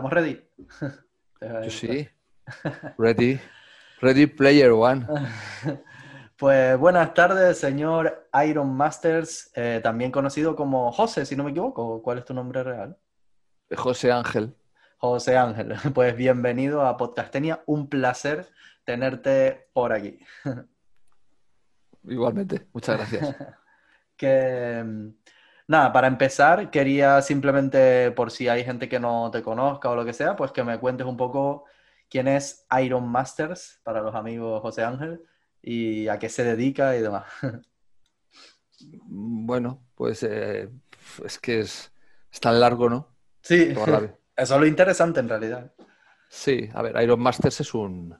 ¿Estamos ready? Yo sí. Ready. Ready Player One. Pues buenas tardes, señor Iron Masters, eh, también conocido como José, si no me equivoco. ¿Cuál es tu nombre real? José Ángel. José Ángel. Pues bienvenido a Podcastenia. Un placer tenerte por aquí. Igualmente, muchas gracias. que nada, para empezar, quería simplemente, por si hay gente que no te conozca o lo que sea, pues que me cuentes un poco quién es Iron Masters para los amigos José Ángel y a qué se dedica y demás. Bueno, pues eh, es que es, tan largo, ¿no? Sí, eso es lo interesante en realidad. Sí, a ver, Iron Masters es un,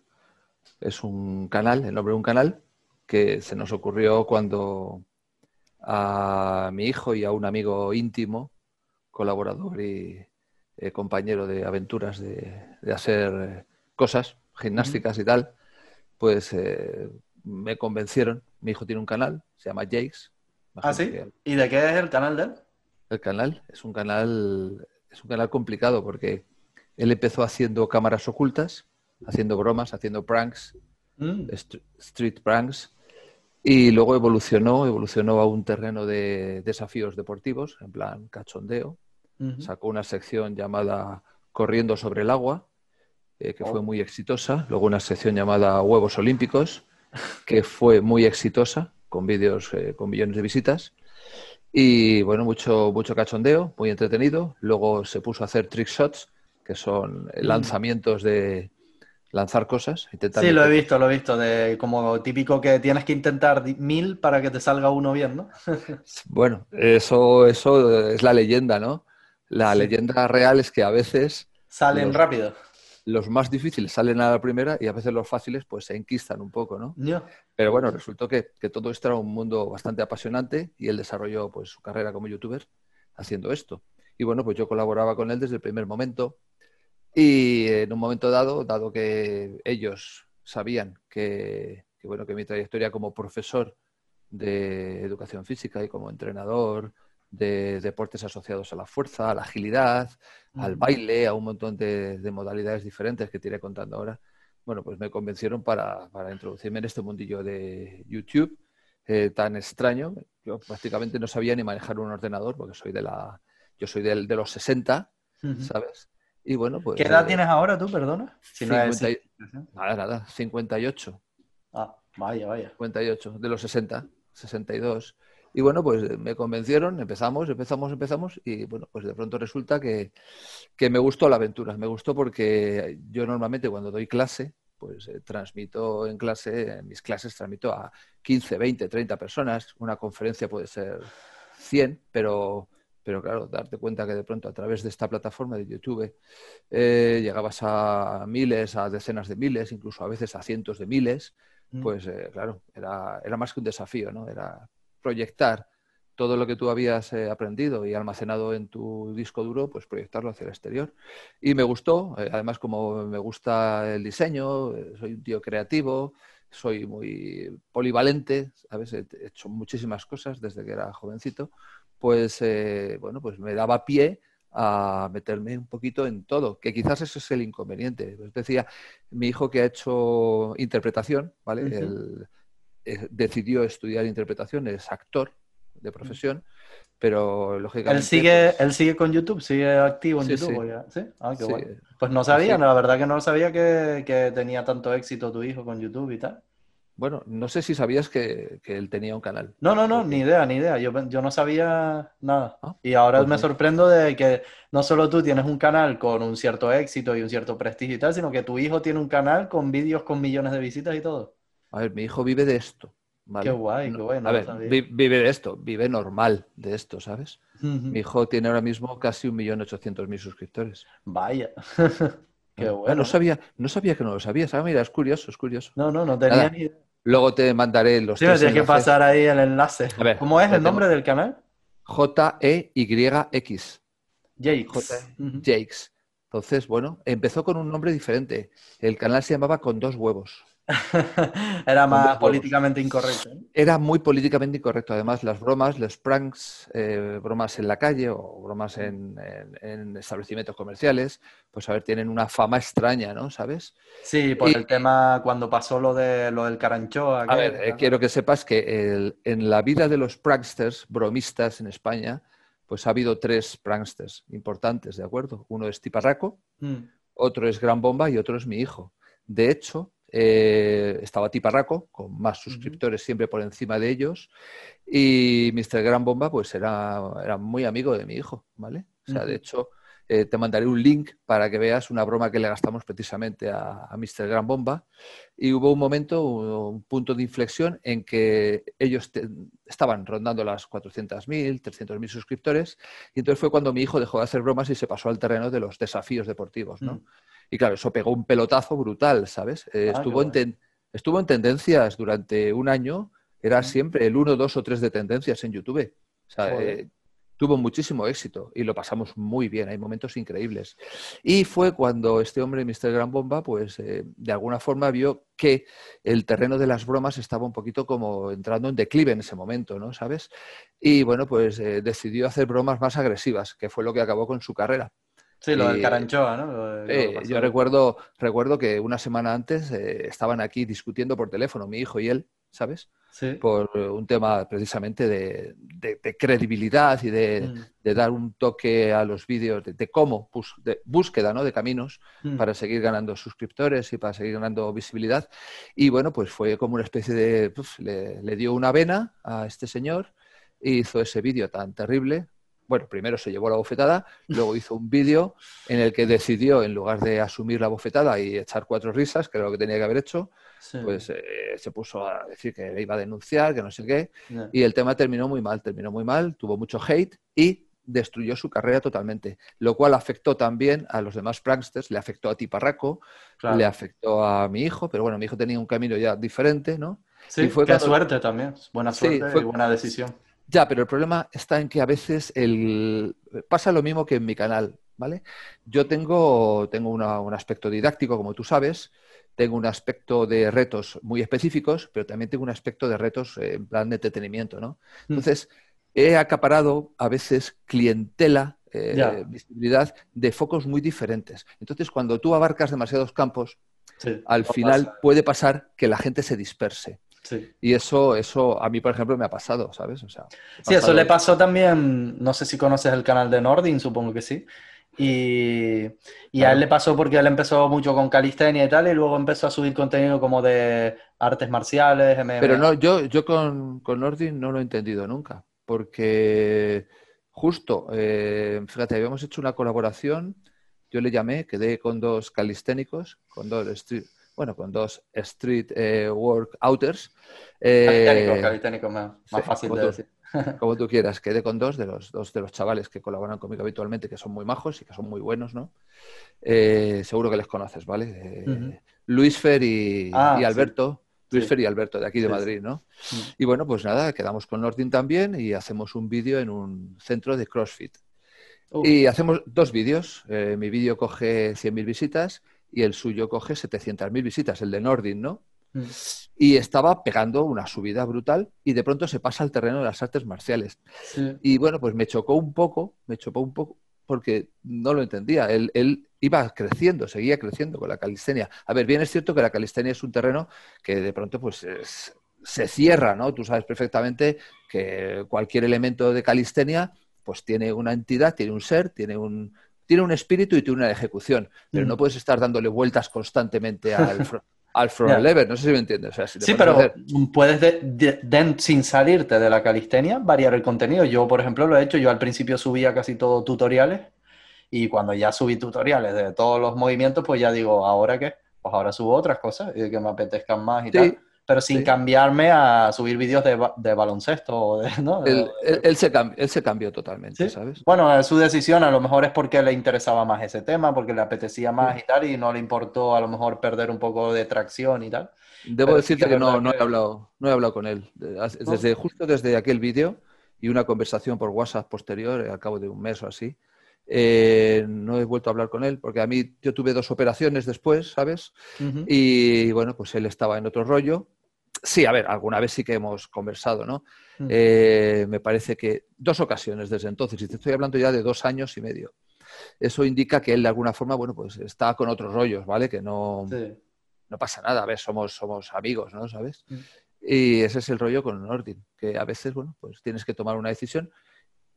es un canal, el nombre de un canal que se nos ocurrió cuando a mi hijo y a un amigo íntimo, colaborador y eh, compañero de aventuras de, hacer eh, cosas gimnásticas y tal, pues me convencieron. Mi hijo tiene un canal, se llama Jakes. ¿Ah, sí? ¿Y de qué es el canal de él? El canal es un canal, es un canal complicado porque él empezó haciendo cámaras ocultas, haciendo bromas, haciendo pranks, mm. street pranks, y luego evolucionó, evolucionó a un terreno de desafíos deportivos, en plan cachondeo. Sacó una sección llamada Corriendo sobre el agua, eh, que fue oh. muy exitosa. Luego una sección llamada Huevos Olímpicos, que fue muy exitosa, con vídeos eh, con millones de visitas. Y bueno, mucho, mucho cachondeo, muy entretenido. Luego se puso a hacer trick shots, que son mm. lanzamientos de lanzar cosas. Sí, lo he visto, lo he visto, de como típico que tienes que intentar mil para que te salga uno bien, ¿no? bueno, eso, eso es la leyenda, ¿no? La leyenda real es que a veces... Salen rápido los más difíciles salen a la primera y a veces los fáciles pues se enquistan un poco, ¿no? Pero bueno, resultó que, todo esto era un mundo bastante apasionante y él desarrolló pues su carrera como youtuber haciendo esto. Y bueno, pues yo colaboraba con él desde el primer momento y en un momento dado, dado que ellos sabían que, que bueno, que mi trayectoria como profesor de educación física y como entrenador de deportes asociados a la fuerza, a la agilidad, al baile, a un montón de, modalidades diferentes que te iré contando ahora. Bueno, pues me convencieron para, introducirme en este mundillo de YouTube eh, tan extraño. Yo prácticamente no sabía ni manejar un ordenador porque soy de la, yo soy de, de los 60, ¿sabes? Y bueno, pues. ¿Qué edad eh, tienes ahora tú, perdona? Nada, nada, 58. Ah, vaya, vaya. 58, de los 60, 62. Y bueno, pues me convencieron, empezamos, empezamos, empezamos y bueno, pues de pronto resulta que, me gustó la aventura. Me gustó porque yo normalmente cuando doy clase, pues eh, transmito en clase, en mis clases transmito a 15, 20, 30 personas. Una conferencia puede ser 100, pero, pero claro, darte cuenta que de pronto a través de esta plataforma de YouTube eh, llegabas a miles, a decenas de miles, incluso a veces a cientos de miles, mm. pues eh, claro, era, era más que un desafío, ¿no? Era proyectar todo lo que tú habías eh, aprendido y almacenado en tu disco duro, pues proyectarlo hacia el exterior. Y me gustó, además como me gusta el diseño, soy un tío creativo, soy muy polivalente, ¿sabes? He hecho muchísimas cosas desde que era jovencito, pues bueno, pues me daba pie a meterme un poquito en todo, que quizás eso es el inconveniente. Pues decía, mi hijo que ha hecho interpretación, ¿vale? Eh, decidió estudiar interpretación, es actor de profesión, pero lógicamente... ¿Él sigue, pues él sigue con YouTube? ¿Sigue activo en YouTube? Sí. Ah, qué bueno. Pues no sabía, la verdad que no sabía que, tenía tanto éxito tu hijo con YouTube y tal. Bueno, no sé si sabías que, él tenía un canal. No, no, no, ni idea, ni idea. Yo, yo no sabía nada. Ah, y ahora pues me sorprendo de que no solo tú tienes un canal con un cierto éxito y un cierto prestigio y tal, sino que tu hijo tiene un canal con vídeos con millones de visitas y todo. A ver, mi hijo vive de esto. Qué guay, qué bueno. A ver, vive de esto, vive normal de esto, ¿sabes? Mi hijo tiene ahora mismo casi un millón ochocientos mil suscriptores. Vaya. qué ah, bueno. No sabía, no sabía que no lo sabías. Ah, mira, es curioso, es curioso. No, no, no tenía ni idea. Luego te mandaré los Sí, me tienes que pasar ahí el enlace. A ver, ¿Cómo es el nombre del canal? J-E-Y-X. Jakes. Jakes. Entonces, bueno, empezó con un nombre diferente. El canal se llamaba Con dos huevos. Era más políticamente incorrecto. Era muy políticamente incorrecto. Además, las bromas, los pranks, eh, bromas en la calle o bromas en, establecimientos comerciales, pues a ver, tienen una fama extraña, ¿no? ¿Sabes? Sí, por el tema cuando pasó lo, de, lo del caranchoa. A ver, eh, quiero que sepas que en la vida de los pranksters, bromistas en España, pues ha habido tres pranksters importantes, ¿de acuerdo? Uno es Tiparraco, mm. otro es Gran Bomba y otro es mi hijo. De hecho, eh, estaba Tiparraco, con más suscriptores siempre por encima de ellos, y Mr. Gran Bomba, pues era, era muy amigo de mi hijo, ¿vale? O sea, de hecho, eh, te mandaré un link para que veas una broma que le gastamos precisamente a, Mr. Gran Bomba. Y hubo un momento, un, punto de inflexión en que ellos estaban rondando las 400.000, 300.000 suscriptores. Y entonces fue cuando mi hijo dejó de hacer bromas y se pasó al terreno de los desafíos deportivos, ¿no? Mm. Y claro, eso pegó un pelotazo brutal, ¿sabes? Eh, ah, estuvo, en estuvo en tendencias durante un año, era siempre el 1, 2 o 3 de tendencias en YouTube. O sea, eh, tuvo muchísimo éxito y lo pasamos muy bien, hay momentos increíbles. Y fue cuando este hombre, Mr. Gran Bomba, pues eh, de alguna forma vio que el terreno de las bromas estaba un poquito como entrando en declive en ese momento, ¿no? ¿Sabes? Y bueno, pues decidió hacer bromas más agresivas, que fue lo que acabó con su carrera. Sí, lo del Caranchoa, ¿no? yo recuerdo, recuerdo que una semana antes eh, estaban aquí discutiendo por teléfono, mi hijo y él, ¿sabes? Sí. Por un tema precisamente de, credibilidad y mm. de, dar un toque a los vídeos, de, cómo, de búsqueda ¿no? de caminos mm. para seguir ganando suscriptores y para seguir ganando visibilidad. Y bueno, pues fue como una especie de... le, le dio una vena a este señor y hizo ese vídeo tan terrible bueno, primero se llevó la bofetada, luego hizo un vídeo en el que decidió, en lugar de asumir la bofetada y echar cuatro risas, que era lo que tenía que haber hecho, pues eh, se puso a decir que le iba a denunciar, que no sé qué, y el tema terminó muy mal, terminó muy mal, tuvo mucho hate y destruyó su carrera totalmente, lo cual afectó también a los demás pranksters, le afectó a Tiparraco, le afectó a mi hijo, pero bueno, mi hijo tenía un camino ya diferente, ¿no? Sí, fue qué suerte también, buena suerte fue... y buena decisión. Ya, pero el problema está en que a veces el... pasa lo mismo que en mi canal, ¿vale? Yo tengo, tengo un aspecto didáctico, como tú sabes, tengo un aspecto de retos muy específicos, pero también tengo un aspecto de retos en plan de entretenimiento, ¿no? Mm. Entonces, he acaparado a veces clientela, eh, visibilidad de focos muy diferentes. Entonces, cuando tú abarcas demasiados campos, al final puede pasar que la gente se disperse. Y eso, eso a mí, por ejemplo, me ha pasado, ¿sabes? O sea, sí, eso le pasó también, no sé si conoces el canal de Nordin, supongo que sí. Y, a él le pasó porque él empezó mucho con calistenia y tal, y luego empezó a subir contenido como de artes marciales, Pero no, yo, yo con, con Nordin no lo he entendido nunca, porque justo, eh, fíjate, habíamos hecho una colaboración, yo le llamé, quedé con dos calisténicos, con dos bueno, con dos street eh, workouters. Eh, más, fácil de decir. Como tú quieras, quedé con dos de los dos de los chavales que colaboran conmigo habitualmente, que son muy majos y que son muy buenos, ¿no? Eh, seguro que les conoces, ¿vale? Luis Fer y, ah, Alberto. Luis Fer y Alberto, de aquí de Madrid, ¿no? Y bueno, pues nada, quedamos con Nordin también y hacemos un vídeo en un centro de CrossFit. Y hacemos dos vídeos. mi vídeo coge 100.000 visitas y el suyo coge 700.000 visitas, el de Nordin, ¿no? Mm. Y estaba pegando una subida brutal y de pronto se pasa al terreno de las artes marciales. Y bueno, pues me chocó un poco, me chocó un poco porque no lo entendía. Él, él, iba creciendo, seguía creciendo con la calistenia. A ver, bien es cierto que la calistenia es un terreno que de pronto pues se cierra, ¿no? Tú sabes perfectamente que cualquier elemento de calistenia pues tiene una entidad, tiene un ser, tiene un, tiene un espíritu y tiene una ejecución, pero no mm. puedes estar dándole vueltas constantemente al, al front lever, no sé si me entiendes. sí, pero puedes, sin salirte de la calistenia, variar el contenido. Yo, por ejemplo, lo he hecho, yo al principio subía casi todo tutoriales y cuando ya subí tutoriales de todos los movimientos, pues ya digo, ¿ahora qué? Pues ahora subo otras cosas y que me apetezcan más y tal pero sin cambiarme a subir vídeos de, de baloncesto. ¿no? él, él, se él, se cambió totalmente, ¿sabes? Bueno, su decisión a lo mejor es porque le interesaba más ese tema, porque le apetecía más y tal, y no le importó a lo mejor perder un poco de tracción y tal. Debo decirte que no, no, he hablado, no he hablado con él. Desde, Justo desde aquel vídeo y una conversación por WhatsApp posterior, al cabo de un mes o así, Eh, no he vuelto a hablar con él porque a mí yo tuve dos operaciones después, ¿sabes? Y bueno, pues él estaba en otro rollo. Sí, a ver, alguna vez sí que hemos conversado, ¿no? Eh, me parece que dos ocasiones desde entonces, y te estoy hablando ya de dos años y medio. Eso indica que él de alguna forma, bueno, pues está con otros rollos, ¿vale? Que no, Sí. no pasa nada, a ver, somos, somos amigos, ¿no? ¿Sabes? Mm. Y ese es el rollo con Nordin, que a veces, bueno, pues tienes que tomar una decisión,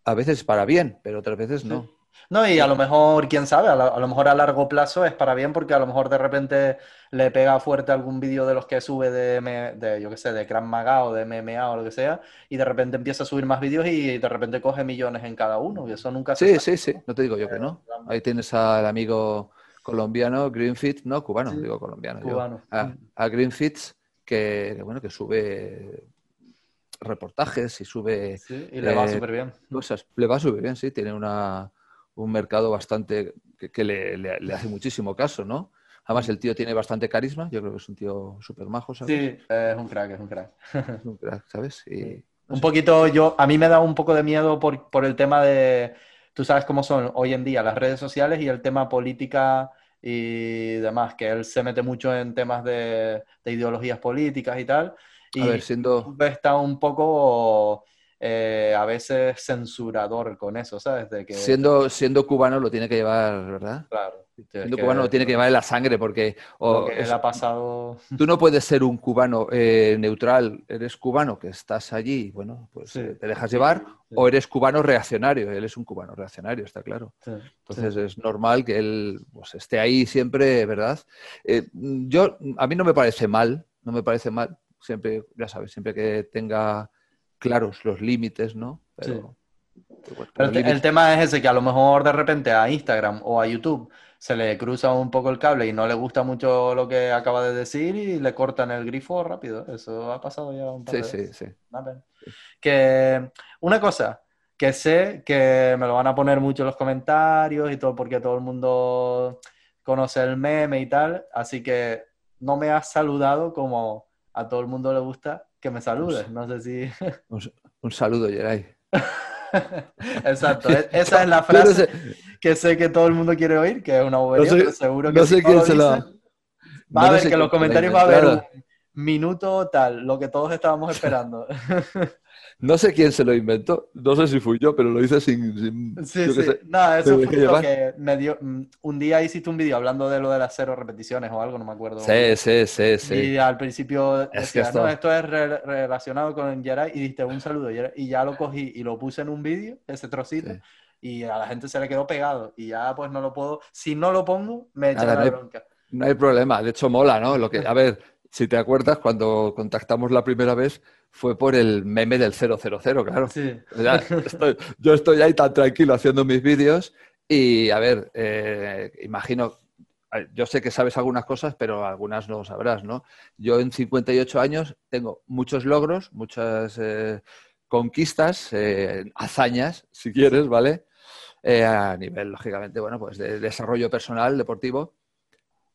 a veces para bien, pero otras veces no. No, y a lo mejor, quién sabe, a, la- a lo mejor a largo plazo es para bien porque a lo mejor de repente le pega fuerte algún vídeo de los que sube de, M- de yo qué sé, de Krav Maga o de MMA o lo que sea, y de repente empieza a subir más vídeos y de repente coge millones en cada uno, y eso nunca se Sí, sabe. sí, sí, no te digo yo que no. Ahí tienes al amigo colombiano, Greenfit, no, cubano, Sí, digo colombiano. yo. cubano. A, Mm. a que, que, bueno, que sube reportajes y sube Sí, y le va Eh, súper bien. cosas. Le va súper bien, sí, tiene una, un mercado bastante que, que le, le- le hace muchísimo caso, ¿no? Además, el tío tiene bastante carisma, yo creo que es un tío súper majo, ¿sabes? Sí, es un crack, es un crack. Es un crack, ¿sabes? Y, Sí. no Un sé. poquito, yo, a mí me da un poco de miedo por, por el tema de, tú sabes cómo son hoy en día las redes sociales y el tema política y demás, que él se mete mucho en temas de, de ideologías políticas y tal. Y A ver, siendo... Está un poco eh, a veces censurador con eso, ¿sabes? De que, Siendo, siendo cubano lo tiene que llevar, ¿verdad? claro, Siendo que cubano lo tiene que llevar en la sangre porque o lo que es- le ha pasado. tú no puedes ser un cubano eh, neutral, eres cubano que estás allí, bueno, pues Sí. eh, te dejas llevar, Sí. o eres cubano reaccionario, él es un cubano reaccionario, está claro. Sí, Entonces es normal que él pues, esté ahí siempre, ¿verdad? Eh, yo, a mí no me parece mal, no me parece mal, siempre, ya sabes, siempre que tenga claros los límites, ¿no? Pero, pero bueno, Pero los el, tema es ese, que a lo mejor de repente a Instagram o a YouTube se le cruza un poco el cable y no le gusta mucho lo que acaba de decir y le cortan el grifo rápido. Eso ha pasado ya un par Sí, de sí, veces. sí. Pena. Que una cosa que sé que me lo van a poner mucho en los comentarios y todo porque todo el mundo conoce el meme y tal, así que no me has saludado como a todo el mundo le gusta que me saludes. No sé si... Un, un saludo, Geray. Exacto, e- esa es la frase que sé que todo el mundo quiere oír, que es una bobería, No sé- pero seguro que no sé quién lo se la- dices, no va a ver que en los comentarios va a haber un minuto tal, lo que todos estábamos esperando. No sé quién se lo inventó, no sé si fui yo, pero lo hice sin... sin- Sí, sí. Nada, eso fue lo que me dio. mm, Un día hiciste un vídeo hablando de lo de las cero repeticiones o algo, no me acuerdo. Sí, sí, sí, sí. Y al principio Es esto- no, esto es re- relacionado con Geray, y diste un saludo, y ya lo cogí y lo puse en un vídeo, ese trocito, Sí. y a la gente se le quedó pegado, y ya pues no lo puedo, si no lo pongo, me echan Nada, la no hay- bronca. No hay problema, de hecho mola, ¿no? Lo que, a ver, si te acuerdas, cuando contactamos la primera vez fue por el meme del 000, claro. Sí. Estoy- yo estoy ahí tan tranquilo haciendo mis vídeos y, a ver, eh, imagino, yo sé que sabes algunas cosas, pero algunas no sabrás, ¿no? Yo en 58 años tengo muchos logros, muchas eh, conquistas, eh, hazañas, si quieres, ¿vale? A nivel, lógicamente, bueno, pues de desarrollo personal, deportivo,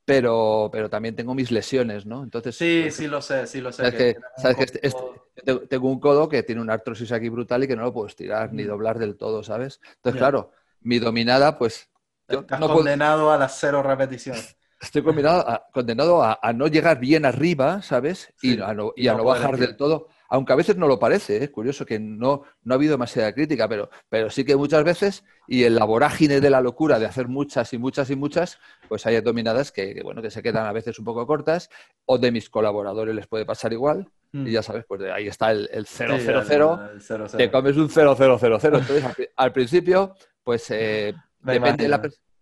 pero, pero también tengo mis lesiones, ¿no? Entonces, Sí, pues, sí lo sé, sí lo sé. sabes que que, tienes un sabes que este- este- yo tengo- un codo que tiene una artrosis aquí brutal y que no lo puedo estirar ni Mm. doblar del todo, ¿sabes? Entonces, claro, mi dominada, pues yo Estás no puedo- condenado a las cero repeticiones. estoy condenado a, condenado a, a no llegar bien arriba, ¿sabes? Y a no, y y a no bajar del todo, aunque a veces no lo parece, es curioso que no, no ha habido demasiada crítica, pero, pero sí que muchas veces, y en la vorágine de la locura de hacer muchas y muchas y muchas, pues hay dominadas que, bueno, que se quedan a veces un poco cortas, o de mis colaboradores les puede pasar igual, y ya sabes, pues ahí está el, el 000, Mm. Sí, el- el cero, cero. te comes un 000. Entonces, al, pri- al principio, pues eh, depende de la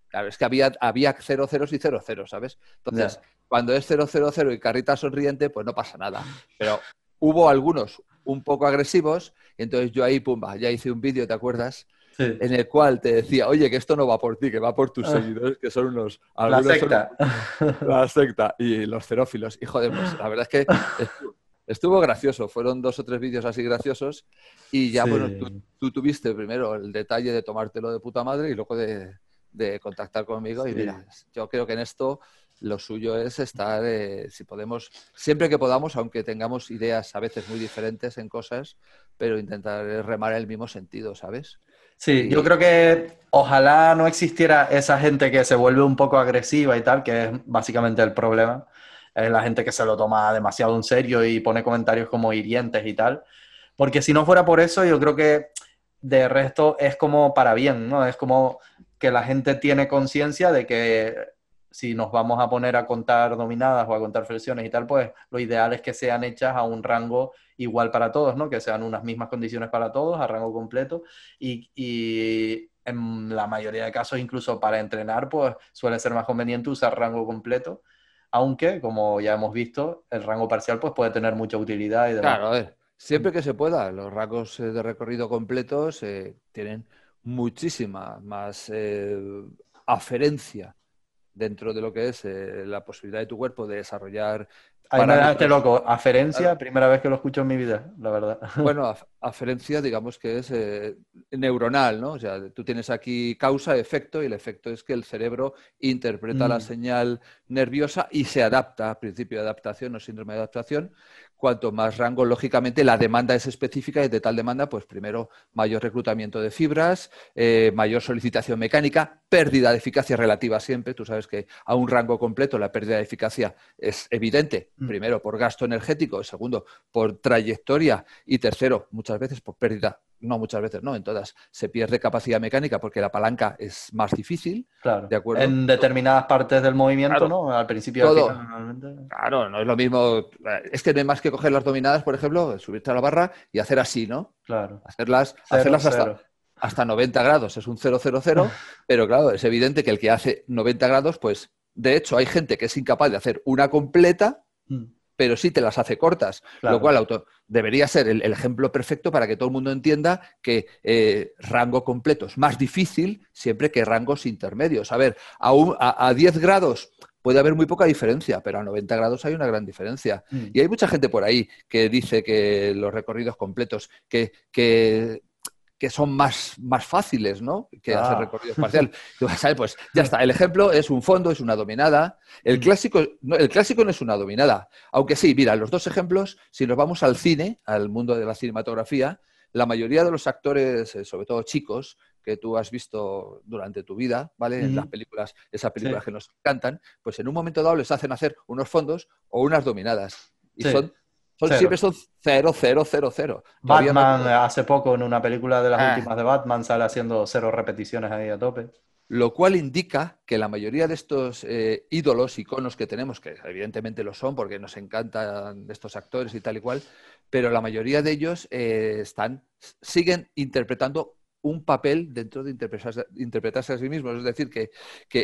Claro, es que había, había 0 ceros y 0 ceros, ¿sabes? Entonces, cuando es 0 0 0 y carrita sonriente, pues no pasa nada. Pero hubo algunos un poco agresivos, y entonces yo ahí, pumba, ya hice un vídeo, ¿te acuerdas? Sí. En el cual te decía, oye, que esto no va por ti, que va por tus Ah. seguidores, que son unos... La son- secta. la secta y los cerófilos. Y joder, pues la verdad es que estuvo, estuvo gracioso. Fueron dos o tres vídeos así graciosos. Y ya, Sí. bueno, tú, tú tuviste primero el detalle de tomártelo de puta madre y luego de, de contactar conmigo. Y mira, yo creo que en esto lo suyo es estar, eh, si podemos, siempre que podamos, aunque tengamos ideas a veces muy diferentes en cosas, pero intentar remar en el mismo sentido, ¿sabes? Sí, yo creo que ojalá no existiera esa gente que se vuelve un poco agresiva y tal, que es básicamente el problema. Es la gente que se lo toma demasiado en serio y pone comentarios como hirientes y tal. Porque si no fuera por eso, yo creo que de resto es como para bien, ¿no? Es como que la gente tiene conciencia de que si nos vamos a poner a contar dominadas o a contar flexiones y tal, pues lo ideal es que sean hechas a un rango igual para todos, ¿no? Que sean unas mismas condiciones para todos, a rango completo. Y, y en la mayoría de casos, incluso para entrenar, pues suele ser más conveniente usar rango completo. Aunque, como ya hemos visto, el rango parcial pues, puede tener mucha utilidad y demás. Claro, a ver, siempre que se pueda, los rangos eh, de recorrido completos eh, tienen muchísima más eh, aferencia dentro de lo que es eh, la posibilidad de tu cuerpo de desarrollar. Ahí me este loco. Aferencia, primera vez que lo escucho en mi vida, la verdad. Bueno, aferencia, digamos que es eh, neuronal, ¿no? O sea, tú tienes aquí causa-efecto y el efecto es que el cerebro interpreta la mm. señal nerviosa y se adapta, principio de adaptación o síndrome de adaptación, cuanto más rango, lógicamente, la demanda es específica y de tal demanda, pues primero mayor reclutamiento de fibras, eh, mayor solicitación mecánica, pérdida de eficacia relativa siempre. Tú sabes que a un rango completo la pérdida de eficacia es evidente, mm. primero por gasto energético, segundo por trayectoria y tercero, muchas veces por pérdida no muchas veces, no, en todas, se pierde capacidad mecánica porque la palanca es más difícil. Claro. ¿de acuerdo? En determinadas partes del movimiento, ¿no? Al principio todo. Claro, no es lo mismo. Es que no hay más que coger las dominadas, por ejemplo, subirte a la barra y hacer así, ¿no? Claro. Hacerlas, hacerlas hasta, hasta 90 grados. Es un 000, pero claro, es evidente que el que hace 90 grados, pues de hecho hay gente que es incapaz de hacer una completa. Mm pero sí te las hace cortas, lo cual auto debería ser el, ejemplo perfecto para que todo el mundo entienda que eh, rango completo es más difícil siempre que rangos intermedios. A ver, a, a, 10 grados puede haber muy poca diferencia, pero a 90 grados hay una gran diferencia. Mm. Y hay mucha gente por ahí que dice que los recorridos completos, que, que que son más, más fáciles, ¿no? Que hacer ah. recorrido espacial. Pues ya está. El ejemplo es un fondo, es una dominada. El mm. clásico, no, el clásico no es una dominada. Aunque sí, mira, los dos ejemplos, si nos vamos al cine, al mundo de la cinematografía, la mayoría de los actores, eh, sobre todo chicos, que tú has visto durante tu vida, ¿vale? En las películas, esas películas que nos encantan, pues en un momento dado les hacen hacer unos fondos o unas dominadas. Y son siempre son 0, 0, 0, 0. Batman hace poco en una película de las ah. últimas de Batman sale haciendo cero repeticiones ahí a tope. Lo cual indica que la mayoría de estos eh, ídolos, iconos que tenemos, que evidentemente lo son porque nos encantan estos actores y tal y cual, pero la mayoría de ellos eh, están, siguen interpretando un papel dentro de interpretarse, a sí mismos. Es decir, que,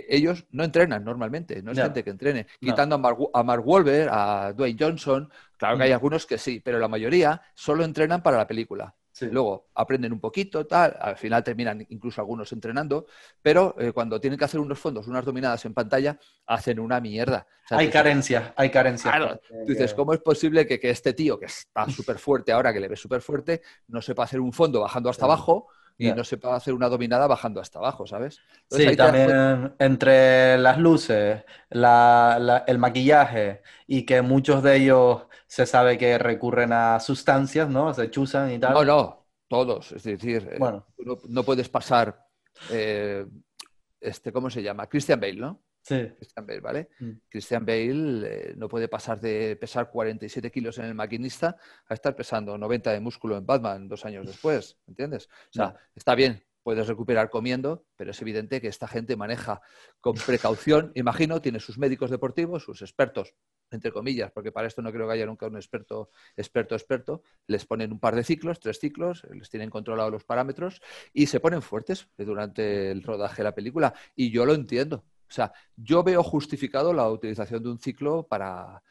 ellos no entrenan normalmente, no es gente que entrene. Quitando a Mark, a Mark Wahlberg, a Dwayne Johnson, claro que hay mm. algunos que sí, pero la mayoría solo entrenan para la película. Luego aprenden un poquito, tal, al final terminan incluso algunos entrenando, pero eh, cuando tienen que hacer unos fondos, unas dominadas en pantalla, hacen una mierda. hay carencia, hay carencia. Claro, dices, ¿cómo es posible que, este tío, que está súper fuerte ahora, que le ve súper fuerte, no sepa hacer un fondo bajando hasta abajo? Y no se puede hacer una dominada bajando hasta abajo, ¿sabes? sí, también entre las luces, el maquillaje y que muchos de ellos se sabe que recurren a sustancias, ¿no? Se chuzan y tal. No, no, todos. Es decir, eh, bueno. no, puedes pasar, eh, este, ¿cómo se llama? Christian Bale, ¿no? Sí. Christian Bale, ¿vale? Mm. Christian Bale eh, no puede pasar de pesar 47 kilos en el maquinista a estar pesando 90 de músculo en Batman dos años después, ¿entiendes? O sea, está bien, puedes recuperar comiendo, pero es evidente que esta gente maneja con precaución, imagino, tiene sus médicos deportivos, sus expertos, entre comillas, porque para esto no creo que haya nunca un experto, experto, experto, les ponen un par de ciclos, tres ciclos, les tienen controlados los parámetros y se ponen fuertes durante el rodaje de la película. Y yo lo entiendo, o sea, yo veo justificado la utilización de un ciclo para,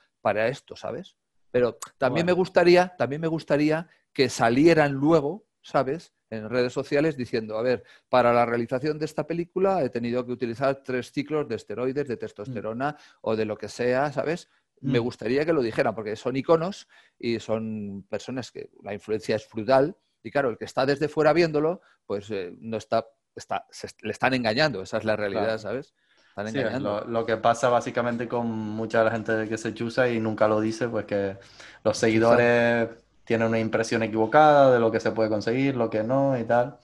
esto, ¿sabes? Pero también me gustaría, también me gustaría que salieran luego, ¿sabes? En redes sociales diciendo, a ver, para la realización de esta película he tenido que utilizar tres ciclos de esteroides, de testosterona mm. o de lo que sea, ¿sabes? Me mm. gustaría que lo dijeran, porque son iconos y son personas que la influencia es brutal. Y claro, el que está desde fuera viéndolo, pues eh, no está, está le están engañando, esa es la realidad, ¿sabes? Lo, que pasa básicamente con mucha de la gente que se chusa y nunca lo dice, pues que los seguidores tienen una impresión equivocada de lo que se puede conseguir, lo que no y tal.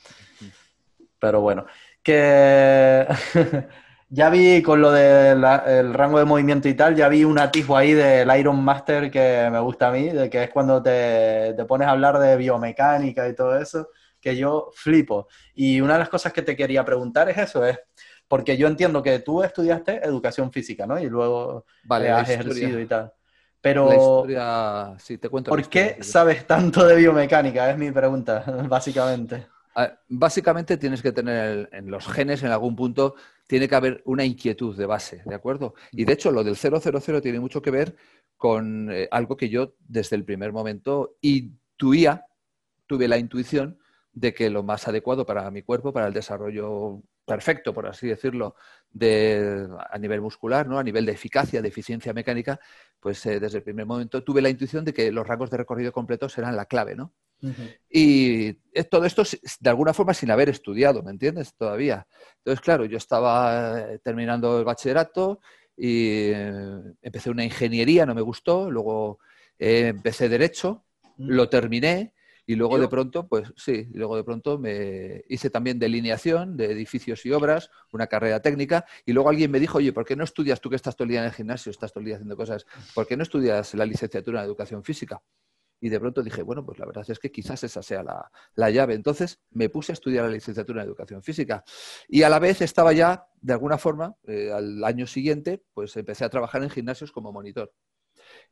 Pero bueno, que ya vi con lo del rango de movimiento y tal, ya vi un atisbo ahí del Iron Master que me gusta a mí, de que es cuando te, te pones a hablar de biomecánica y todo eso, que yo flipo. Y una de las cosas que te quería preguntar es eso, es porque yo entiendo que tú estudiaste educación física, ¿no? Y luego vale, has ejercido y tal. Pero, sí, te cuento ¿por qué sabes tanto de biomecánica? Es mi pregunta, básicamente. Básicamente tienes que tener en los genes, en algún punto, tiene que haber una inquietud de base, ¿de acuerdo? Y de hecho, lo del 000 tiene mucho que ver con eh, algo que yo desde el primer momento intuía, tuve la intuición de que lo más adecuado para mi cuerpo, para el desarrollo perfecto, por así decirlo, de, a nivel muscular, ¿no? a nivel de eficacia, de eficiencia mecánica, pues eh, desde el primer momento tuve la intuición de que los rangos de recorrido completos eran la clave, ¿no? Y todo esto de alguna forma sin haber estudiado, ¿me entiendes? Todavía. Entonces, claro, yo estaba eh, terminando el bachillerato y eh, empecé una ingeniería, no me gustó, luego empecé derecho, lo terminé y luego de pronto, pues sí, luego de pronto me hice también delineación de edificios y obras, una carrera técnica, y luego alguien me dijo, oye, ¿por qué no estudias tú que estás todo el día en el gimnasio, estás todo el día haciendo cosas, ¿por qué no estudias la licenciatura en educación física? Y de pronto dije, bueno, pues la verdad es que quizás esa sea la, llave. Entonces me puse a estudiar la licenciatura en educación física. Y a la vez estaba ya, de alguna forma, eh, al año siguiente, pues empecé a trabajar en gimnasios como monitor.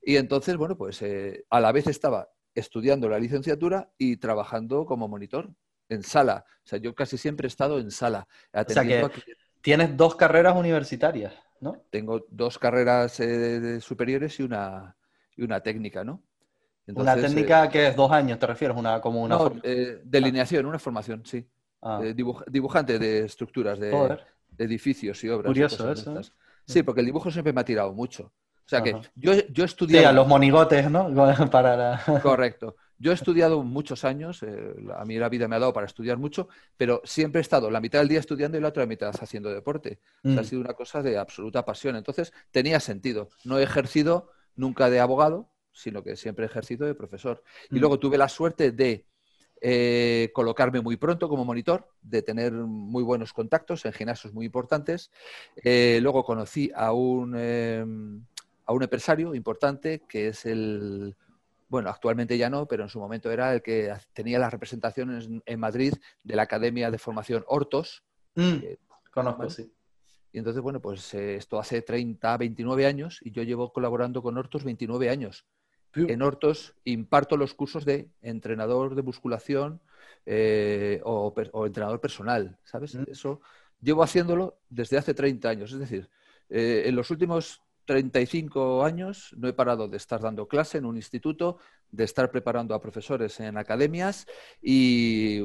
Y entonces, bueno, pues eh, a la vez estaba estudiando la licenciatura y trabajando como monitor en sala. O sea, yo casi siempre he estado en sala. O sea que tienes dos carreras universitarias, ¿no? Tengo dos carreras eh, superiores y una, y una técnica, ¿no? una técnica eh, que es dos años, ¿te refieres? Una, como una no, eh, delineación, una formación, sí. Ah. dibujante de estructuras, de, edificios y obras. Curioso eso. Sí, porque el dibujo siempre me ha tirado mucho. O sea que yo, yo he estudiado... Sí, a los monigotes, ¿no? para Correcto. Yo he estudiado muchos años, eh, a mí la vida me ha dado para estudiar mucho, pero siempre he estado la mitad del día estudiando y la otra mitad haciendo deporte. ha mm. sido una cosa de absoluta pasión. Entonces, tenía sentido. No he ejercido nunca de abogado, sino que siempre he ejercido de profesor. Y mm. luego tuve la suerte de eh, colocarme muy pronto como monitor, de tener muy buenos contactos en gimnasios muy importantes. Eh, luego conocí a un em, a un empresario importante que es el, bueno, actualmente ya no, pero en su momento era el que tenía las representaciones en Madrid de la Academia de Formación Hortos. Mm, conozco, sí. Y entonces, bueno, pues eh, esto hace 30, 29 años y yo llevo colaborando con Hortos 29 años. En Hortos imparto los cursos de entrenador de musculación eh, o, entrenador personal, ¿sabes? Mm. Eso llevo haciéndolo desde hace 30 años. Es decir, eh, en los últimos 35 años no he parado de estar dando clase en un instituto, de estar preparando a profesores en academias y,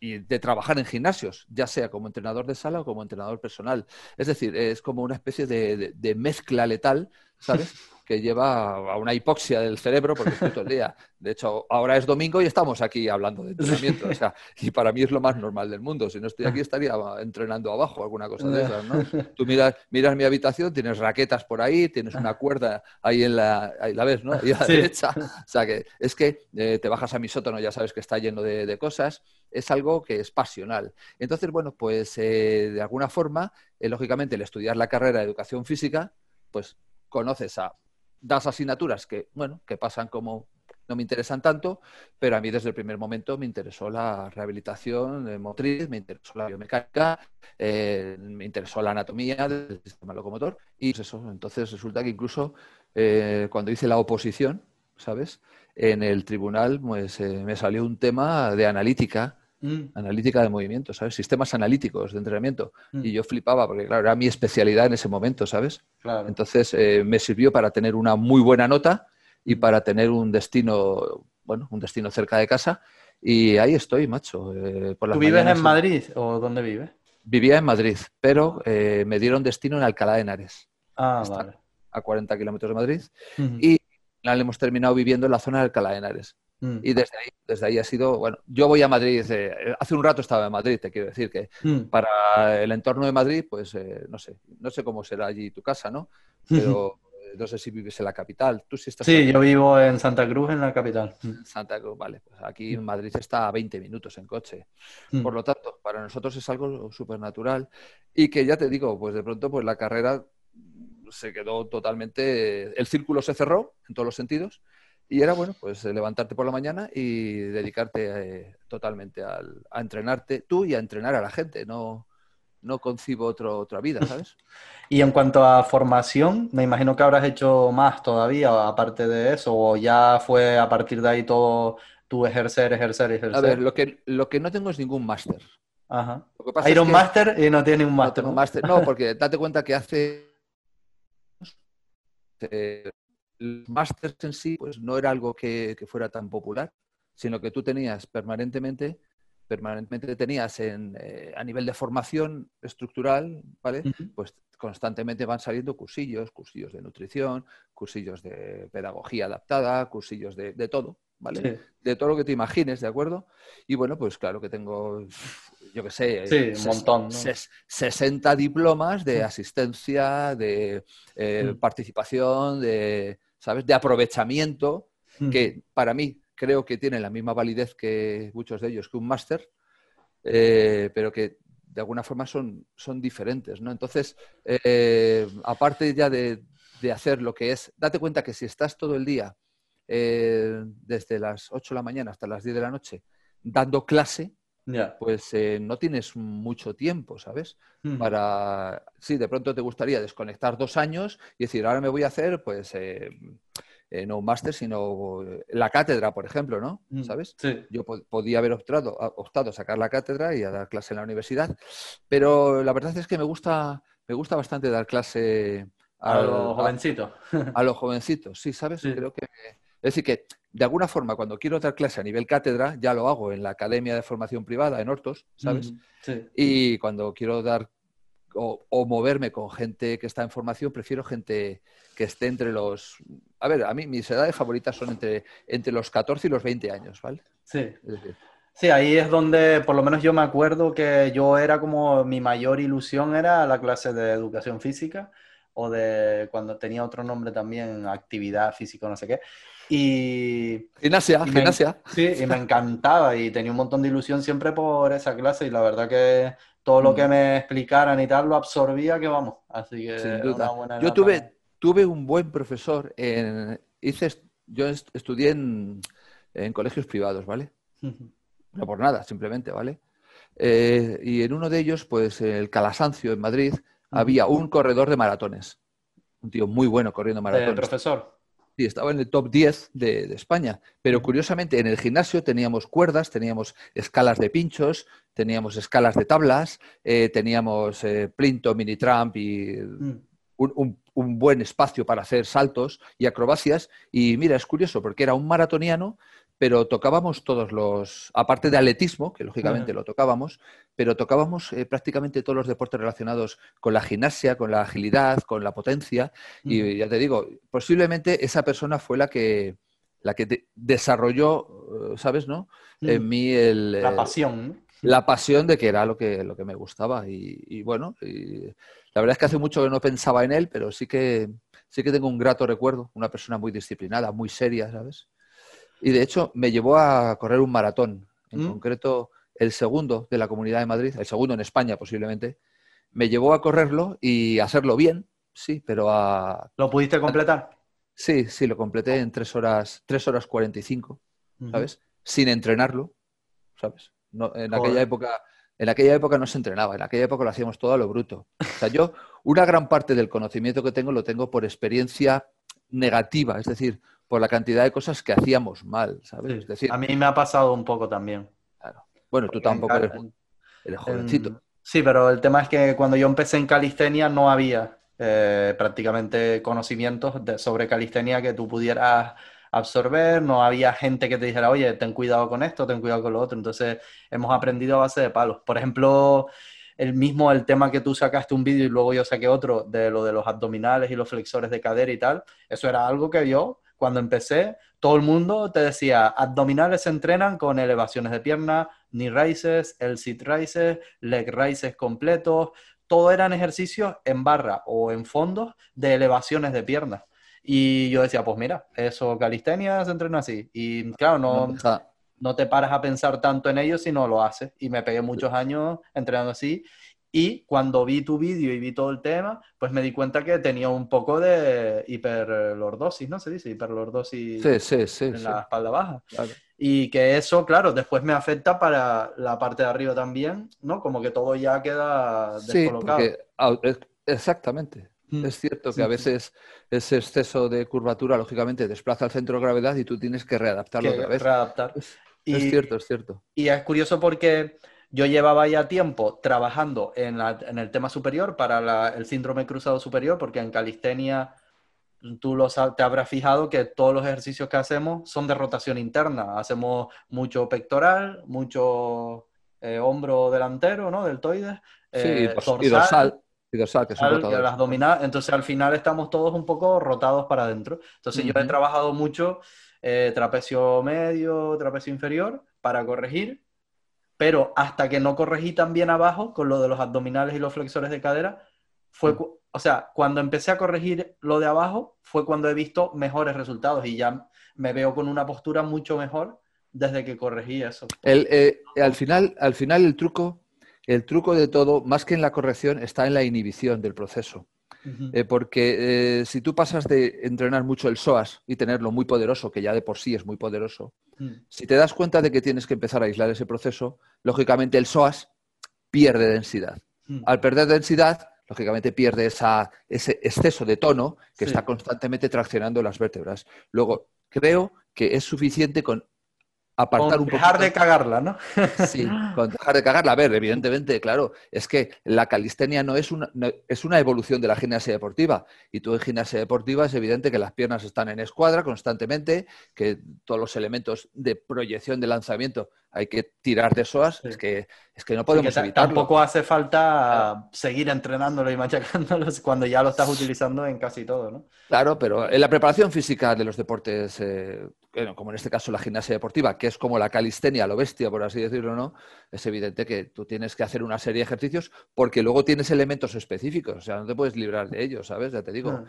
de trabajar en gimnasios, ya sea como entrenador de sala o como entrenador personal. Es decir, es como una especie de mezcla letal, ¿sabes? que lleva a una hipoxia del cerebro porque estoy todo el día. De hecho, ahora es domingo y estamos aquí hablando de entrenamiento. O sea, y para mí es lo más normal del mundo. Si no estoy aquí, estaría entrenando abajo, alguna cosa de esas, ¿no? Tú miras, miras mi habitación, tienes raquetas por ahí, tienes una cuerda ahí en la, ahí la ves, ¿no? Y a la derecha. O sea, que es que eh, te bajas a mi sótano, ya sabes que está lleno de, cosas. Es algo que es pasional. Entonces, bueno, pues eh, de alguna forma, eh, lógicamente, el estudiar la carrera de educación física, pues conoces a das asignaturas que, bueno, que pasan como no me interesan tanto, pero a mí desde el primer momento me interesó la rehabilitación motriz, me interesó la biomecánica, eh, me interesó la anatomía del sistema locomotor y pues eso, entonces resulta que incluso eh, cuando hice la oposición, ¿sabes? En el tribunal pues eh, me salió un tema de analítica Mm. Analítica de movimiento, ¿sabes? Sistemas analíticos de entrenamiento. Mm. Y yo flipaba porque, claro, era mi especialidad en ese momento, ¿sabes? Entonces eh, me sirvió para tener una muy buena nota y mm. para tener un destino, bueno, un destino cerca de casa. Y ahí estoy, macho. Eh, ¿Tú vives en Madrid o dónde vives? Vivía en Madrid, pero eh, me dieron destino en Alcalá de Henares. Ah, vale. A 40 kilómetros de Madrid. Y al final hemos terminado viviendo en la zona de Alcalá de Henares. Mm. Y desde ahí, desde ahí ha sido, bueno, yo voy a Madrid, eh, hace un rato estaba en Madrid, te quiero decir que mm. para el entorno de Madrid, pues eh, no sé, no sé cómo será allí tu casa, ¿no? Pero no sé si vives en la capital. ¿Tú sí estás Sí, yo vivo en Santa Cruz, en la capital. Santa Cruz, vale. Pues aquí en Madrid está a 20 minutos en coche. Mm. Por lo tanto, para nosotros es algo súper natural y que ya te digo, pues de pronto pues la carrera se quedó totalmente, el círculo se cerró en todos los sentidos y era bueno, pues levantarte por la mañana y dedicarte eh, totalmente al- a entrenarte tú y a entrenar a la gente. No, no concibo otro, otra vida, ¿sabes? Y en cuanto a formación, me imagino que habrás hecho más todavía, aparte de eso, o ya fue a partir de ahí todo tu ejercer, ejercer, ejercer. A ver, lo que, lo que no tengo es ningún máster. Ajá. Lo que pasa es Iron que- Master y no tiene un máster. No, porque date cuenta que hace eh, los másters en sí, pues no era algo que, que fuera tan popular, sino que tú tenías permanentemente, permanentemente tenías en, eh, a nivel de formación estructural, ¿vale? Pues constantemente van saliendo cursillos, cursillos de nutrición, cursillos de pedagogía adaptada, cursillos de, de todo, ¿vale? Sí. de todo lo que te imagines, ¿de acuerdo? Y bueno, pues claro que tengo, yo qué sé, Sí, un montón, ¿no? ses- 60 diplomas de asistencia, de eh, Mm. participación, de, ¿sabes? De aprovechamiento, que para mí creo que tienen la misma validez que muchos de ellos que un máster, eh, pero que de alguna forma son, son diferentes, ¿no? Entonces, eh, aparte ya de, de hacer lo que es, date cuenta que si estás todo el día eh, desde las 8 de la mañana hasta las 10 de la noche dando clase, Pues eh, no tienes mucho tiempo, ¿sabes? Ujú. Para, sí, de pronto te gustaría desconectar dos años y decir, ahora me voy a hacer, pues, eh, eh, no un máster, sino eh, la cátedra, por ejemplo, ¿no? Mm, ¿Sabes? Sí. Yo po- podía haber optado a, optado a sacar la cátedra y a dar clase en la universidad, pero la verdad es que me gusta, me gusta bastante dar clase A los a- jovencitos. a los jovencitos, sí, ¿sabes? Sí. Creo que. Es decir, que de alguna forma, cuando quiero dar clase a nivel cátedra, ya lo hago en la Academia de Formación Privada, en Hortos, ¿sabes? Ujú. Sí. Y cuando quiero dar o, o moverme con gente que está en formación, prefiero gente que esté entre los. A ver, a mí mis edades favoritas son entre, entre los 14 y los 20 años, ¿vale? Sí. Es decir, Sí, ahí es donde, por lo menos yo me acuerdo que yo era como mi mayor ilusión era la clase de educación física o de cuando tenía otro nombre también, actividad física, no sé qué. Y gimnasia, Y me- sí, y me encantaba y tenía un montón de ilusión siempre por esa clase y la verdad que todo lo Mm. que me explicaran y tal lo absorbía que vamos. Así que Sin era duda. una buena Yo tuve, tuve un buen profesor. En, hice, yo est- estudié en, en colegios privados, ¿vale? No por nada, simplemente, ¿vale? Eh, y en uno de ellos, pues el Calasancio, en Madrid, había un corredor de maratones. Un tío muy bueno corriendo maratones. profesor. Sí, estaba en el top 10 de, de España. Pero curiosamente, en el gimnasio teníamos cuerdas, teníamos escalas de pinchos, teníamos escalas de tablas, eh, teníamos eh, plinto, mini tramp y Mm. un, un- un buen espacio para hacer saltos y acrobacias. Y mira, es curioso porque era un maratoniano, pero tocábamos todos los, aparte de atletismo, que lógicamente lo tocábamos, pero tocábamos eh, prácticamente todos los deportes relacionados con la gimnasia, con la agilidad, con la potencia. Y ya te digo, posiblemente esa persona fue la que, la que de- desarrolló, eh, ¿sabes, no? En mí el, La eh, pasión. ¿no? la pasión de que era lo que, lo que me gustaba. Y, y bueno, y la verdad es que hace mucho que no pensaba en él, pero sí que, sí que tengo un grato recuerdo, una persona muy disciplinada, muy seria, ¿sabes? Y de hecho me llevó a correr un maratón, en ¿Mm? concreto el segundo de la Comunidad de Madrid, el segundo en España posiblemente. Me llevó a correrlo y hacerlo bien, sí, pero a... ¿Lo pudiste completar? Sí, sí, lo completé en tres horas, tres horas 45. Ujú. ¿sabes? Sin entrenarlo, ¿sabes? No, en Joder. aquella época, en aquella época no se entrenaba, en aquella época lo hacíamos todo a lo bruto. O sea, yo una gran parte del conocimiento que tengo lo tengo por experiencia negativa, es decir, por la cantidad de cosas que hacíamos mal, ¿sabes? Sí. Es decir, A mí me ha pasado un poco también. claro. bueno, tú tampoco eres, eres jovencito. en- Sí, pero el tema es que cuando yo empecé en calistenia no había eh, prácticamente conocimientos de- sobre calistenia que tú pudieras absorber, no había gente que te dijera, oye, ten cuidado con esto, ten cuidado con lo otro. Entonces hemos aprendido a base de palos. Por ejemplo, el mismo, el tema que tú sacaste un vídeo y luego yo saqué otro de lo de los abdominales y los flexores de cadera y tal, eso era algo que yo cuando empecé, todo el mundo te decía, abdominales se entrenan con elevaciones de pierna, knee raises, el sit raises, leg raises completos, todo eran ejercicios en barra o en fondos de elevaciones de piernas. Y yo decía, pues mira, eso calistenia se entrena así. Y claro, no, no te paras a pensar tanto en ello si no lo haces. Y me pegué muchos años entrenando así. Y cuando vi tu vídeo y vi todo el tema, pues me di cuenta que tenía un poco de hiperlordosis, ¿no? Se dice hiperlordosis en la espalda baja. Y que eso, claro, después me afecta para la parte de arriba también, ¿no? Como que todo ya queda descolocado. Sí, exactamente. Mm. Es cierto que a veces ese exceso de curvatura, lógicamente, desplaza el centro de gravedad y tú tienes que readaptarlo otra vez. Readaptar. es cierto, es cierto. Y es curioso porque yo llevaba ya tiempo trabajando en, el tema superior para el síndrome cruzado superior, porque en calistenia tú lo, te habrás fijado que todos los ejercicios que hacemos son de rotación interna. Hacemos mucho pectoral, mucho eh, hombro delantero, ¿no? Deltoides. Eh, y dorsal. Y dorsal, que son las Entonces, al final estamos todos un poco rotados para adentro. Entonces, yo he trabajado mucho eh, trapecio medio, trapecio inferior para corregir pero hasta que no corregí también abajo con lo de los abdominales y los flexores de cadera, fue, mm. o sea, cuando empecé a corregir lo de abajo, fue cuando he visto mejores resultados y ya me veo con una postura mucho mejor desde que corregí eso. El, eh, al, final, al final el truco, el truco de todo, más que en la corrección, está en la inhibición del proceso. Eh, porque eh, si tú pasas de entrenar mucho el psoas y tenerlo muy poderoso, que ya de por sí es muy poderoso, mm. si te das cuenta de que tienes que empezar a aislar ese proceso, lógicamente el psoas pierde densidad. Mm. Al perder densidad, lógicamente pierde esa, ese exceso de tono que está constantemente traccionando las vértebras. Luego, creo que es suficiente con apartar un dejar de cagarla, ¿no? sí, con dejar de cagarla. A ver, evidentemente, claro, es que la calistenia no es una, es una evolución de la gimnasia deportiva. Y tú en gimnasia deportiva es evidente que las piernas están en escuadra constantemente, que todos los elementos de proyección de lanzamiento hay que tirar de SOAS, es, que, es que no podemos evitarlo. Tampoco hace falta seguir entrenándolo y machacándolo cuando ya lo estás utilizando en casi todo, ¿no? Claro, pero en la preparación física de los deportes, eh, como en este caso la gimnasia deportiva, que es como la calistenia, lo bestia, por así decirlo, ¿no? Es evidente que tú tienes que hacer una serie de ejercicios porque luego tienes elementos específicos, o sea, no te puedes librar de ellos, ¿sabes? Ya te digo. Ah.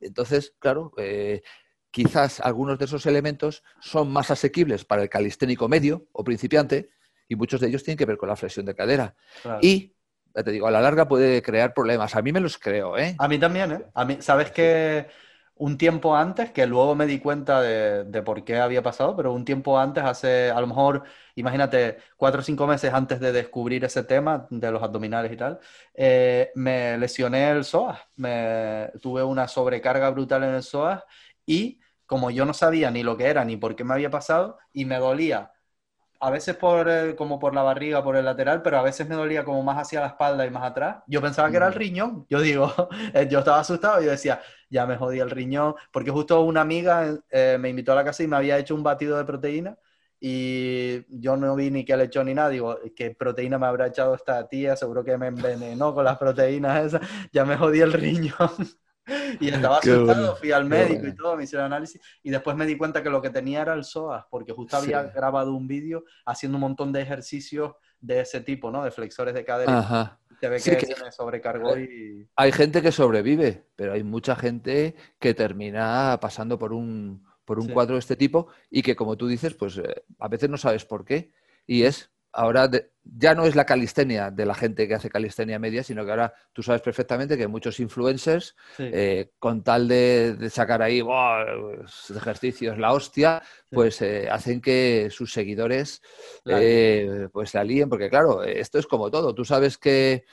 Entonces, claro, eh, quizás algunos de esos elementos son más asequibles para el calisténico medio o principiante y muchos de ellos tienen que ver con la flexión de cadera. Y, te digo, a la larga puede crear problemas. A mí me los creo, ¿eh? A mí también, ¿eh? A mí, ¿Sabes que un tiempo antes, que luego me di cuenta de, por qué había pasado, pero un tiempo antes, hace a lo mejor, imagínate, cuatro o cinco meses antes de descubrir ese tema de los abdominales y tal, eh, me lesioné el psoas, me, tuve una sobrecarga brutal en el psoas y como yo no sabía ni lo que era ni por qué me había pasado y me dolía a veces por como por la barriga, por el lateral, pero a veces me dolía como más hacia la espalda y más atrás. Yo pensaba que era el mm. riñón. Yo digo, eh, yo estaba asustado y yo decía, ya me jodí el riñón, porque justo una amiga eh, me invitó a la casa y me había hecho un batido de proteína y yo no vi ni qué le echó ni nada. Digo, ¿qué proteína me habrá echado esta tía? Seguro que me envenenó con las proteínas esas. Ya me jodí el riñón. y estaba asustado, fui al médico y todo, me hicieron análisis y después me di cuenta que lo que tenía era el psoas, porque justo había grabado un vídeo haciendo un montón de ejercicios de ese tipo, ¿no? De flexores de cadera. Se ve que, se me sobrecargó y... Hay gente que sobrevive, pero hay mucha gente que termina pasando por un, por un cuadro de este tipo y que, como tú dices, pues eh, a veces no sabes por qué. Y es ahora ya no es la calistenia de la gente que hace calistenia media, sino que ahora tú sabes perfectamente que muchos influencers, eh, con tal de, sacar ahí ejercicios, la hostia, pues eh, hacen que sus seguidores eh, pues se alíen, porque claro, esto es como todo. Tú sabes que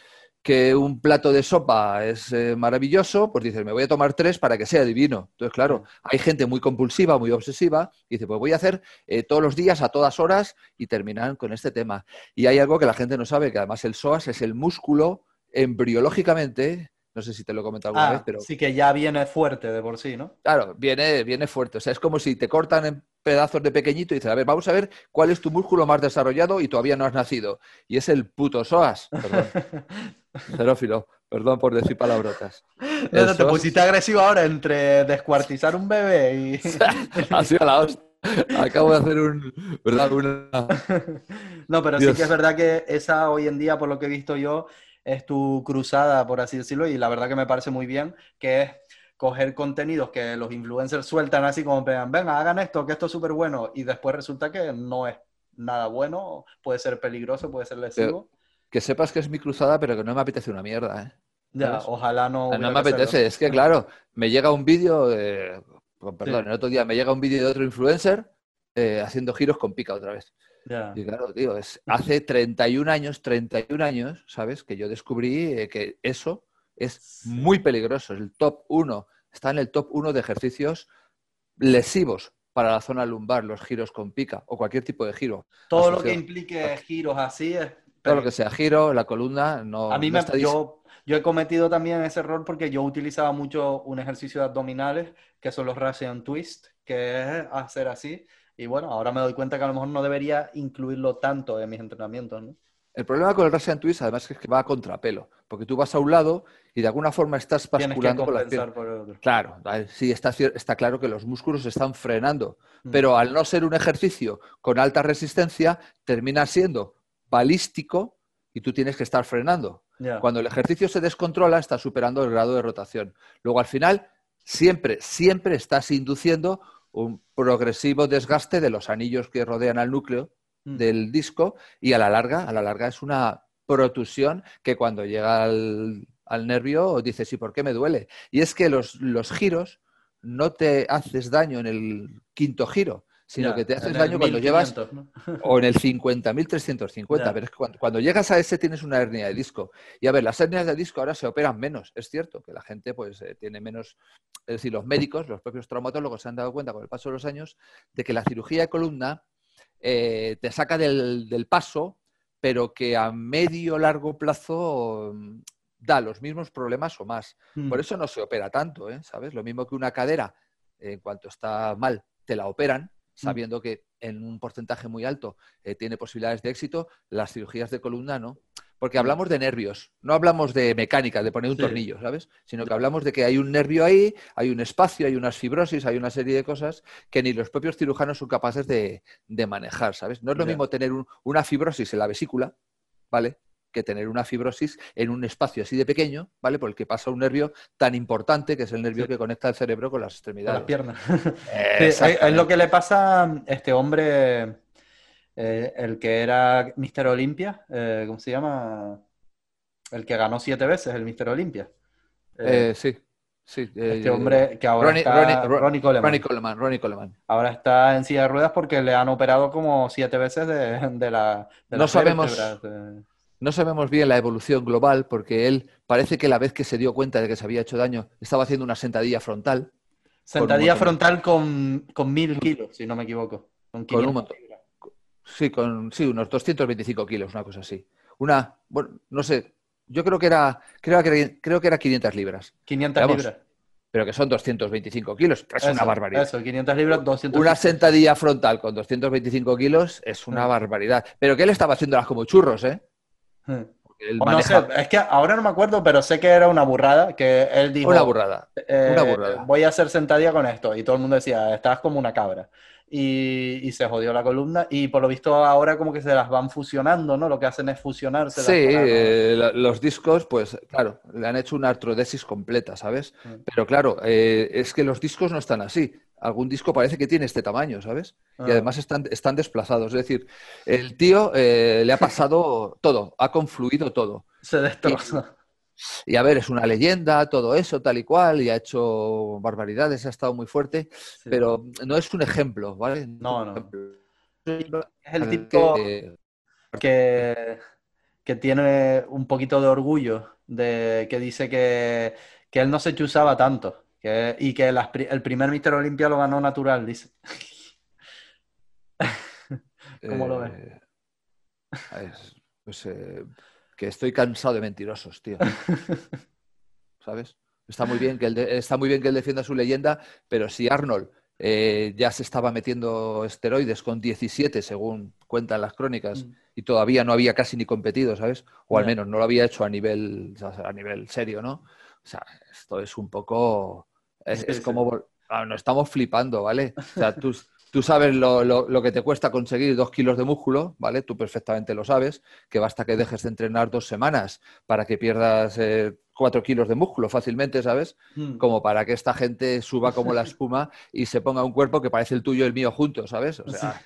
que un plato de sopa es eh, maravilloso, pues dices, me voy a tomar tres para que sea divino. Entonces, claro, hay gente muy compulsiva, muy obsesiva, y dice, pues voy a hacer eh, todos los días, a todas horas, y terminan con este tema. Y hay algo que la gente no sabe, que además el psoas es el músculo embriológicamente, no sé si te lo he comentado alguna ah, vez, pero... Sí que ya viene fuerte de por sí, ¿no? Claro, viene, viene fuerte. O sea, es como si te cortan en pedazos de pequeñito y dices, a ver, vamos a ver cuál es tu músculo más desarrollado y todavía no has nacido. Y es el puto psoas. Perdón. Xerófilo, perdón por decir palabrotas. No, te pusiste agresivo ahora entre descuartizar un bebé y. ha sido la hostia. Acabo de hacer un. No, pero sí que es verdad que esa hoy en día, por lo que he visto yo, es tu cruzada, por así decirlo, y la verdad que me parece muy bien, que es coger contenidos que los influencers sueltan así como vean, venga, hagan esto, que esto es súper bueno, y después resulta que no es nada bueno, puede ser peligroso, puede ser lesivo. Que sepas que es mi cruzada, pero que no me apetece una mierda, ¿eh? Ya, ojalá no. No me apetece, es que claro, me llega un vídeo, de... perdón, el otro día me llega un vídeo de otro influencer eh, haciendo giros con pica otra vez. Y claro, tío, es, hace 31 años, 31 años, ¿sabes? Que yo descubrí eh, que eso es muy peligroso. El top 1, está en el top 1 de ejercicios lesivos para la zona lumbar, los giros con pica o cualquier tipo de giro. Todo lo que implique giros así es... Todo lo que sea giro, la columna, no... A mí me, yo, yo he cometido también ese error porque yo utilizaba mucho un ejercicio de abdominales, que son los Russian Twist, que es hacer así. Y bueno, ahora me doy cuenta que a lo mejor no debería incluirlo tanto en mis entrenamientos, ¿no? El problema con el Russian Twist, además, es que va a contrapelo, porque tú vas a un lado y de alguna forma estás basculando con la Claro, sí, está, está, claro que los músculos están frenando, mm. pero al no ser un ejercicio con alta resistencia, termina siendo balístico y tú tienes que estar frenando. Cuando el ejercicio se descontrola, está superando el grado de rotación. Luego, al final, siempre, siempre estás induciendo un progresivo desgaste de los anillos que rodean al núcleo mm. del disco y a la larga, a la larga es una protusión que cuando llega al, nervio dices, ¿y por qué me duele? Y es que los, los giros no te haces daño en el quinto giro, sino que te haces daño cuando llevas o en el 50.350, pero es que cuando, llegas a ese tienes una hernia de disco. Y a ver, las hernias de disco ahora se operan menos, es cierto que la gente pues eh, tiene menos, es decir, los médicos, los propios traumatólogos se han dado cuenta con el paso de los años de que la cirugía de columna eh, te saca del, del, paso, pero que a medio largo plazo mm, da los mismos problemas o más. Por mm. eso no se opera tanto, ¿eh? ¿sabes? Lo mismo que una cadera, en cuanto está mal, te la operan. Sabiendo que en un porcentaje muy alto eh, tiene posibilidades de éxito, las cirugías de columna no. Porque mm. hablamos de nervios, no hablamos de mecánica, de poner un tornillo, ¿sabes? Sino que hablamos de que hay un nervio ahí, hay un espacio, hay unas fibrosis, hay una serie de cosas que ni los propios cirujanos son capaces de, manejar, ¿sabes? No es lo mismo tener una fibrosis en la vesícula, ¿vale? Que tener una fibrosis en un espacio así de pequeño, ¿vale? Por el que pasa un nervio tan importante, que es el nervio que conecta el cerebro con las extremidades. Con las piernas. es, lo que le pasa a este hombre, eh, el que era Mister Olimpia, eh, ¿cómo se llama? El que ganó siete veces el Mister Olimpia. Eh, sí. Sí, este hombre que ahora está Ronnie, Coleman. Ronnie Coleman. Ahora está en silla de ruedas porque le han operado como siete veces de, la. no sabemos. No sabemos bien la evolución global porque él parece que la vez que se dio cuenta de que se había hecho daño estaba haciendo una sentadilla frontal. Sentadilla frontal con, mil kilos, si no me equivoco. Con, un montón. Sí, con sí, unos 225 kilos, una cosa así. Una, bueno, no sé, yo creo que era, creo que creo que era 500 libras. 500 libras. Pero que son 225 kilos, es una barbaridad. Eso, 500 libras, 200 Una sentadilla frontal con 225 kilos es una barbaridad. Pero que él estaba haciéndolas como churros, ¿eh? No sé, es que ahora no me acuerdo, pero sé que era una burrada, que él dijo... Una burrada, eh, una burrada. Voy a hacer sentadilla con esto. Y todo el mundo decía, estás como una cabra. Y, se jodió la columna. Y por lo visto ahora como que se las van fusionando, ¿no? Lo que hacen es fusionarse. Sí, eh, los discos, pues claro, le han hecho una artrodesis completa, ¿sabes? Mm. Pero claro, eh, es que los discos no están así algún disco parece que tiene este tamaño, ¿sabes? Y ah. además están, están desplazados. Es decir, el tío eh, le ha pasado todo, ha confluido todo. Se destroza. Y, a ver, es una leyenda, todo eso, tal y cual, y ha hecho barbaridades, ha estado muy fuerte, pero no es un ejemplo, ¿vale? No, no. Es el tipo que, que, tiene un poquito de orgullo, de que dice que, que él no se chusaba tanto y que el primer Mister Olimpia lo ganó natural, dice. ¿Cómo lo ves? Eh, pues eh, que estoy cansado de mentirosos, tío. ¿Sabes? Está muy bien que él, está muy bien que él defienda su leyenda, pero si Arnold eh, ya se estaba metiendo esteroides con 17, según cuentan las crónicas, mm. y todavía no había casi ni competido, ¿sabes? O al menos no lo había hecho a nivel, a nivel serio, ¿no? O sea, esto es un poco es, como, ah, nos estamos flipando, ¿vale? O sea, tú, Tú sabes lo, lo- lo que te cuesta conseguir dos kilos de músculo, ¿vale? Tú perfectamente lo sabes, que basta que dejes de entrenar dos semanas para que pierdas eh, cuatro kilos de músculo fácilmente, ¿sabes? Mm. Como para que esta gente suba como la espuma y se ponga un cuerpo que parece el tuyo y el mío juntos, ¿sabes? O sea,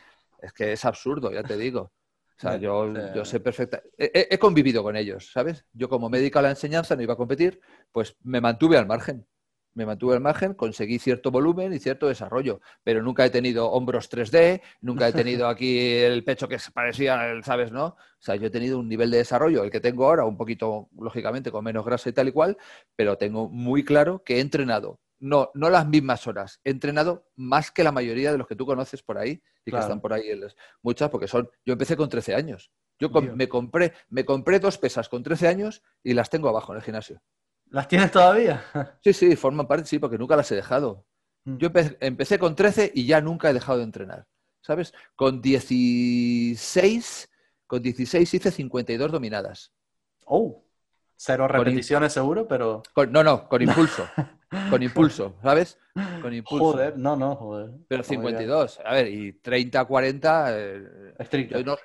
es que es absurdo, ya te digo. O sea, yo, yo sé perfecta. He, he- he convivido con ellos, ¿sabes? Yo como médico a la enseñanza no iba a competir, pues me mantuve al margen. Me mantuve al margen, conseguí cierto volumen y cierto desarrollo, pero nunca he tenido hombros 3D, nunca he tenido aquí el pecho que parecía, el- ¿sabes? ¿No? O sea, yo he tenido un nivel de desarrollo, el que tengo ahora, un poquito, lógicamente, con menos grasa y tal y cual, pero tengo muy claro que he entrenado, no, no las mismas horas, he entrenado más que la mayoría de los que tú conoces por ahí y Claro. que están por ahí, muchas, porque son, yo empecé con 13 años. Yo Dios. me, compré, me compré dos pesas con 13 años y las tengo abajo en el gimnasio. ¿Las tienes todavía? Sí, sí, forman parte, sí, porque nunca las he dejado. Mm. Yo empe- empecé con 13 y ya nunca he dejado de entrenar. ¿Sabes? Con 16, con 16 hice 52 dominadas. Oh, cero repeticiones seguro, pero... Con- no, no, con impulso. con impulso, ¿sabes? Con impulso. Joder, no, no, joder. Pero Oh my God. 52. A ver, y 30, 40. eh, no-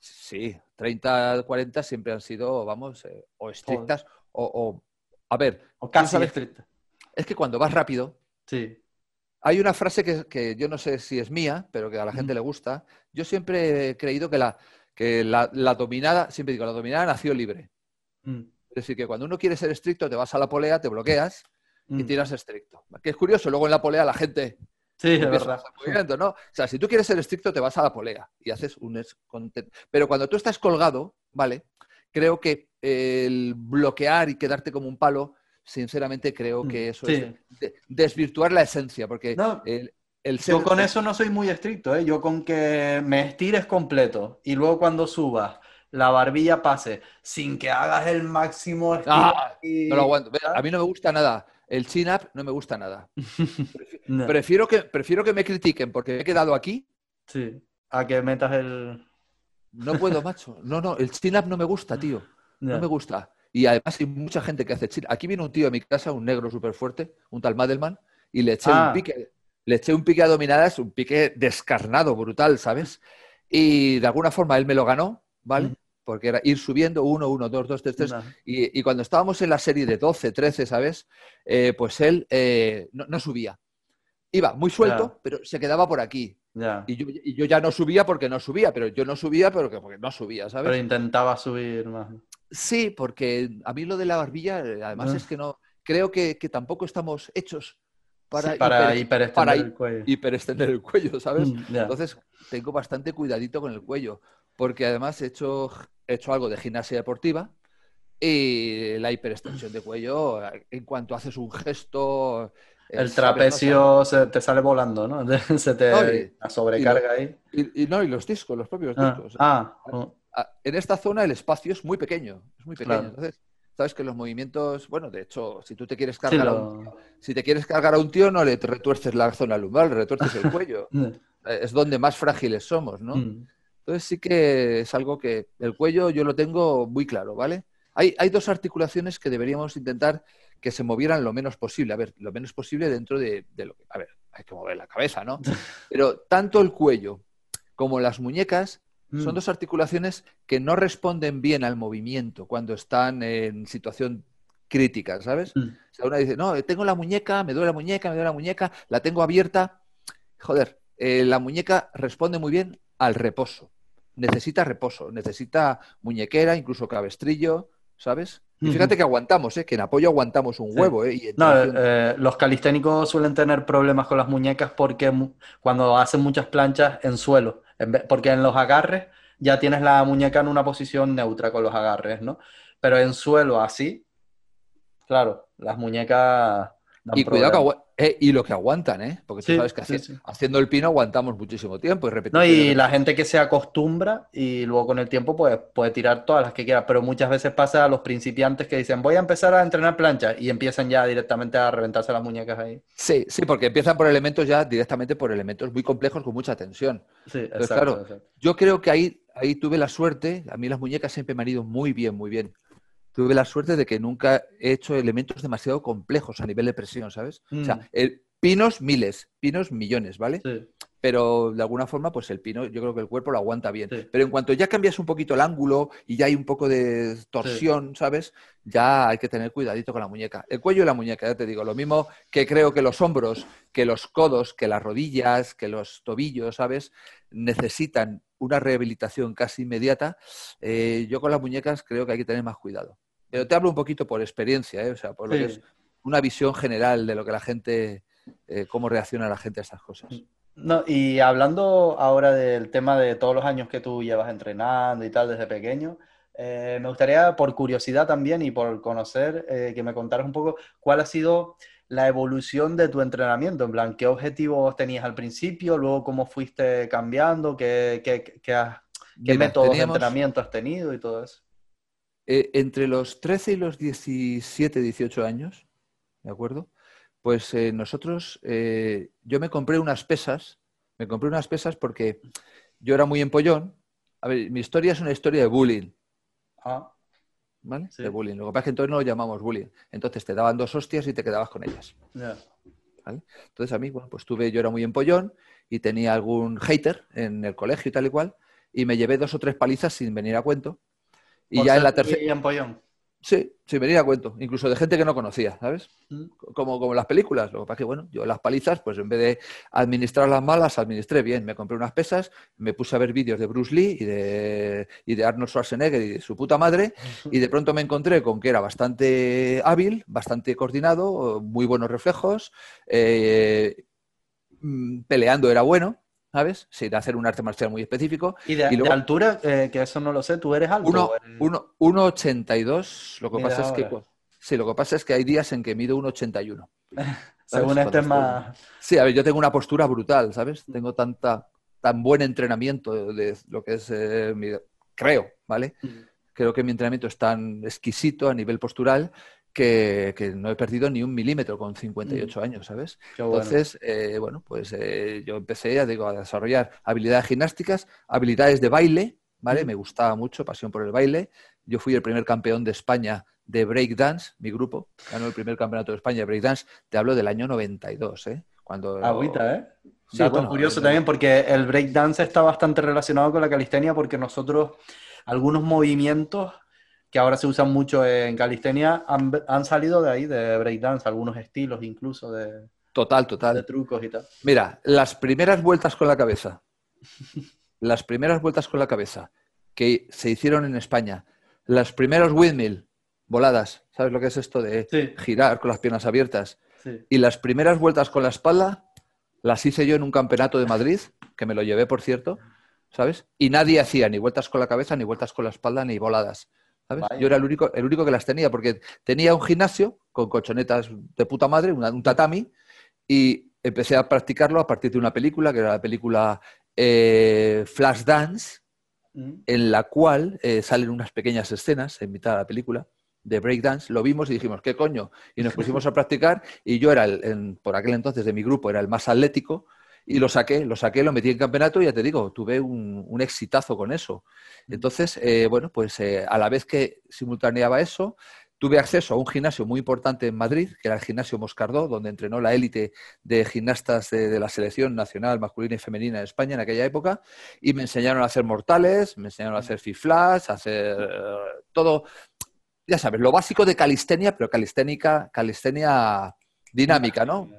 sí, 30, 40 siempre han sido, vamos, eh, o estrictas o, o- A ver, O casi sabes- estricto. es que cuando vas rápido, Sí. Hay una frase que, que yo no sé si es mía, pero que a la gente Mm. le gusta. Yo siempre he creído que la, que la, la dominada, siempre digo, la dominada nació libre. Mm, Es decir, que cuando uno quiere ser estricto, te vas a la polea, te bloqueas y mm. tiras estricto. Que es curioso, luego en la polea la gente Sí, es verdad. ¿no? O sea, si tú quieres ser estricto, te vas a la polea y haces un... Pero cuando tú estás colgado, ¿vale? Creo que el bloquear y quedarte como un palo, sinceramente creo que Mm, eso sí. es de- desvirtuar la esencia, porque No, el, el ser... Yo con eso no soy muy estricto, ¿eh? Yo con que me estires completo y luego cuando subas la barbilla pase sin que hagas el máximo Ah, y- No lo aguanto. A mí no me gusta nada. El chin-up no me gusta nada. No, Prefiero que, prefiero que me critiquen porque me he quedado aquí. sí, a que metas el... No puedo, macho. No, no, el chin-up no me gusta, tío. No me gusta. Y además hay mucha gente que hace chin Aquí vino un tío a mi casa, un negro súper fuerte, un tal Madelman, y le eché Ah. un pique. Le eché un pique a dominadas, un pique descarnado, brutal, ¿sabes? Y de alguna forma él me lo ganó, ¿vale? Porque era ir subiendo uno, uno, dos, dos, tres, tres. No. Y, y cuando estábamos en la serie de 12, 13, ¿sabes? Eh, pues él eh, no, no subía. Iba muy suelto, pero se quedaba por aquí. Ya. Y yo, y yo ya no subía porque no subía, pero yo no subía porque, porque no subía, ¿sabes? Pero intentaba subir más. Sí, porque a mí lo de la barbilla, eh, además Ah. es que no, creo que, que tampoco estamos hechos para, Sí, para hiper- hiperextender para el cuello. hiperextender el cuello, ¿sabes? Mm, ya. Entonces tengo bastante cuidadito con el cuello, porque además he hecho, he hecho algo de gimnasia deportiva y la hiperextensión de cuello, eh, en cuanto haces un gesto... El trapecio se te sale volando, ¿no? Se te la sobrecarga ahí. Y, y no, y los discos, los propios Ah, discos. ah, oh, en esta zona el espacio es muy pequeño, es muy pequeño. Claro. Entonces, sabes que los movimientos, bueno, de hecho, si tú te quieres sí, cargar a un lo- Si te quieres cargar a un tío, no le retuerces la zona lumbar, le retuerces el cuello. Eh, Es donde más frágiles somos, ¿no? Mm, Entonces sí que es algo que el cuello yo lo tengo muy claro, ¿vale? Hay, hay dos articulaciones que deberíamos intentar que se movieran lo menos posible. A ver, lo menos posible dentro de, de lo que... A ver, hay que mover la cabeza, ¿no? Pero tanto el cuello como las muñecas son mm. dos articulaciones que no responden bien al movimiento cuando están en situación crítica, ¿sabes? Mm. O sea, una dice, no, tengo la muñeca, me duele la muñeca, me duele la muñeca, la tengo abierta. Joder, eh, la muñeca responde muy bien al reposo. Necesita reposo, necesita muñequera, incluso cabestrillo, ¿sabes? Y fíjate que aguantamos, ¿eh? que en apoyo aguantamos un huevo. ¿eh? Y No, eh, los calisténicos suelen tener problemas con las muñecas porque mu- cuando hacen muchas planchas en suelo, en porque en los agarres ya tienes la muñeca en una posición neutra con los agarres, ¿no? Pero en suelo así, claro, las muñecas dan y cuidado que eh, y lo que aguantan, ¿eh? Porque tú Sí, sabes que sí, haci- sí. haciendo el pino aguantamos muchísimo tiempo y No, repeticiones. y la gente que se acostumbra y luego con el tiempo pues, puede tirar todas las que quiera, pero muchas veces pasa a los principiantes que dicen voy a empezar a entrenar plancha y empiezan ya directamente a reventarse las muñecas ahí. Sí, sí, porque empiezan por elementos ya directamente por elementos muy complejos con mucha tensión. Sí, Entonces, exacto, claro, exacto. Yo creo que ahí, ahí tuve la suerte, a mí las muñecas siempre me han ido muy bien, muy bien. Tuve la suerte de que nunca he hecho elementos demasiado complejos a nivel de presión, ¿sabes? O sea, Mm. el- pinos miles, pinos millones, ¿vale? Sí. pero de alguna forma, pues el pino, yo creo que el cuerpo lo aguanta bien. Pero en cuanto ya cambias un poquito el ángulo y ya hay un poco de torsión, ¿sabes? Ya hay que tener cuidadito con la muñeca. El cuello y la muñeca, ya te digo, lo mismo que creo que los hombros, que los codos, que las rodillas, que los tobillos, ¿sabes? Necesitan una rehabilitación casi inmediata. Eh, yo con las muñecas creo que hay que tener más cuidado. Pero te hablo un poquito por experiencia, ¿eh? o sea, por lo que es una visión general de lo que la gente, eh, cómo reacciona la gente a estas cosas. No, y hablando ahora del tema de todos los años que tú llevas entrenando y tal desde pequeño, eh, me gustaría, por curiosidad también y por conocer, eh, que me contaras un poco cuál ha sido la evolución de tu entrenamiento, en plan, qué objetivos tenías al principio, luego cómo fuiste cambiando, qué, qué, qué, métodos de entrenamiento has tenido y todo eso. Eh, entre los 13 y los 17, 18 años, ¿de acuerdo? Pues eh, nosotros, eh, yo me compré unas pesas, me compré unas pesas porque yo era muy empollón. A ver, mi historia es una historia de bullying. Ah. ¿Vale? De bullying. Lo que pasa es que entonces no lo llamamos bullying. Entonces te daban dos hostias y te quedabas con ellas. ¿Vale? Entonces a mí, bueno, pues tuve, yo era muy empollón y tenía algún hater en el colegio y tal y cual. Y me llevé dos o tres palizas sin venir a cuento. Y ya en la tercera. Sí, sí, venía a cuento, incluso de gente que no conocía, ¿sabes? Mm. Como, como las películas. Lo que pasa es que, bueno, yo las palizas, pues en vez de administrar las malas, administré bien. Me compré unas pesas, me puse a ver vídeos de Bruce Lee y de, y de Arnold Schwarzenegger y de su puta madre, y de pronto me encontré con que era bastante hábil, bastante coordinado, muy buenos reflejos, eh, mm, peleando era bueno, ¿sabes? Sin hacer un arte marcial muy específico. ¿Y de, altura? Eh, que eso no lo sé, ¿tú eres alto? 1,82. Lo que pasa es que... Sí, lo que pasa es que hay días en que mido 1,81. Según este más... Sí, a ver, yo tengo una postura brutal, ¿sabes? Tengo tanta, tan buen entrenamiento de lo que es eh, mi... Creo, ¿vale? Mm. Creo que mi entrenamiento es tan exquisito a nivel postural que, no he perdido ni un milímetro con 58 mm. años, ¿sabes? Entonces, eh, bueno, pues eh, yo empecé, ya digo, a desarrollar habilidades gimnásticas, habilidades de baile, ¿vale? Mm. Me gustaba mucho, pasión por el baile. Yo fui el primer campeón de España de breakdance, mi grupo, ganó el primer campeonato de España de breakdance, te hablo del año 92, ¿eh? Cuando... Agüita, ¿eh? Sí, Dato curioso también porque el breakdance está bastante relacionado con la calistenia porque nosotros algunos movimientos que ahora se usan mucho en calistenia, han, salido de ahí, de breakdance, algunos estilos incluso de... Total, total. De trucos y tal. Mira, las primeras vueltas con la cabeza, las primeras vueltas con la cabeza que se hicieron en España, las primeros windmill, voladas, ¿sabes lo que es esto de girar con las piernas abiertas? Y las primeras vueltas con la espalda las hice yo en un campeonato de Madrid, que me lo llevé, por cierto, ¿sabes? Y nadie hacía ni vueltas con la cabeza, ni vueltas con la espalda, ni voladas. Yo era el único, el único que las tenía, porque tenía un gimnasio con colchonetas de puta madre, un tatami, y empecé a practicarlo a partir de una película, que era la película eh, Flash Dance, mm. en la cual eh, salen unas pequeñas escenas en mitad de la película de breakdance, lo vimos y dijimos, ¿qué coño? Y nos pusimos a practicar y yo era, el, por aquel entonces de mi grupo, era el más atlético, y lo saqué, lo saqué, lo metí en campeonato y ya te digo, tuve un, un exitazo con eso. Mm. Entonces, eh, bueno, pues eh, a la vez que simultaneaba eso, tuve acceso a un gimnasio muy importante en Madrid, que era el gimnasio Moscardó, donde entrenó la élite de gimnastas de, la selección nacional masculina y femenina de España en aquella época, y me enseñaron a hacer mortales, me enseñaron a hacer fiflas, a hacer eh, todo, ya sabes, lo básico de calistenia, pero calisténica, calistenia dinámica, ¿no?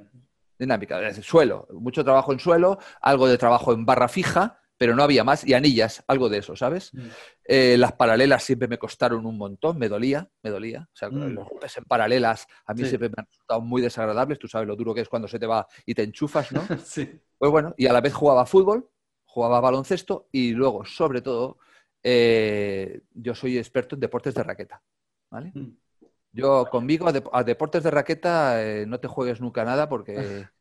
Dinámica, de suelo, mucho trabajo en suelo, algo de trabajo en barra fija, pero no había más, y anillas, algo de eso, ¿sabes? Mm. Eh, las paralelas siempre me costaron un montón, me dolía, me dolía. O sea, mm. los golpes en paralelas a mí siempre me han resultado muy desagradables, tú sabes lo duro que es cuando se te va y te enchufas, ¿no? sí. Pues bueno, y a la vez jugaba fútbol, jugaba baloncesto y luego, sobre todo, eh, yo soy experto en deportes de raqueta, ¿vale? Mm. Yo conmigo a, deportes de raqueta eh, no te juegues nunca nada porque,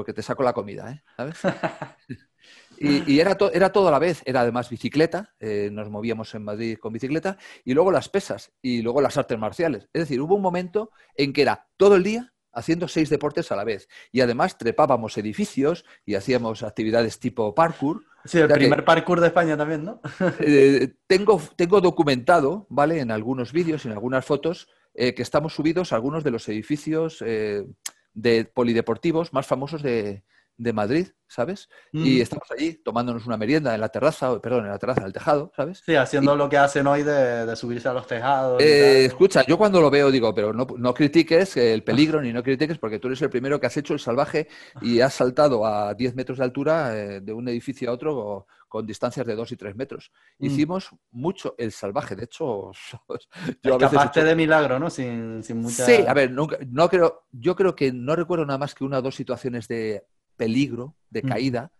porque te saco la comida, ¿eh? ¿sabes? y, era, era todo a la vez. Era además bicicleta, eh, nos movíamos en Madrid con bicicleta, y luego las pesas, y luego las artes marciales. Es decir, hubo un momento en que era todo el día haciendo seis deportes a la vez. Y además trepábamos edificios y hacíamos actividades tipo parkour. Sí, el primer parkour de España también, ¿no? tengo, tengo documentado, ¿vale? En algunos vídeos, en algunas fotos, eh, que estamos subidos a algunos de los edificios eh, de polideportivos más famosos de, de Madrid, ¿sabes? Mm. Y estamos allí tomándonos una merienda en la terraza, o- perdón, en la terraza, en el tejado, ¿sabes? Sí, haciendo lo que hacen hoy de, de subirse a los tejados. Eh, escucha, yo cuando lo veo digo, pero no, no critiques el peligro ni no critiques porque tú eres el primero que has hecho el salvaje y has saltado a 10 metros de altura eh, de un edificio a otro o- con distancias de 2 y 3 metros. Mm. Hicimos mucho el salvaje, de hecho, yo Escapaste hecho- de milagro, ¿no? Sin, sin mucha... Sí, a ver, nunca- no creo, yo creo que no recuerdo nada más que una o dos situaciones de peligro, de Ujú. caída,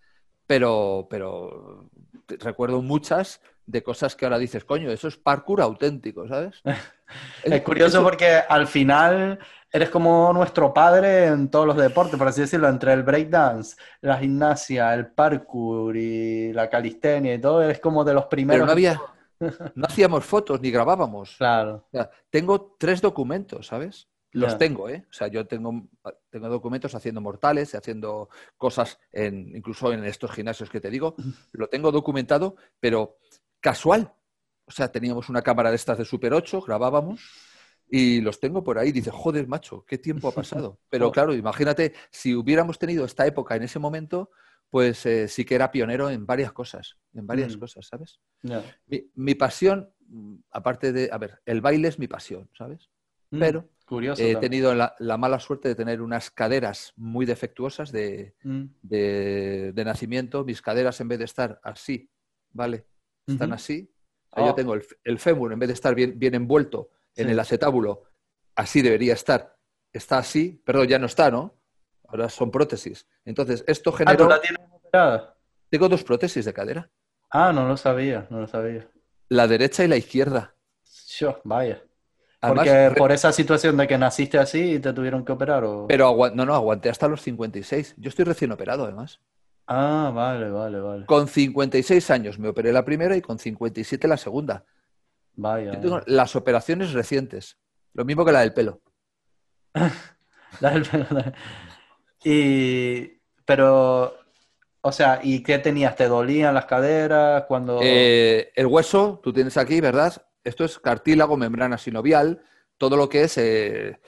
pero, pero recuerdo muchas de cosas que ahora dices, coño, eso es parkour auténtico, ¿sabes? Es curioso Eso- porque al final eres como nuestro padre en todos los deportes, por así decirlo, entre el breakdance, la gimnasia, el parkour y la calistenia y todo, eres como de los Pero primeros. no había, no hacíamos fotos ni grabábamos. Claro. O sea, tengo tres documentos, ¿sabes? Los tengo, ¿eh? O sea, yo tengo, tengo documentos haciendo mortales, haciendo cosas, en, incluso en estos gimnasios que te digo, lo tengo documentado, pero casual. O sea, teníamos una cámara de estas de Super 8, grabábamos y los tengo por ahí. Dice, joder, macho, qué tiempo ha pasado. Pero claro, imagínate, si hubiéramos tenido esta época en ese momento, pues eh, sí que era pionero en varias cosas, en varias Mm. cosas, ¿sabes? Mi, mi pasión, mm, aparte de, a ver, el baile es mi pasión, ¿sabes? Mm, Pero Curioso. He tenido la, la mala suerte de tener unas caderas muy defectuosas de, Mm, de- de nacimiento. Mis caderas, en vez de estar así, ¿vale? Están así. O sea, Oh. Yo tengo el, el fémur, en vez de estar bien, bien envuelto en Sí. el acetábulo, así debería estar. Está así, perdón, ya no está, ¿no? Ahora son prótesis. Entonces, esto Ah, ¿tú generó... la tienes operada? Tengo dos prótesis de cadera. Ah, no lo sabía, no lo sabía. La derecha y la izquierda. Yo, vaya. Además, Porque por esa situación de que naciste así y te tuvieron que operar o... Pero no, no, aguanté hasta los 56. Yo estoy recién operado, además. Ah, vale, vale, vale. Con 56 años me operé la primera y con 57 la segunda. Vaya. Yo tengo las operaciones recientes. Lo mismo que la del pelo. La del pelo, Y, pero, o sea, ¿y qué tenías? ¿Te dolían las caderas cuando...? Eh, el hueso, tú tienes aquí, ¿verdad? Esto es cartílago, membrana sinovial, todo lo que es eh,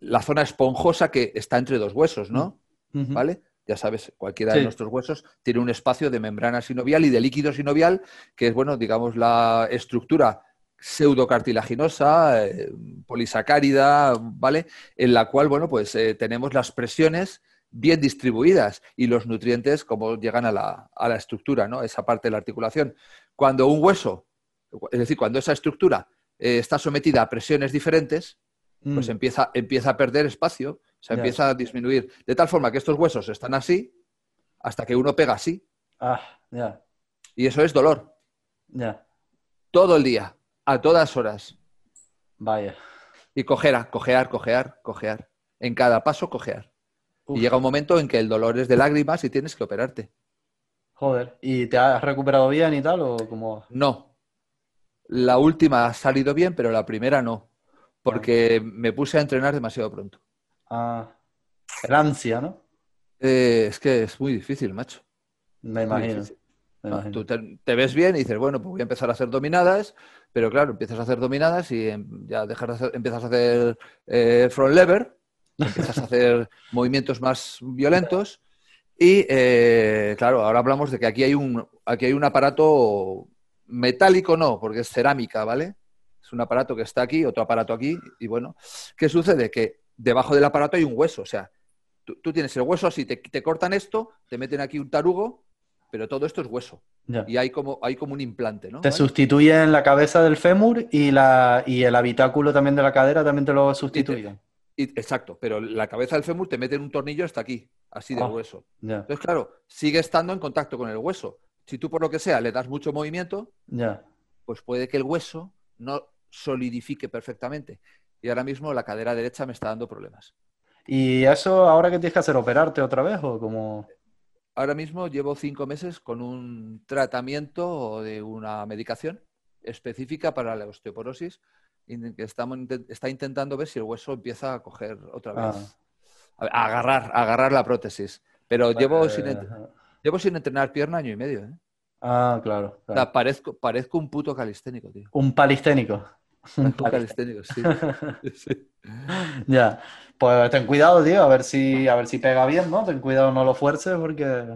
la zona esponjosa que está entre dos huesos, ¿no? Ujú. ¿Vale? Ya sabes, cualquiera Sí. de nuestros huesos tiene un espacio de membrana sinovial y de líquido sinovial, que es, bueno, digamos, la estructura pseudocartilaginosa, eh, polisacárida, ¿vale? En la cual, bueno, pues eh, tenemos las presiones bien distribuidas y los nutrientes como llegan a la, a la estructura, ¿no? Esa parte de la articulación. Cuando un hueso, es decir, cuando esa estructura eh, está sometida a presiones diferentes, pues Mm, empieza, empieza a perder espacio, o sea, Ya. empieza a disminuir. De tal forma que estos huesos están así hasta que uno pega así. Ah, ya, Y eso es dolor. ya, Todo el día, a todas horas. vaya. Y cojear, cojear, cojear, cojear. En cada paso, cojear. Uf, Y llega un momento en que el dolor es de lágrimas y tienes que operarte. Joder, ¿y te has recuperado bien y tal o cómo? No. La última ha salido bien, pero la primera no. Porque me puse a entrenar demasiado pronto. Ah, el ansia, ¿no? Eh, es que es muy difícil, macho. Me imagino, me tú te, te ves bien y dices, bueno, pues voy a empezar a hacer dominadas, pero claro, empiezas a hacer dominadas y em, ya dejas de hacer- empiezas a hacer eh, front lever, empiezas a hacer movimientos más violentos y, eh, claro, ahora hablamos de que aquí hay un, aquí hay un aparato metálico, no, porque es cerámica, ¿vale? Es un aparato que está aquí, otro aparato aquí, y bueno, ¿qué sucede? Que debajo del aparato hay un hueso, o sea, tú, tú tienes el hueso así, te, te cortan esto, te meten aquí un tarugo, pero todo esto es hueso Ya. y hay como, hay como un implante, ¿no? Te ¿Vale? sustituyen la cabeza del fémur y, la, y el habitáculo también de la cadera también te lo sustituyen. Y- exacto, pero la cabeza del fémur te meten un tornillo hasta aquí, así de Ah. hueso. Ya, Entonces, claro, sigue estando en contacto con el hueso. Si tú por lo que sea le das mucho movimiento, ya. pues puede que el hueso no solidifique perfectamente. Y ahora mismo la cadera derecha me está dando problemas. ¿Y eso ahora que tienes que hacer, operarte otra vez o como... Ahora mismo llevo cinco meses con un tratamiento de una medicación específica para la osteoporosis que estamos, está intentando ver si el hueso empieza a coger otra vez. Ah, A agarrar, a agarrar la prótesis. Pero llevo, sin, llevo sin entrenar pierna año y medio. ¿eh? Ah, claro, O sea, claro. parezco, parezco un puto calisténico, tío. Un palisténico. Un calisténico, sí. sí. Ya. Pues ten cuidado, tío, a ver si, a ver si pega bien, ¿no? Ten cuidado, no lo fuerces porque.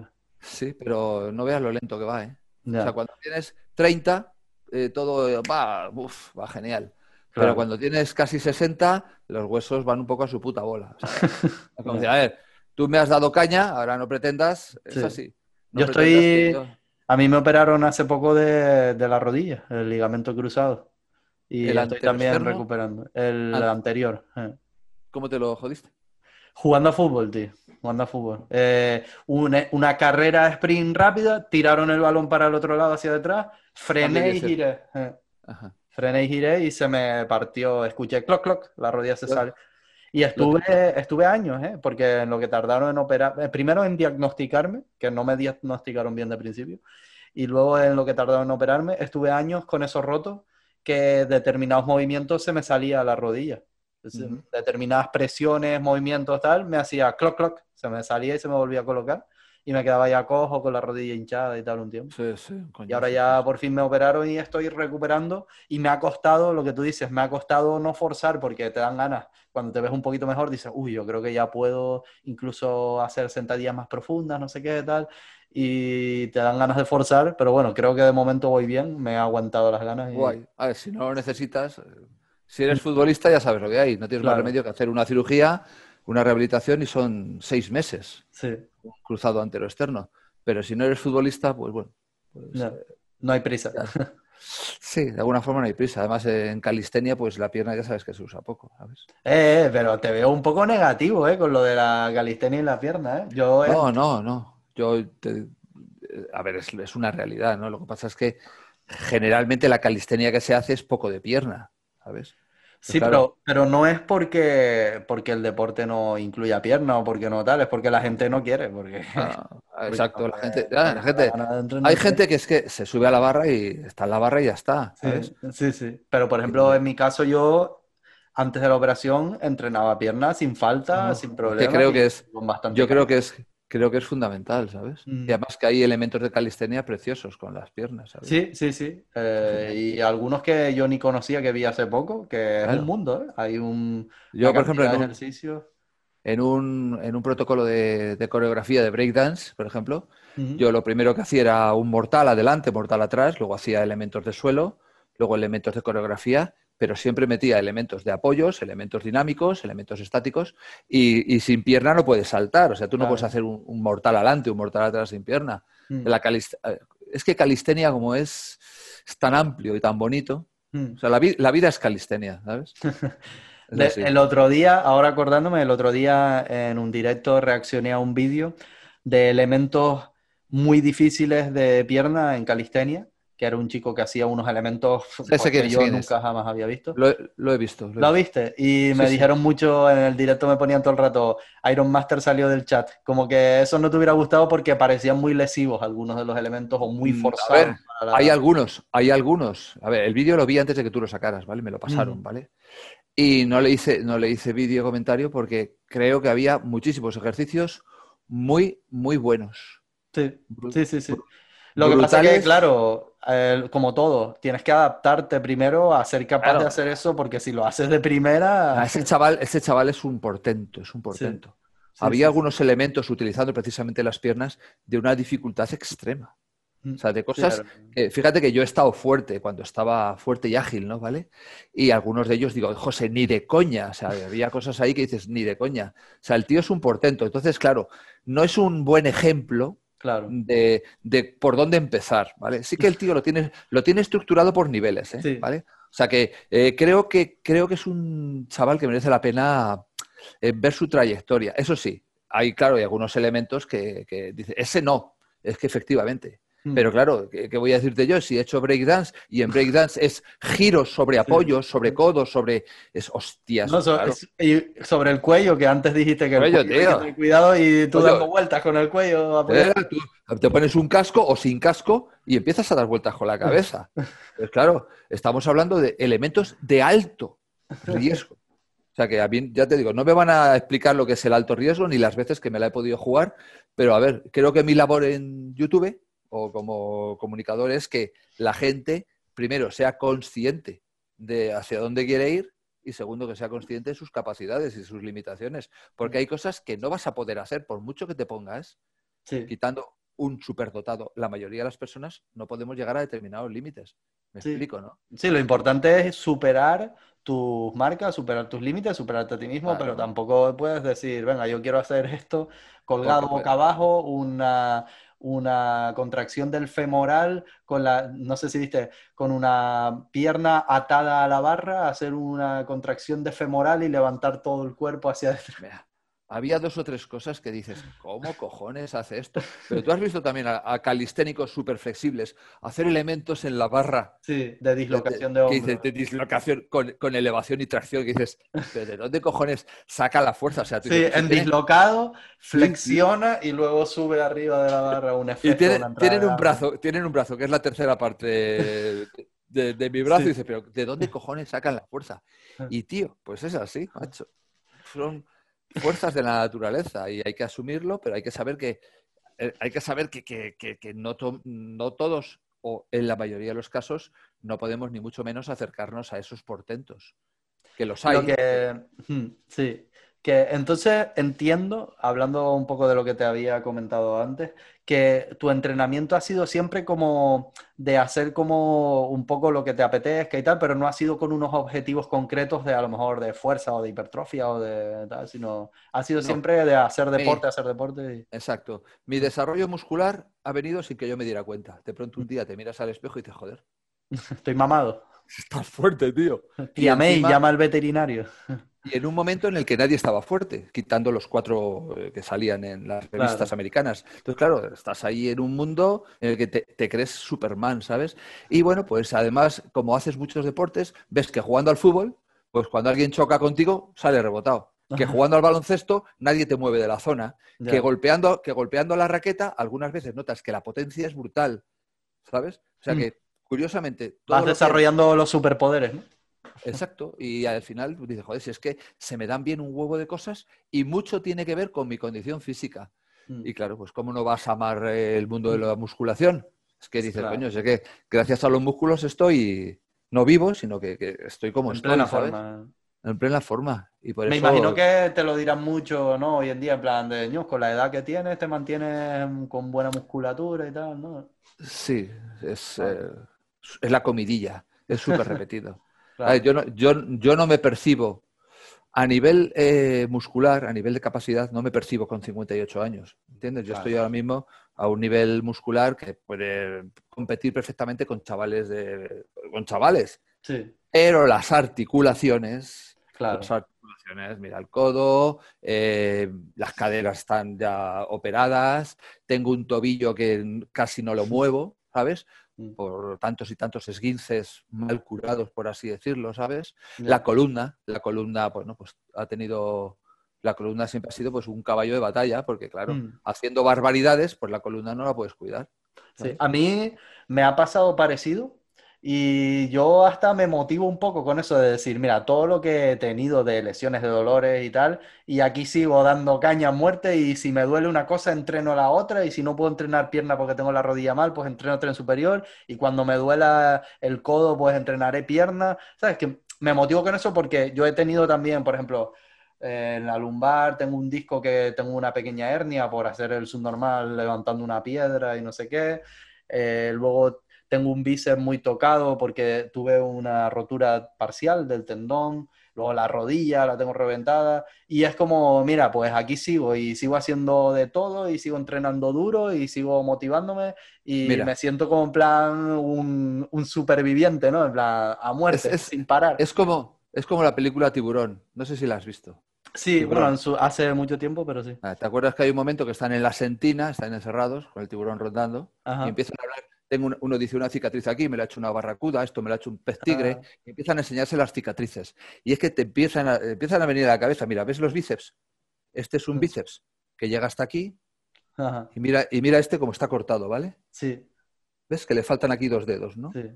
Sí, pero no veas lo lento que va, ¿eh? Ya. O sea, cuando tienes 30, eh, todo va, uf, va genial. Claro. Pero cuando tienes casi 60, los huesos van un poco a su puta bola. O sea, como decir, a ver, tú me has dado caña, ahora no pretendas, es Sí. así. No Yo que estoy- A mí me operaron hace poco de, de la rodilla, el ligamento cruzado. Y ¿El estoy también recuperando. El Ah. anterior. eh. ¿Cómo te lo jodiste? Jugando a fútbol, tío. Jugando a fútbol. Eh, una, una carrera sprint rápida, tiraron el balón para el otro lado hacia detrás, frené y giré. eh. Ajá. Frené y giré y se me partió, escuché cloc, cloc, la rodilla se sale. Y estuve, estuve años, ¿eh? Porque en lo que tardaron en operar, eh, primero en diagnosticarme, que no me diagnosticaron bien de principio, y luego en lo que tardaron en operarme, estuve años con eso roto, que determinados movimientos se me salía la rodilla. Determinadas presiones, movimientos, tal, me hacía cloc, cloc, se me salía y se me volvía a colocar, y me quedaba ya cojo con la rodilla hinchada y tal un tiempo. Sí, sí, coño, Y ahora ya por fin me operaron y estoy recuperando y me ha costado lo que tú dices, me ha costado no forzar porque te dan ganas. Cuando te ves un poquito mejor dices, uy, yo creo que ya puedo incluso hacer sentadillas más profundas, no sé qué tal. Y te dan ganas de forzar, pero bueno, creo que de momento voy bien, me he aguantado las ganas. y- Guay. A ver, si no lo necesitas, eh, si eres futbolista ya sabes lo que hay. No tienes más Claro. remedio que hacer una cirugía, una rehabilitación y son seis meses Sí, un cruzado antero externo. Pero si no eres futbolista, pues bueno. pues, ya, eh, no hay prisa. sí, de alguna forma no hay prisa. Además, eh, en calistenia, pues la pierna ya sabes que se usa poco, ¿sabes? Eh, eh, pero te veo un poco negativo, eh, con lo de la calistenia y la pierna, eh. Yo, No, no, no. Yo, te- a ver, es, es una realidad, ¿no? Lo que pasa es que generalmente la calistenia que se hace es poco de pierna, ¿sabes? Sí, claro. pero, pero no es porque, porque el deporte no incluya pierna o porque no tal, es porque la gente no quiere. Porque, Ah, porque exacto, no la gente, ah, la da gente, hay gente que es que se sube a la barra y está en la barra y ya está, Sí, ¿sabes? sí, sí. Pero por ejemplo, en mi caso, yo antes de la operación entrenaba piernas sin falta, No, sin que problema. creo y que es- Yo creo que es, creo que es fundamental, ¿sabes? Mm. Y además que hay elementos de calistenia preciosos con las piernas, ¿sabes? Sí, sí, sí. Eh, y algunos que yo ni conocía que vi hace poco, que es Claro. un mundo, ¿eh? Hay un, Yo, por ejemplo, en un, ejercicios. en un, en un protocolo de, de coreografía de breakdance, por ejemplo, yo lo primero que hacía era un mortal adelante, mortal atrás, luego hacía elementos de suelo, luego elementos de coreografía, pero siempre metía elementos de apoyos, elementos dinámicos, elementos estáticos, y, y sin pierna no puedes saltar, o sea, tú no puedes hacer un, un mortal adelante, un mortal atrás sin pierna. Mm. La eh, es que calistenia como es, es tan amplio y tan bonito, Mm. o sea, la, vi- la vida es calistenia, ¿sabes? Es De- así. el otro día, ahora acordándome, el otro día en un directo reaccioné a un vídeo de elementos muy difíciles de pierna en calistenia, que era un chico que hacía unos elementos Ese que yo es. nunca jamás había visto. Lo, he- lo he visto. lo he ¿Lo visto. viste? Y me Sí, sí. dijeron mucho en el directo, me ponían todo el rato, Iron Master salió del chat. Como que eso no te hubiera gustado porque parecían muy lesivos algunos de los elementos o muy Mm, a forzados. ver, para la- Hay algunos, hay algunos. A ver, el vídeo lo vi antes de que tú lo sacaras, ¿vale? Me lo pasaron, Mm. ¿vale? Y no le hice, no le hice vídeo comentario porque creo que había muchísimos ejercicios muy, muy buenos. Sí, sí, sí, sí. Lo que pasa es que, claro, eh, como todo, tienes que adaptarte primero a ser capaz Claro. de hacer eso, porque si lo haces de primera, Ah, ese chaval, ese chaval es un portento, es un portento. Sí, Había sí, algunos elementos utilizando precisamente las piernas de una dificultad extrema. O sea, de Sí, cosas Eh, fíjate que yo he estado fuerte cuando estaba fuerte y ágil, ¿no? ¿Vale? Y algunos de ellos digo, José, ni de coña. O sea, había cosas ahí que dices, ni de coña. O sea, el tío es un portento. Entonces, claro, no es un buen ejemplo claro. de, de por dónde empezar, ¿vale? Sí que el tío lo tiene, lo tiene estructurado por niveles, ¿eh? Sí. ¿Vale? O sea que eh, creo que creo que es un chaval que merece la pena eh, ver su trayectoria. Eso sí, hay, claro, hay algunos elementos que, que dice, ese no, es que efectivamente. Mm. Pero claro, ¿qué, qué voy a decirte yo? Si he hecho breakdance y en breakdance es giros sobre apoyos, sobre codos, sobre... Es hostias. No, so- claro. es- y sobre el cuello, que antes dijiste que el Cuello, cuello hay que tío. cuidado y tú dando vueltas con el cuello. Eh, tú te pones un casco o sin casco y empiezas a dar vueltas con la cabeza. Pues claro, estamos hablando de elementos de alto riesgo. O sea que a mí, ya te digo, no me van a explicar lo que es el alto riesgo ni las veces que me la he podido jugar, pero a ver, creo que mi labor en YouTube o como comunicador es que la gente primero sea consciente de hacia dónde quiere ir y segundo, que sea consciente de sus capacidades y sus limitaciones. Porque hay cosas que no vas a poder hacer por mucho que te pongas, quitando un superdotado. La mayoría de las personas no podemos llegar a determinados límites. Me explico, ¿no? Sí, lo importante es superar tus marcas, superar tus límites, superarte a ti mismo, pero tampoco puedes decir, venga, yo quiero hacer esto colgado boca abajo, una, una contracción del femoral con la, no sé si viste, con una pierna atada a la barra, hacer una contracción de femoral y levantar todo el cuerpo hacia adentro había dos o tres cosas que dices, ¿cómo cojones hace esto? Pero tú has visto también a, calisténicos súper flexibles hacer elementos en la barra. Sí, de dislocación de, de hombro. de dislocación con, elevación y tracción. Que dices, ¿de dónde cojones saca la fuerza? sí, en dislocado, flexiona y luego sube arriba de la barra un efecto. Y tienen, un brazo, tienen un brazo, que es la tercera parte de, mi brazo, y dices, pero ¿de dónde cojones sacan la fuerza? Ah. Y tío, pues es así, macho. Son fuerzas de la naturaleza y hay que asumirlo, pero hay que saber que, eh, hay que, saber que, no, no todos, o en la mayoría de los casos, no podemos ni mucho menos acercarnos a esos portentos. Que los hay. Hmm, sí. Que entonces entiendo, hablando un poco de lo que te había comentado antes, que tu entrenamiento ha sido siempre como de hacer como un poco lo que te apetezca y tal, pero no ha sido con unos objetivos concretos de a lo mejor de fuerza o de hipertrofia o de tal, sino ha sido siempre de hacer deporte, hacer deporte. Exacto. Mi desarrollo muscular ha venido sin que yo me diera cuenta. De pronto un día te miras al espejo y te joder. Estoy mamado. Estás fuerte, tío. Y, y llama al veterinario. Y en un momento en el que nadie estaba fuerte, quitando los cuatro eh, que salían en las revistas americanas. Entonces, claro, estás ahí en un mundo en el que te, crees Superman, ¿sabes? Y bueno, pues además, como haces muchos deportes, ves que jugando al fútbol, pues cuando alguien choca contigo, sale rebotado. Que jugando al baloncesto nadie te mueve de la zona. Que golpeando, que golpeando la raqueta, algunas veces notas que la potencia es brutal. ¿Sabes? O sea mm. que, curiosamente. Vas desarrollando los superpoderes, ¿no? Exacto. Y al final pues, dice, joder, si es que se me dan bien un huevo de cosas y mucho tiene que ver con mi condición física. Mm. Y claro, pues ¿cómo no vas a amar el mundo de la musculación? Es que dices, coño, es que gracias a los músculos estoy no vivo, sino que, estoy como en plena forma. En plena forma. Y por Me imagino que te lo dirán mucho, ¿no? Hoy en día, en plan de, ños, con la edad que tienes, te mantienes con buena musculatura y tal, ¿no? Sí, es, eh, es la comidilla, es súper repetido yo, no, yo, yo, no me percibo a nivel eh, muscular, a nivel de capacidad, no me percibo con 58 años. ¿Entiendes? Yo estoy ahora mismo a un nivel muscular que puede competir perfectamente con chavales de. con chavales. Sí. Pero las articulaciones. Claro. Las articulaciones, mira el codo, eh, las caderas están ya operadas, tengo un tobillo que casi no lo muevo, ¿sabes? Por tantos y tantos esguinces mal curados, por así decirlo, ¿sabes? La columna, la columna, bueno, pues ha tenido, la columna siempre ha sido pues un caballo de batalla, porque claro, mm. haciendo barbaridades, pues la columna no la puedes cuidar. Sí. A mí me ha pasado parecido, y yo hasta me motivo un poco con eso de decir, mira, todo lo que he tenido de lesiones, de dolores y tal, y aquí sigo dando caña a muerte y si me duele una cosa, entreno la otra, y si no puedo entrenar pierna porque tengo la rodilla mal, pues entreno tren superior, y cuando me duela el codo, pues entrenaré pierna. ¿Sabes? Que me motivo con eso porque yo he tenido también, por ejemplo, en la lumbar tengo un disco que tengo una pequeña hernia por hacer el subnormal levantando una piedra y no sé qué. Eh, luego tengo un bíceps muy tocado porque tuve una rotura parcial del tendón, luego la rodilla la tengo reventada y es como, mira, pues aquí sigo y sigo haciendo de todo y sigo entrenando duro y sigo motivándome y me siento como en plan un, superviviente, ¿no? En plan a muerte, sin parar. Es como, es como la película Tiburón, no sé si la has visto. Sí, bueno, hace mucho tiempo, pero sí. Ah, ¿Te acuerdas que hay un momento que están en la sentina, están encerrados con el tiburón rondando y empiezan a hablar tengo uno dice una cicatriz aquí, me la ha hecho una barracuda, esto me lo ha hecho un pez tigre, ah. y empiezan a enseñarse las cicatrices. Y es que te empiezan a, empiezan a venir a la cabeza, mira, ¿ves los bíceps? Este es un mm. bíceps que llega hasta aquí, y mira, y mira este como está cortado, ¿vale? Sí. ¿Ves? Que le faltan aquí dos dedos, ¿no? Sí.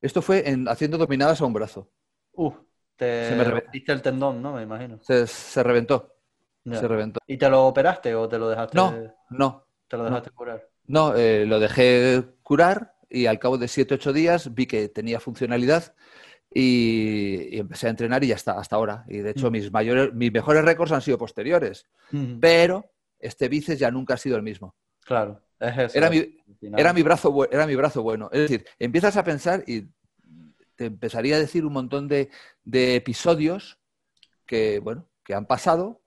Esto fue en, haciendo dominadas a un brazo. Uf, te se me reventiste el tendón, ¿no? Me imagino. Se, reventó. Se reventó. ¿Y te lo operaste o te lo dejaste? No, no. ¿Te lo dejaste curar? No, eh, lo dejé curar y al cabo de 7-8 días vi que tenía funcionalidad Y, empecé a entrenar y ya está, hasta ahora. Y de hecho, Mm. mis, mayores, mis mejores récords han sido posteriores. Ujú. Pero este bíceps ya nunca ha sido el mismo. Claro, es eso. Era mi, al final. era mi, brazo, bu- era mi brazo bueno. Es decir, empiezas a pensar y te empezaría a decir un montón de, de episodios que, bueno, que han pasado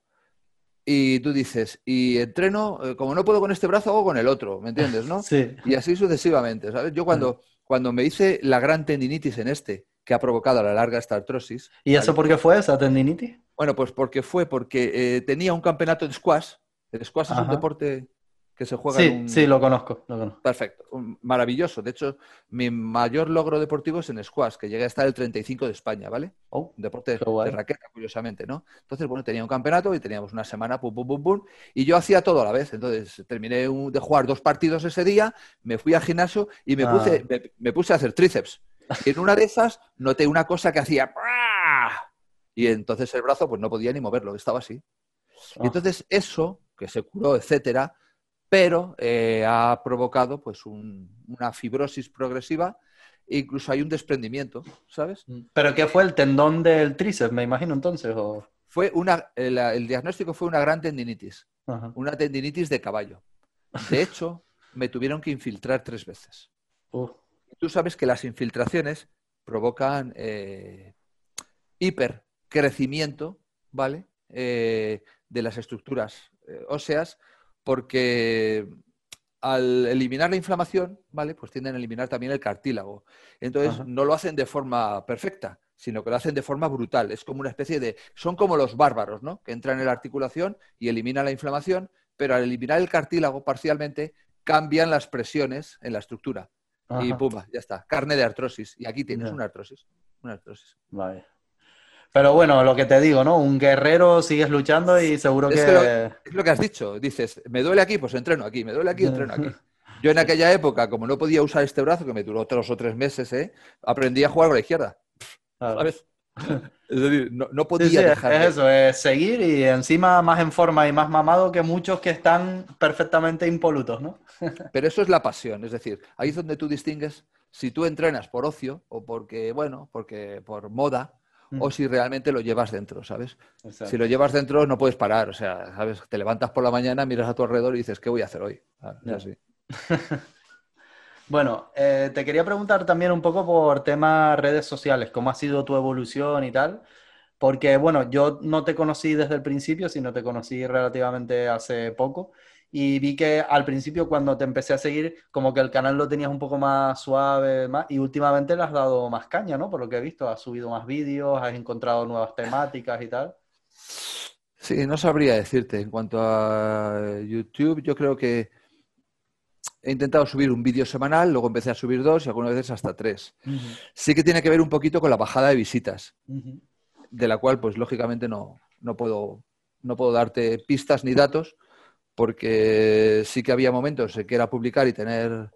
y tú dices, y entreno, eh, como no puedo con este brazo, hago con el otro, ¿me entiendes, no? Sí. Y así sucesivamente, ¿sabes? Yo cuando, cuando me hice la gran tendinitis en este, que ha provocado a la larga esta artrosis, ¿Y eso por qué fue esa tendinitis? bueno, pues porque fue porque eh, tenía un campeonato de squash. El squash es un deporte que se juega en Sí, un... sí, lo conozco, lo conozco. Perfecto, un- maravilloso. De hecho, mi mayor logro deportivo es en squash, que llegué a estar el 35 de España, ¿vale? Oh, Un deporte de raqueta, curiosamente, ¿no? Entonces, bueno, tenía un campeonato y teníamos una semana, pum, pum, pum, pum, y yo hacía todo a la vez. Entonces, terminé un- de jugar dos partidos ese día, me fui al gimnasio y me, Ah. puse, me, me puse a hacer tríceps. Y en una de esas noté una cosa que hacía... Y entonces el brazo, pues no podía ni moverlo, estaba así. Ah. Y entonces eso, que se curó, etcétera, pero eh, ha provocado pues un- una fibrosis progresiva e incluso hay un desprendimiento, ¿sabes? ¿Pero qué fue el tendón del tríceps, me imagino entonces? O... Fue una, el, el diagnóstico fue una gran tendinitis, Ajá. una tendinitis de caballo. De hecho, me tuvieron que infiltrar tres veces. Uh, Tú sabes que las infiltraciones provocan eh, hipercrecimiento, ¿vale? Eh, de las estructuras eh, óseas, porque al eliminar la inflamación, ¿vale? Pues tienden a eliminar también el cartílago. Entonces, Ajá. no lo hacen de forma perfecta, sino que lo hacen de forma brutal. Es como una especie de. Son como los bárbaros, ¿no? Que entran en la articulación y eliminan la inflamación, pero al eliminar el cartílago parcialmente, cambian las presiones en la estructura. Y pumba, ya está. Carne de artrosis. Y aquí tienes una artrosis. Una artrosis. Vale. Pero bueno, lo que te digo, ¿no? Un guerrero sigues luchando y seguro Es que... lo- Es lo que has dicho. Dices, me duele aquí, pues entreno aquí. Me duele aquí, entreno aquí. Yo en aquella época, como no podía usar este brazo, que me duró dos o tres meses, ¿eh? aprendí a jugar con la izquierda. ¿Sabes? Es decir, no, no podía sí, dejar es eso, es seguir y encima más en forma y más mamado que muchos que están perfectamente impolutos, ¿no? Pero eso es la pasión. Es decir, ahí es donde tú distingues si tú entrenas por ocio o porque, bueno, porque por moda, o si realmente lo llevas dentro, ¿sabes? Exacto. Si lo llevas dentro no puedes parar, o sea, ¿sabes? Te levantas por la mañana, miras a tu alrededor y dices, ¿qué voy a hacer hoy? Ah, así. Bueno, eh, te quería preguntar también un poco por temas redes sociales, cómo ha sido tu evolución y tal, porque bueno, yo no te conocí desde el principio, sino te conocí relativamente hace poco y vi que al principio cuando te empecé a seguir, como que el canal lo tenías un poco más suave, más, y últimamente le has dado más caña, ¿no? Por lo que he visto, has subido más vídeos, has encontrado nuevas temáticas y tal. Sí, no sabría decirte. En cuanto a YouTube, yo creo que he intentado subir un vídeo semanal, luego empecé a subir dos y algunas veces hasta tres. Sí que tiene que ver un poquito con la bajada de visitas, de la cual, pues lógicamente no, no puedo, no puedo darte pistas ni datos, porque sí que había momentos en que era publicar y tener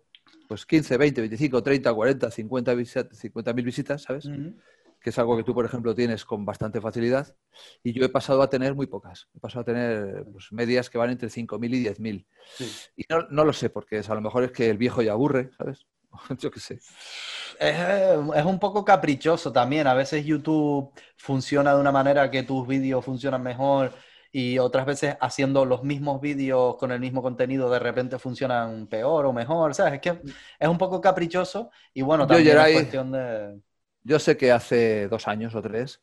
pues 15, 20, 25, 30, 40, 50 mil visitas, ¿sabes? Ujú. que es algo que tú, por ejemplo, tienes con bastante facilidad, y yo he pasado a tener muy pocas. He pasado a tener pues, medias que van entre 5.000 y 10.000. Sí. Y no, no lo sé, porque a lo mejor es que el viejo ya aburre, ¿sabes? yo qué sé. Es, es un poco caprichoso también. A veces YouTube funciona de una manera que tus vídeos funcionan mejor y otras veces haciendo los mismos vídeos con el mismo contenido de repente funcionan peor o mejor. ¿Sabes? Es que es un poco caprichoso y bueno, Yo, también Geray, es cuestión de... Yo sé que hace dos años o tres,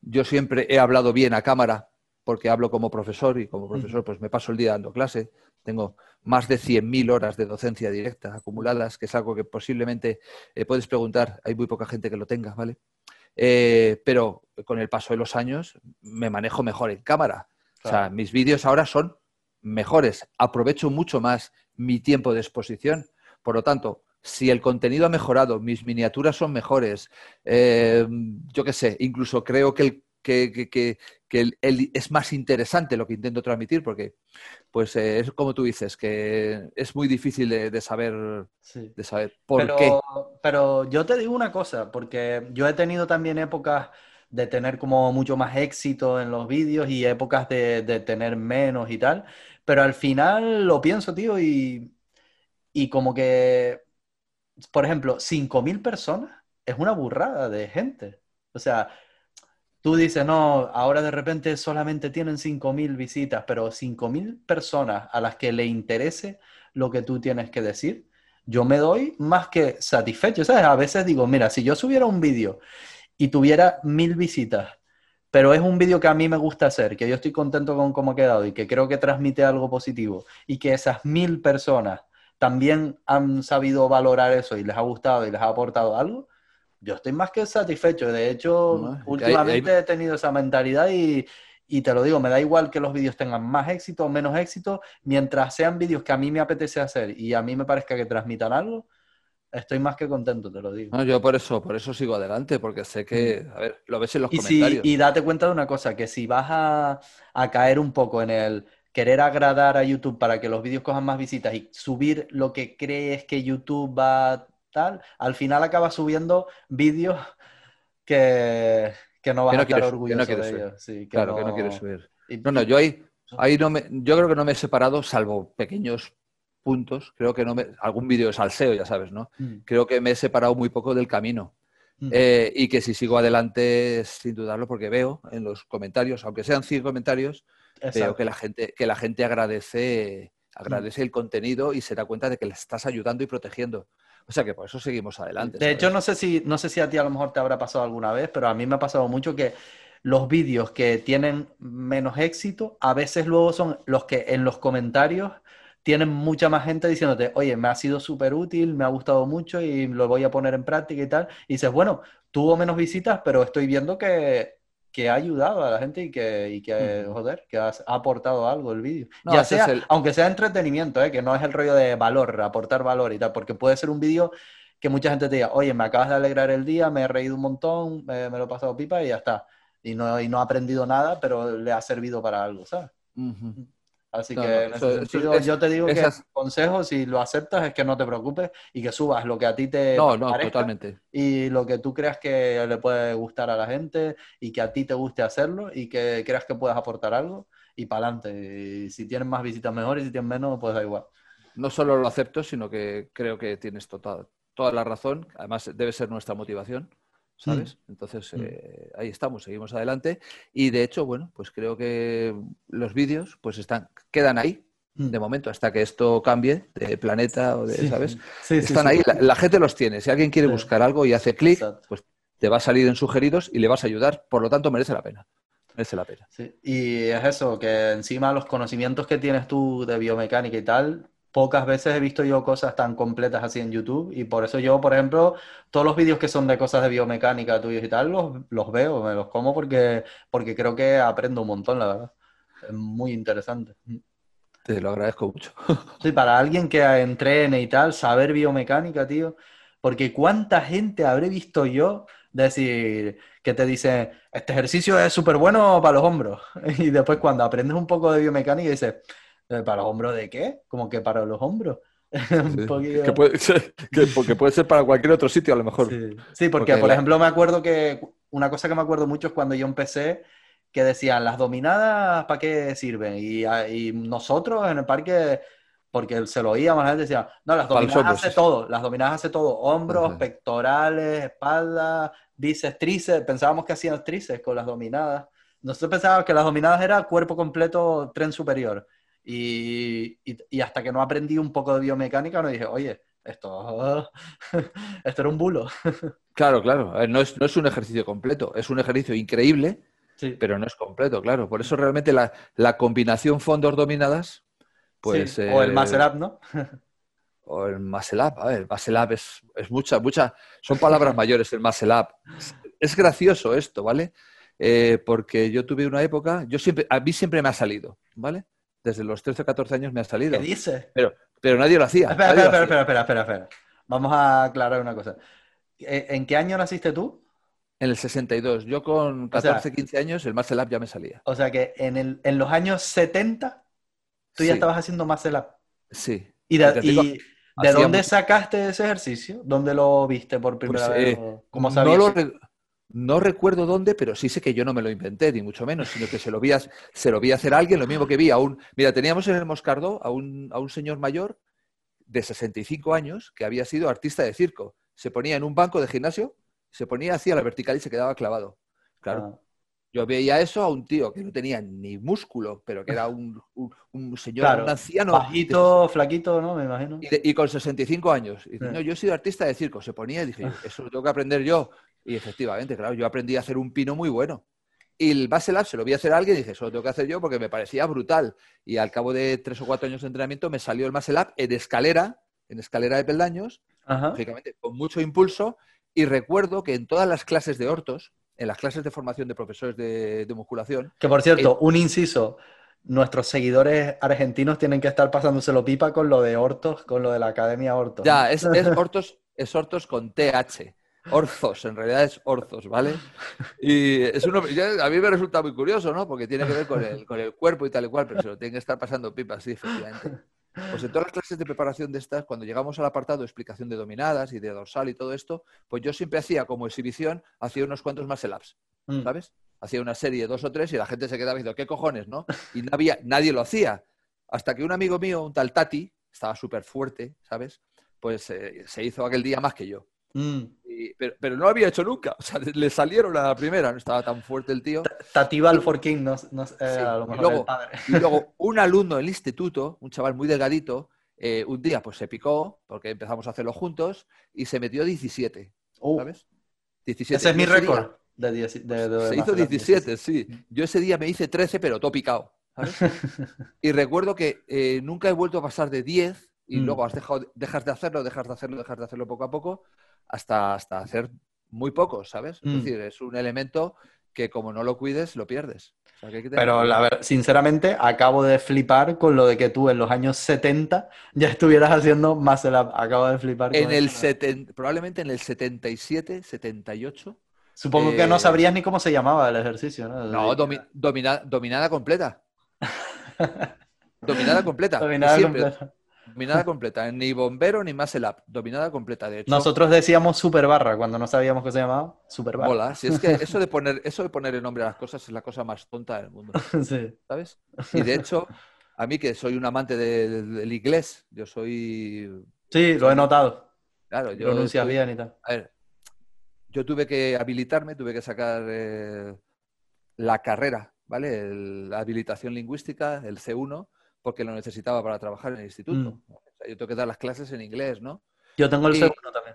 yo siempre he hablado bien a cámara, porque hablo como profesor y como profesor pues me paso el día dando clase. Tengo más de 100.000 horas de docencia directa acumuladas, que es algo que posiblemente eh, puedes preguntar, hay muy poca gente que lo tenga, ¿vale? Eh, pero con el paso de los años me manejo mejor en cámara. O sea, mis vídeos ahora son mejores, aprovecho mucho más mi tiempo de exposición. Por lo tanto, si el contenido ha mejorado, mis miniaturas son mejores, eh, yo qué sé, incluso creo que, el, que, que- que- que el- el- es más interesante lo que intento transmitir, porque pues eh, es como tú dices, que es muy difícil de, de saber, Sí. de saber por pero, qué. pero yo te digo una cosa, porque yo he tenido también épocas de tener como mucho más éxito en los vídeos y épocas de, de tener menos y tal, pero al final lo pienso, tío, y, y como que, por ejemplo, 5.000 personas es una burrada de gente. O sea, tú dices, no, ahora de repente solamente tienen 5.000 visitas, pero 5.000 personas a las que le interese lo que tú tienes que decir, yo me doy más que satisfecho. ¿Sabes? A veces digo, mira, si yo subiera un vídeo y tuviera mil visitas, pero es un vídeo que a mí me gusta hacer, que yo estoy contento con cómo ha quedado y que creo que transmite algo positivo y que esas mil personas también han sabido valorar eso y les ha gustado y les ha aportado algo, yo estoy más que satisfecho. De hecho, últimamente he tenido esa mentalidad y, y te lo digo, me da igual que los vídeos tengan más éxito o menos éxito, mientras sean vídeos que a mí me apetece hacer y a mí me parezca que transmitan algo, estoy más que contento, te lo digo. No, yo por eso, por eso sigo adelante, porque sé que, mm. a ver, lo ves en los comentarios. y date cuenta de una cosa, que si vas a, a caer un poco en el querer agradar a YouTube para que los vídeos cojan más visitas y subir lo que crees que YouTube va tal, al final acabas subiendo vídeos que, que no vas a estar orgulloso de ellos. claro, que no quieres subir. No, no, yo ahí, ahí no me, yo creo que no me he separado, salvo pequeños puntos. Creo que no me, algún vídeo de salseo, ya sabes, ¿no? Mm. Creo que me he separado muy poco del camino. Mm. Eh, y que si sigo adelante, sin dudarlo, porque veo en los comentarios, aunque sean 100 comentarios, veo que la gente, que la gente agradece, agradece el contenido y se da cuenta de que le estás ayudando y protegiendo. O sea que por eso seguimos adelante. De hecho, no sé, si, no sé si a ti a lo mejor te habrá pasado alguna vez, pero a mí me ha pasado mucho que los vídeos que tienen menos éxito, a veces luego son los que en los comentarios tienen mucha más gente diciéndote, oye, me ha sido súper útil, me ha gustado mucho y lo voy a poner en práctica y tal. Y dices, bueno, tuvo menos visitas, pero estoy viendo que que ha ayudado a la gente y que, y que joder, que ha, aportado algo el vídeo. ya sea, aunque sea entretenimiento, ¿eh? que no es el rollo de valor, aportar valor y tal, porque puede ser un vídeo que mucha gente te diga, oye, me acabas de alegrar el día, me he reído un montón, me, lo he pasado pipa y ya está. Y no, y no ha aprendido nada, pero le ha servido para algo, ¿sabes? Así que en ese sentido, yo te digo que el consejo, si lo aceptas, es que no te preocupes y que subas lo que a ti te no, no, totalmente. y lo que tú creas que le puede gustar a la gente y que a ti te guste hacerlo y que creas que puedas aportar algo y para adelante. Si tienes más visitas mejor y si tienes menos, pues da igual. No solo lo acepto, sino que creo que tienes total, toda la razón. Además, debe ser nuestra motivación. ¿Sabes? Mm. Entonces, mm. eh, ahí estamos, seguimos adelante. Y de hecho, bueno, pues creo que los vídeos pues están, quedan ahí. Mm. De momento, hasta que esto cambie de planeta o de, ¿sabes? están ahí, la, gente los tiene. Si alguien quiere buscar algo y hace clic, pues te va a salir en sugeridos y le vas a ayudar. Por lo tanto, merece la pena. Merece la pena. Y es eso, que encima los conocimientos que tienes tú de biomecánica y tal, pocas veces he visto yo cosas tan completas así en YouTube y por eso yo, por ejemplo, todos los vídeos que son de cosas de biomecánica tuyos y tal, los, los veo, me los como porque, porque creo que aprendo un montón, la verdad. Es muy interesante. Te lo agradezco mucho. Sí, para alguien que entrene y tal, saber biomecánica, tío, porque cuánta gente habré visto yo decir que te dice, este ejercicio es súper bueno para los hombros. Y después cuando aprendes un poco de biomecánica dices, ¿Para los hombros de qué? Como que para los hombros. que puede ser, porque puede ser para cualquier otro sitio a lo mejor. Sí, porque, por ejemplo me acuerdo que una cosa que me acuerdo mucho es cuando yo empecé que decían las dominadas para qué sirven y, y, nosotros en el parque porque se lo oíamos la gente decía no las dominadas hace todo las dominadas hace todo. Hombros pectorales espalda bíceps tríceps pensábamos que hacían tríceps con las dominadas. Nosotros pensábamos que las dominadas era cuerpo completo tren superior y, hasta que no aprendí un poco de biomecánica, no dije, oye, esto, esto era un bulo. Claro, claro. no, es, no es un ejercicio completo, es un ejercicio increíble, pero no es completo, claro. Por eso realmente la, la combinación fondos dominadas, pues... o el eh, muscle up, ¿no? o el muscle up. A ver, el muscle up es, es mucha, mucha... Son palabras mayores el muscle up. Es, gracioso esto, ¿vale? Eh, porque yo tuve una época, yo siempre, a mí siempre me ha salido, ¿vale? Desde los 13 o 14 años me ha salido. ¿Qué dices? Pero, pero nadie lo hacía. Espera, espera, espera, espera, espera, espera, Vamos a aclarar una cosa. ¿En qué año naciste tú? En el 62. Yo con 14, 15 años el Muscle Up ya me salía. O sea que en, el, en los años 70 tú ya estabas haciendo Muscle Up. Sí. ¿Y de, dónde sacaste ese ejercicio? ¿Dónde lo viste por primera pues, vez? Eh, ¿Cómo sabías? No lo, no recuerdo dónde, pero sí sé que yo no me lo inventé, ni mucho menos, sino que se lo vi, a, se lo vi hacer a alguien, lo mismo que vi a un... Mira, teníamos en el Moscardó a un, a un señor mayor de 65 años que había sido artista de circo. Se ponía en un banco de gimnasio, se ponía hacia la vertical y se quedaba clavado. Claro. Ah. Yo veía eso a un tío que no tenía ni músculo, pero que era un, un- un señor, Claro, un anciano. Bajito, flaquito, ¿no? Me imagino. Y, de- y con 65 años. Y Sí. no, yo he sido artista de circo. Se ponía y dije, yo, eso lo tengo que aprender yo. Y efectivamente, claro, yo aprendí a hacer un pino muy bueno. Y el Basel Up se lo vi hacer a alguien y dije, eso lo tengo que hacer yo porque me parecía brutal. Y al cabo de tres o cuatro años de entrenamiento me salió el Basel Up en escalera, en escalera de peldaños, Ajá. lógicamente con mucho impulso. Y recuerdo que en todas las clases de hortos, en las clases de formación de profesores de, de musculación, Que por cierto, un inciso. Nuestros seguidores argentinos tienen que estar pasándoselo pipa con lo de Hortos, con lo de la Academia Hortos. Ya, es, es Hortos, es Hortos con TH. Orzos, en realidad es Orzos, ¿vale? Y es uno, a mí me resulta muy curioso, ¿no? Porque tiene que ver con el, con el cuerpo y tal y cual, pero se lo tiene que estar pasando pipa, sí, efectivamente. Pues en todas las clases de preparación de estas, cuando llegamos al apartado de explicación de dominadas y de dorsal y todo esto, pues yo siempre hacía como exhibición, hacía unos cuantos muscle ups, Mm. ¿sabes? Hacía una serie, dos o tres, y la gente se quedaba diciendo, ¿qué cojones, no? Y no había, nadie lo hacía. Hasta que un amigo mío, un tal Tati, estaba súper fuerte, ¿sabes? Pues eh, se hizo aquel día más que yo. Mm. Y- pero, pero no lo había hecho nunca. O sea, le salieron a la primera, no estaba tan fuerte el tío. Tativa Alforquín, no, no, eh, Sí, a lo y mejor luego- el padre. Y luego un alumno del instituto, un chaval muy delgadito, eh, un día pues se picó, porque empezamos a hacerlo juntos, y se metió 17, Uh, ¿sabes? 17. ese es mi récord. De, dieci- de- de- se hizo Master 17, sí. Yo ese día me hice 13, pero todo picado. ¿sabes? Y recuerdo que eh, nunca he vuelto a pasar de 10 y Mm. luego has dejado, dejas de hacerlo, dejas de hacerlo, dejas de hacerlo poco a poco, hasta, hasta hacer muy pocos, ¿sabes? Mm. Es decir, es un elemento que como no lo cuides, lo pierdes. O sea, que hay que tener Pero la ver- sinceramente, acabo de flipar con lo de que tú en los años 70 ya estuvieras haciendo muscle up. Acabo de flipar con En el eso. seten- probablemente en el 77, 78. Supongo que no eh, sabrías ni cómo se llamaba el ejercicio, ¿no? No, domi- domina- dominada completa. Dominada completa. Dominada Siempre. completa. Dominada completa. Ni bombero ni muscle up. Dominada completa. De hecho, Nosotros decíamos super barra cuando no sabíamos qué se llamaba. Super barra. mola. Si es que eso de poner, eso de poner el nombre a las cosas es la cosa más tonta del mundo. Sí. ¿Sabes? Y de hecho, a mí que soy un amante de- del inglés, yo soy. Sí, lo he notado. Claro, yo. Pronuncias bien y tal. A ver, yo tuve que habilitarme, tuve que sacar eh, la carrera, ¿vale? El- la habilitación lingüística, el C1, porque lo necesitaba para trabajar en el instituto. Mm. O sea, yo tengo que dar las clases en inglés, ¿no? Yo tengo el Y- segundo también.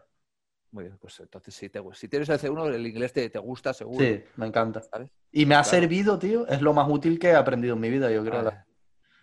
Muy bien, pues entonces si, te, si tienes el C1, el inglés te, te gusta seguro. Sí, me encanta. ¿sabes? Y me ha Claro. servido, tío. Es lo más útil que he aprendido en mi vida, yo creo. Ah,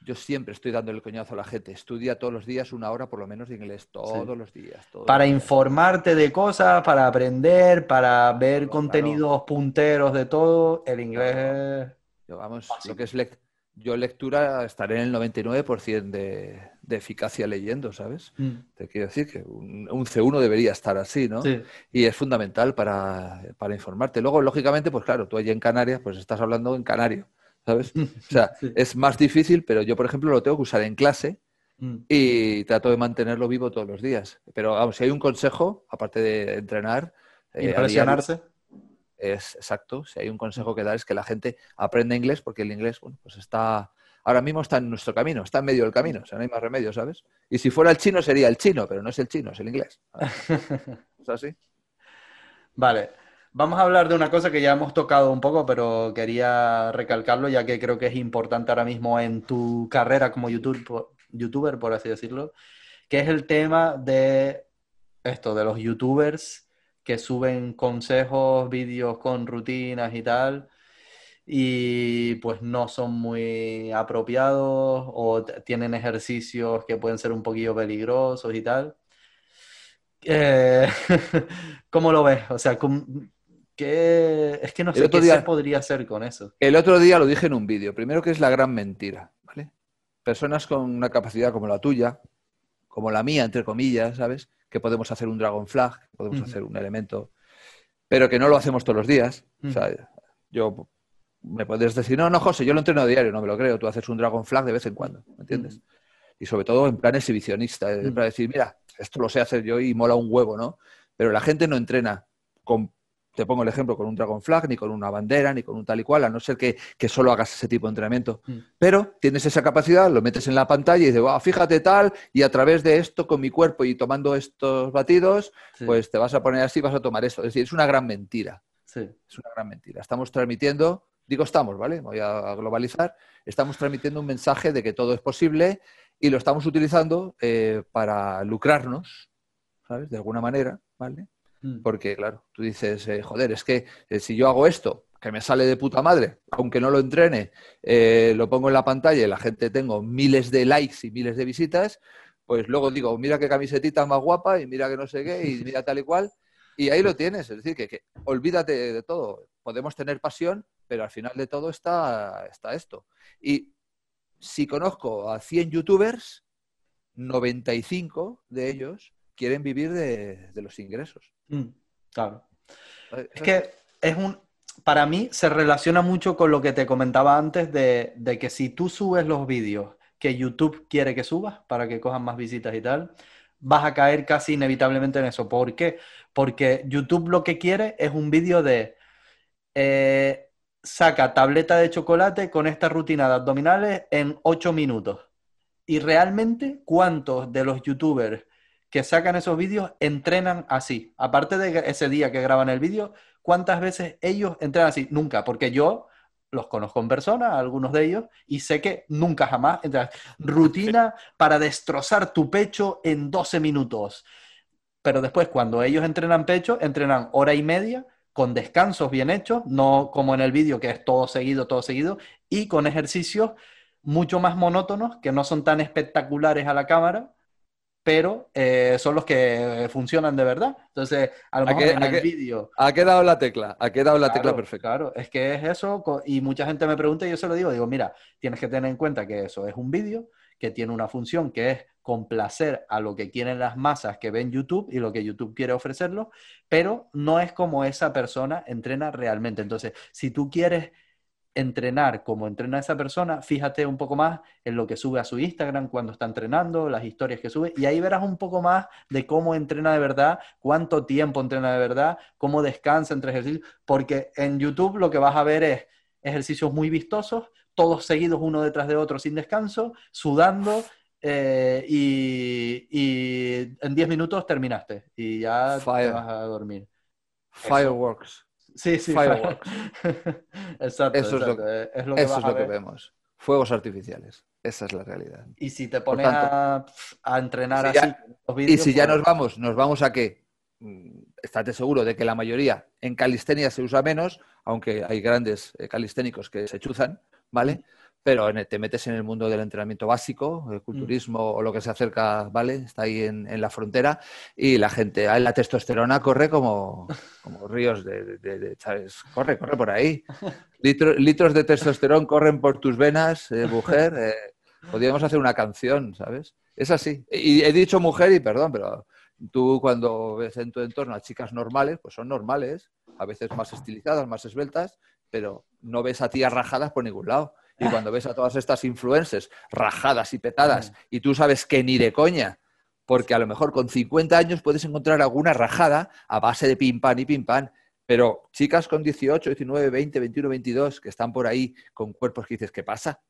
Yo siempre estoy dando el coñazo a la gente. Estudia todos los días una hora por lo menos de inglés. Todos los días. todos Para los días. informarte de cosas, para aprender, para ver contenidos punteros de todo, el inglés es... Yo, vamos, lo que es lec- yo lectura estaré en el 99% de, de eficacia leyendo, ¿sabes? Te quiero decir que un, un C1 debería estar así, ¿no? Sí. Y es fundamental para, para informarte. Luego, lógicamente, pues claro, tú allí en Canarias, pues estás hablando en canario, ¿sabes? O sea, Sí. es más difícil, pero yo, por ejemplo, lo tengo que usar en clase Mm. y trato de mantenerlo vivo todos los días. Pero vamos, si hay un consejo, aparte de entrenar, eh, diario, Impresionarse. Es exacto. Si hay un consejo que dar es que la gente aprenda inglés, porque el inglés, bueno, pues está ahora mismo está en nuestro camino, está en medio del camino, o sea, no hay más remedio, ¿sabes? Y si fuera el chino sería el chino, pero no es el chino, es el inglés. ¿Es así? Vale, vamos a hablar de una cosa que ya hemos tocado un poco, pero quería recalcarlo ya que creo que es importante ahora mismo en tu carrera como YouTube, por- youtuber, por así decirlo, que es el tema de esto, de los youtubers que suben consejos, vídeos con rutinas y tal, y pues no son muy apropiados o tienen ejercicios que pueden ser un poquillo peligrosos y tal. Eh, ¿cómo lo ves? O sea, ¿cómo- qué- es que no sé otro qué se podría hacer con eso. El otro día lo dije en un vídeo. Primero que es la gran mentira, ¿vale? Personas con una capacidad como la tuya, como la mía, entre comillas, ¿sabes? Que podemos hacer un Dragon Flag, que podemos hacer un elemento, pero que no lo hacemos todos los días. O sea, yo me puedes decir, no, no, José, yo lo entreno a diario, no me lo creo. Tú haces un Dragon Flag de vez en cuando, ¿me entiendes? Y sobre todo en plan exhibicionista, Ujú. plan decir, mira, esto lo sé hacer yo y mola un huevo, ¿no? Pero la gente no entrena con te pongo el ejemplo, con un Dragon Flag, ni con una bandera, ni con un tal y cual, a no ser que, solo hagas ese tipo de entrenamiento. Mm. Pero tienes esa capacidad, lo metes en la pantalla y dices, fíjate tal, y a través de esto, con mi cuerpo y tomando estos batidos, pues te vas a poner así, vas a tomar esto. Es decir, es una gran mentira. Es una gran mentira. Estamos transmitiendo, digo estamos, ¿vale? Voy a globalizar, estamos transmitiendo un mensaje de que todo es posible y lo estamos utilizando eh, para lucrarnos, ¿sabes? De alguna manera, ¿vale? Mm. Porque, claro, tú dices, eh, joder, es que eh, si yo hago esto, que me sale de puta madre, aunque no lo entrene, lo pongo en la pantalla y la gente tengo miles de likes y miles de visitas, pues luego digo, mira qué camisetita más guapa y mira que no sé qué y mira tal y cual. Y ahí lo tienes, es decir, que, olvídate de todo. Podemos tener pasión, pero al final de todo está, está esto. Y si conozco a 100 youtubers, 95 de ellos quieren vivir de, los ingresos. Mm, claro. Es que es un, para mí se relaciona mucho con lo que te comentaba antes de, de que si tú subes los vídeos que YouTube quiere que subas para que cojan más visitas y tal, vas a caer casi inevitablemente en eso. ¿Por qué? Porque YouTube lo que quiere es un vídeo de eh, saca tableta de chocolate con esta rutina de abdominales en 8 minutos. Y realmente, ¿cuántos de los youtubers que sacan esos vídeos entrenan así? Aparte de ese día que graban el vídeo, ¿cuántas veces ellos entrenan así? Nunca, porque yo los conozco en persona, algunos de ellos, y sé que nunca jamás entras. Rutina para destrozar tu pecho en 12 minutos. Pero después, cuando ellos entrenan pecho, entrenan hora y media con descansos bien hechos, no como en el vídeo que es todo seguido, todo seguido, y con ejercicios mucho más monótonos, que no son tan espectaculares a la cámara, pero eh, son los que funcionan de verdad. Entonces, a lo mejor en el vídeo... Ha quedado la tecla, ha quedado la tecla perfecta. Claro, es que es eso, y mucha gente me pregunta y yo se lo digo, digo, mira, tienes que tener en cuenta que eso es un vídeo que tiene una función que es complacer a lo que quieren las masas que ven YouTube y lo que YouTube quiere ofrecerlo, pero no es como esa persona entrena realmente. Entonces, si tú quieres entrenar como entrena esa persona, fíjate un poco más en lo que sube a su Instagram cuando está entrenando, las historias que sube, y ahí verás un poco más de cómo entrena de verdad, cuánto tiempo entrena de verdad, cómo descansa entre ejercicios, porque en YouTube lo que vas a ver es ejercicios muy vistosos, todos seguidos uno detrás de otro sin descanso, sudando, eh, y, en 10 minutos terminaste y ya te vas a dormir. Fireworks. Sí, sí. exacto, eso, Es, lo, que, eso es lo que vemos. Fuegos artificiales. Esa es la realidad. Y si te pones a, entrenar así. y si ya pues nos vamos, nos vamos a que, mm, estate seguro de que la mayoría en calistenia se usa menos, aunque hay grandes eh, calisténicos que se chuzan, ¿vale? Pero te metes en el mundo del entrenamiento básico, el mm. culturismo o lo que se acerca, ¿vale? Está ahí en, la frontera y la gente, la testosterona corre como, como ríos de, ¿sabes? Corre, corre por ahí. litros de testosterona corren por tus venas, eh, mujer. Eh, podríamos hacer una canción, ¿sabes? Es así. Y he dicho mujer y perdón, pero tú cuando ves en tu entorno a chicas normales, pues son normales, a veces más estilizadas, más esbeltas, pero no ves a tías rajadas por ningún lado. Y cuando ves a todas estas influencers rajadas y petadas y tú sabes que ni de coña, porque a lo mejor con 50 años puedes encontrar alguna rajada a base de pim pam y pim pam, pero chicas con 18, 19, 20, 21, 22 que están por ahí con cuerpos que dices, ¿qué pasa?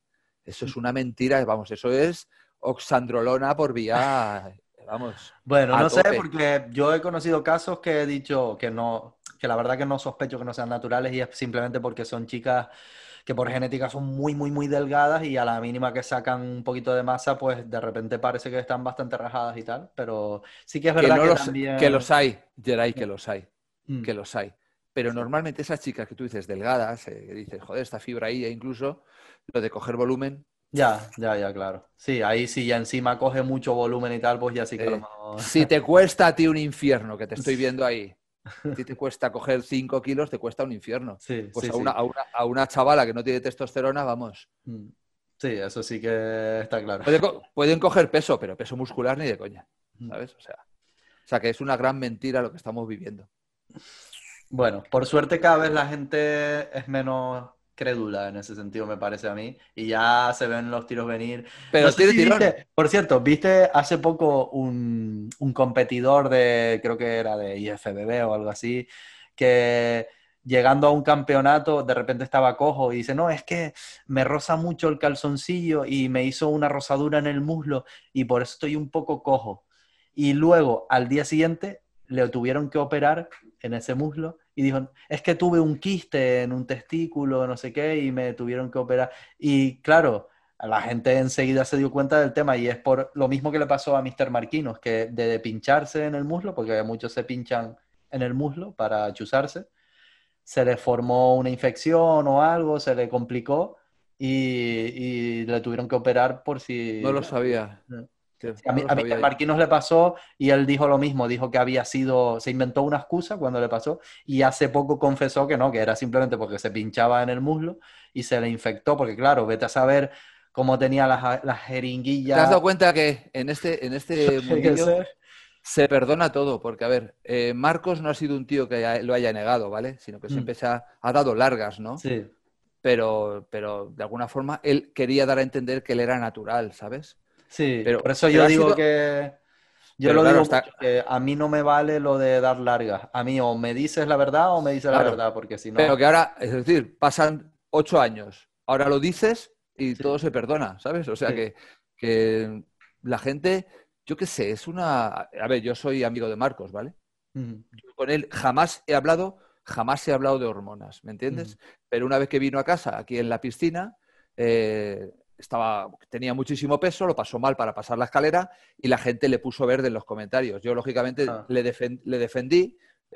Eso es una mentira, vamos, eso es oxandrolona por vía, vamos. Bueno, no sé, porque yo he conocido casos que he dicho que no, que la verdad que no sospecho que no sean naturales y es simplemente porque son chicas que por genética son muy, muy, muy delgadas y a la mínima que sacan un poquito de masa, pues de repente parece que están bastante rajadas y tal, pero sí que es verdad que, los, también... que los hay, Geray, que los hay, mm. que los hay. Pero normalmente esas chicas que tú dices delgadas, eh, que dices, joder, esta fibra ahí, e incluso lo de coger volumen, ya, ya, ya, claro. Sí, ahí sí ya encima coge mucho volumen y tal, pues ya sí que eh, Si te cuesta a ti un infierno, que te estoy viendo ahí, si te cuesta coger 5 kilos, te cuesta un infierno. pues a, una, a, una, chavala que no tiene testosterona, vamos. Mm. Sí, eso sí que está claro. pueden coger peso, pero peso muscular ni de coña. Mm. ¿Sabes? O sea, o sea, que es una gran mentira lo que estamos viviendo. Bueno, por suerte cada vez la gente es menos crédula en ese sentido, me parece a mí. Y ya se ven los tiros venir. Pero por cierto, viste hace poco un, competidor de, creo que era de IFBB o algo así, que llegando a un campeonato de repente estaba cojo y dice, no, es que me roza mucho el calzoncillo y me hizo una rosadura en el muslo y por eso estoy un poco cojo. Y luego al día siguiente le tuvieron que operar en ese muslo y dijo, es que tuve un quiste en un testículo, no sé qué, y me tuvieron que operar. Y claro, la gente enseguida se dio cuenta del tema y es por lo mismo que le pasó a Mr. Marquinos, que de, pincharse en el muslo, porque muchos se pinchan en el muslo para chuzarse, se le formó una infección o algo, se le complicó y, le tuvieron que operar por si... No lo sabía. A mí, a Marquinos le pasó y él dijo lo mismo, dijo que había sido, se inventó una excusa cuando le pasó y hace poco confesó que no, que era simplemente porque se pinchaba en el muslo y se le infectó, porque claro, vete a saber cómo tenía las, las jeringuillas. ¿Te has dado cuenta que en este, en este mundillo se perdona todo? Porque, a ver, eh, Marcos no ha sido un tío que lo haya negado, ¿vale? Sino que mm. siempre se ha, dado largas, ¿no? Sí. Pero, pero de alguna forma él quería dar a entender que él era natural, ¿sabes? Sí, pero, por eso yo digo que... Yo lo digo que a mí no me vale lo de dar largas. A mí o me dices la verdad o me dices la verdad, porque si no... Pero que ahora, es decir, pasan ocho años. Ahora lo dices y todo se perdona, ¿sabes? O sea que, la gente, yo qué sé, es una... A ver, yo soy amigo de Marcos, ¿vale? Yo con él jamás he hablado, jamás he hablado de hormonas, ¿me entiendes? Pero una vez que vino a casa, aquí en la piscina, eh, estaba, tenía muchísimo peso, lo pasó mal para pasar la escalera y la gente le puso verde en los comentarios. Yo, lógicamente, ah. le, le, defendí, le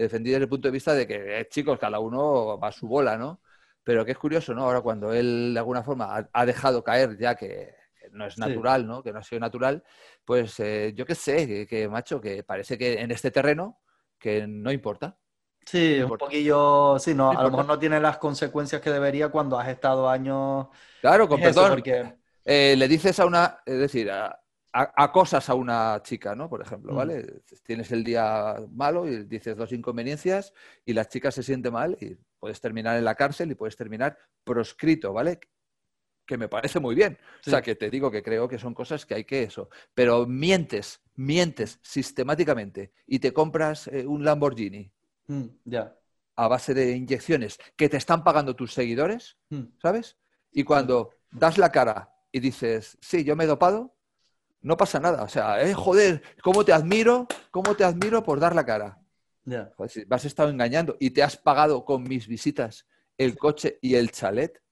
defendí desde el punto de vista de que, eh, chicos, cada uno va a su bola, ¿no? Pero que es curioso, ¿no? Ahora cuando él de alguna forma ha, dejado caer ya que, no es natural, ¿no? Que no ha sido natural, pues eh, yo qué sé, que, macho, que parece que en este terreno que no importa. Sí, un poquillo, sí, no, a lo mejor no tiene las consecuencias que debería cuando has estado años. Claro, con perdón. porque... Eh, le dices a una, es decir, a, acosas a una chica, ¿no? Por ejemplo, ¿vale? Mm. Tienes el día malo y dices dos inconveniencias y la chica se siente mal y puedes terminar en la cárcel y puedes terminar proscrito, ¿vale? Que me parece muy bien. O sea, que te digo que creo que son cosas que hay que eso. Pero mientes, mientes sistemáticamente y te compras eh, un Lamborghini. Mm, ya. A base de inyecciones que te están pagando tus seguidores, mm. ¿sabes? Y cuando das la cara y dices, sí, yo me he dopado, no pasa nada. O sea, eh, joder, ¿cómo te admiro? ¿Cómo te admiro por dar la cara? Yeah. me has estado engañando y te has pagado con mis visitas el coche y el chalet.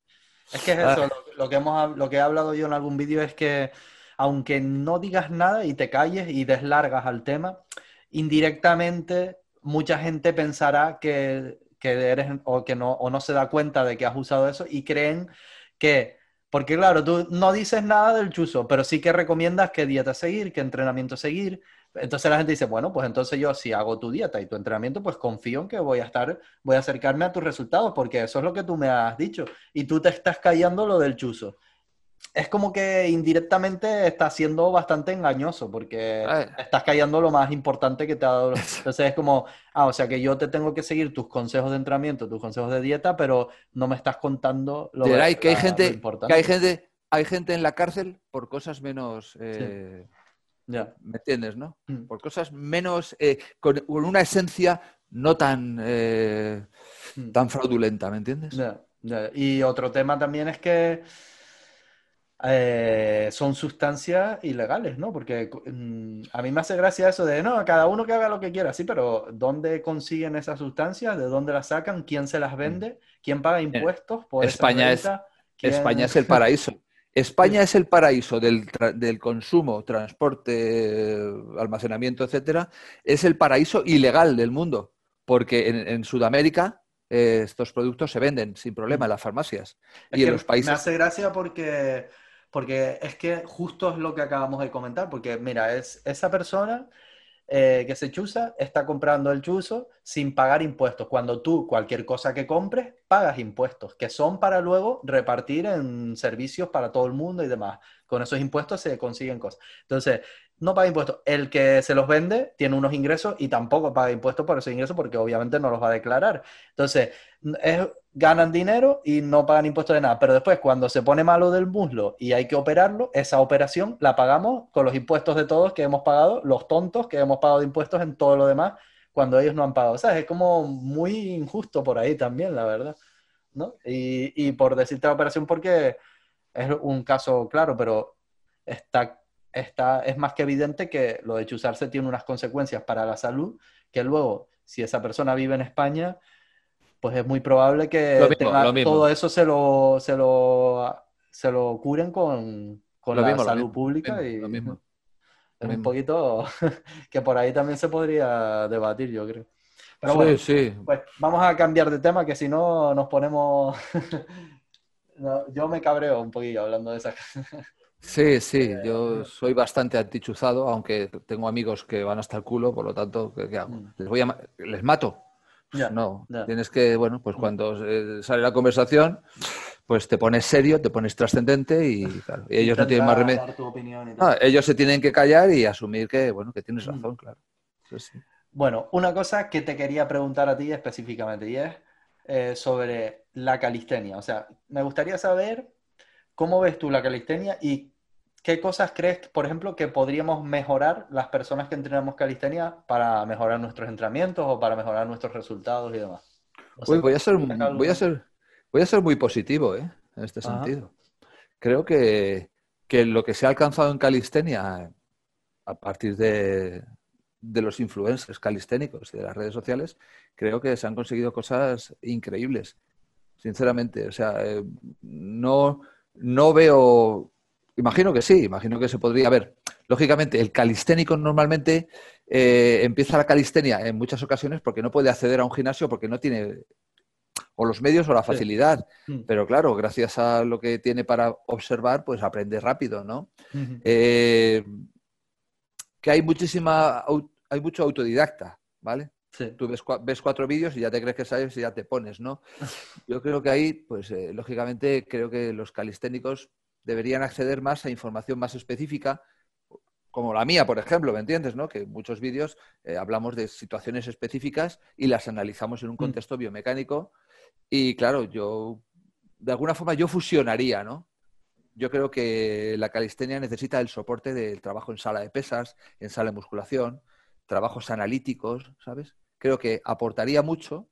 Es que es eso, ah. lo, que hemos, lo que he hablado yo en algún vídeo es que aunque no digas nada y te calles y deslargas al tema, indirectamente mucha gente pensará que, que eres o que no, o no se da cuenta de que has usado eso y creen que porque claro, tú no dices nada del chuzo, pero sí que recomiendas qué dieta seguir, qué entrenamiento seguir, entonces la gente dice, bueno, pues entonces yo si hago tu dieta y tu entrenamiento, pues confío en que voy a estar, voy a acercarme a tus resultados, porque eso es lo que tú me has dicho. Y tú te estás callando lo del chuzo. Es como que indirectamente está siendo bastante engañoso, porque estás callando lo más importante que te ha dado. Entonces es como, ah, o sea que yo te tengo que seguir tus consejos de entrenamiento, tus consejos de dieta, pero no me estás contando lo, que, hay gente, importante. Que hay gente, hay gente en la cárcel por cosas menos... Eh, ¿Me entiendes, no? Mm. Por cosas menos, eh, con, una esencia no tan, eh, mm. tan fraudulenta, ¿me entiendes? Y otro tema también es que eh, son sustancias ilegales, ¿no? Porque mm, a mí me hace gracia eso de, no, cada uno que haga lo que quiera, sí, pero ¿dónde consiguen esas sustancias? ¿De dónde las sacan? ¿Quién se las vende? ¿Quién paga impuestos por España es España es el paraíso. España es el paraíso del, consumo, transporte, almacenamiento, etcétera. Es el paraíso ilegal del mundo, porque en, Sudamérica eh, estos productos se venden sin problema en las farmacias. y en los países. Me hace gracia porque, porque es que justo es lo que acabamos de comentar, porque mira, es esa persona eh, que se chuza está comprando el chuzo sin pagar impuestos. Cuando tú cualquier cosa que compres, pagas impuestos, que son para luego repartir en servicios para todo el mundo y demás. Con esos impuestos se consiguen cosas. Entonces, no paga impuestos. El que se los vende tiene unos ingresos y tampoco paga impuestos por esos ingresos porque obviamente no los va a declarar. Entonces, ganan dinero y no pagan impuestos de nada. Pero después, cuando se pone malo del muslo y hay que operarlo, esa operación la pagamos con los impuestos de todos que hemos pagado, los tontos que hemos pagado impuestos en todo lo demás cuando ellos no han pagado. ¿Sabes? Es como muy injusto por ahí también, la verdad. ¿no? Y, y por decirte la operación, porque es un caso claro, pero está, está, es más que evidente que lo de chuzarse tiene unas consecuencias para la salud que luego, si esa persona vive en España, pues es muy probable que todo eso se lo, se lo, se lo curen con, con la salud pública y lo mismo. es un poquito que por ahí también se podría debatir, yo creo. Pero bueno, sí. pues vamos a cambiar de tema, que si no nos ponemos... yo me cabreo un poquillo hablando de esas Sí, sí, yo soy bastante antichuzado, aunque tengo amigos que van hasta el culo, por lo tanto, ¿qué, hago? Mm. ¿Les, voy a, ¿Les mato? no, tienes que, bueno, pues mm. cuando eh, sale la conversación, pues te pones serio, te pones trascendente y, claro, ellos no tienen más remedio. Ah, ellos se tienen que callar y asumir que, bueno, que tienes mm. razón, claro. Bueno, una cosa que te quería preguntar a ti específicamente y es eh, sobre la calistenia. O sea, me gustaría saber ¿Cómo ves tú la calistenia y qué cosas crees, por ejemplo, que podríamos mejorar las personas que entrenamos calistenia para mejorar nuestros entrenamientos o para mejorar nuestros resultados y demás? voy, a ser, voy, a ser, voy a ser muy positivo ¿eh? en este sentido. Creo que, lo que se ha alcanzado en calistenia a partir de, los influencers calisténicos y de las redes sociales, creo que se han conseguido cosas increíbles, sinceramente. O sea, eh, no, no veo, imagino que sí, imagino que se podría ver. Lógicamente, el calisténico normalmente eh, empieza la calistenia en muchas ocasiones porque no puede acceder a un gimnasio porque no tiene o los medios o la facilidad. Mm. Pero claro, gracias a lo que tiene para observar, pues aprende rápido, ¿no? Eh, que hay muchísima, hay mucho autodidacta, ¿vale? Tú ves, cuatro vídeos y ya te crees que sabes y ya te pones, ¿no? Yo creo que ahí, pues eh, lógicamente, creo que los calisténicos deberían acceder más a información más específica, como la mía, por ejemplo, ¿me entiendes? ¿no? Que en muchos vídeos eh, hablamos de situaciones específicas y las analizamos en un mm. contexto biomecánico. Y claro, yo, de alguna forma, yo fusionaría, ¿no? Yo creo que la calistenia necesita el soporte del trabajo en sala de pesas, en sala de musculación, trabajos analíticos, ¿sabes? Creo que aportaría mucho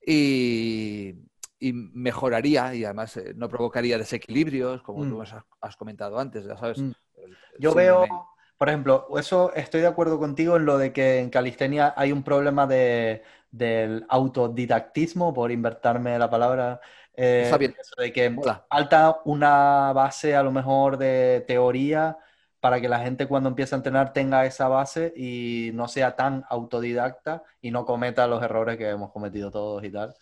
y, mejoraría y además eh, no provocaría desequilibrios, como tú mm. has, comentado antes, ya sabes. Mm. Yo veo, por ejemplo, eso estoy de acuerdo contigo en lo de que en calistenia hay un problema de, del autodidactismo, por invertirme la palabra. Eh, de que falta una base a lo mejor de teoría para que la gente cuando empiece a entrenar tenga esa base y no sea tan autodidacta y no cometa los errores que hemos cometido todos y tal.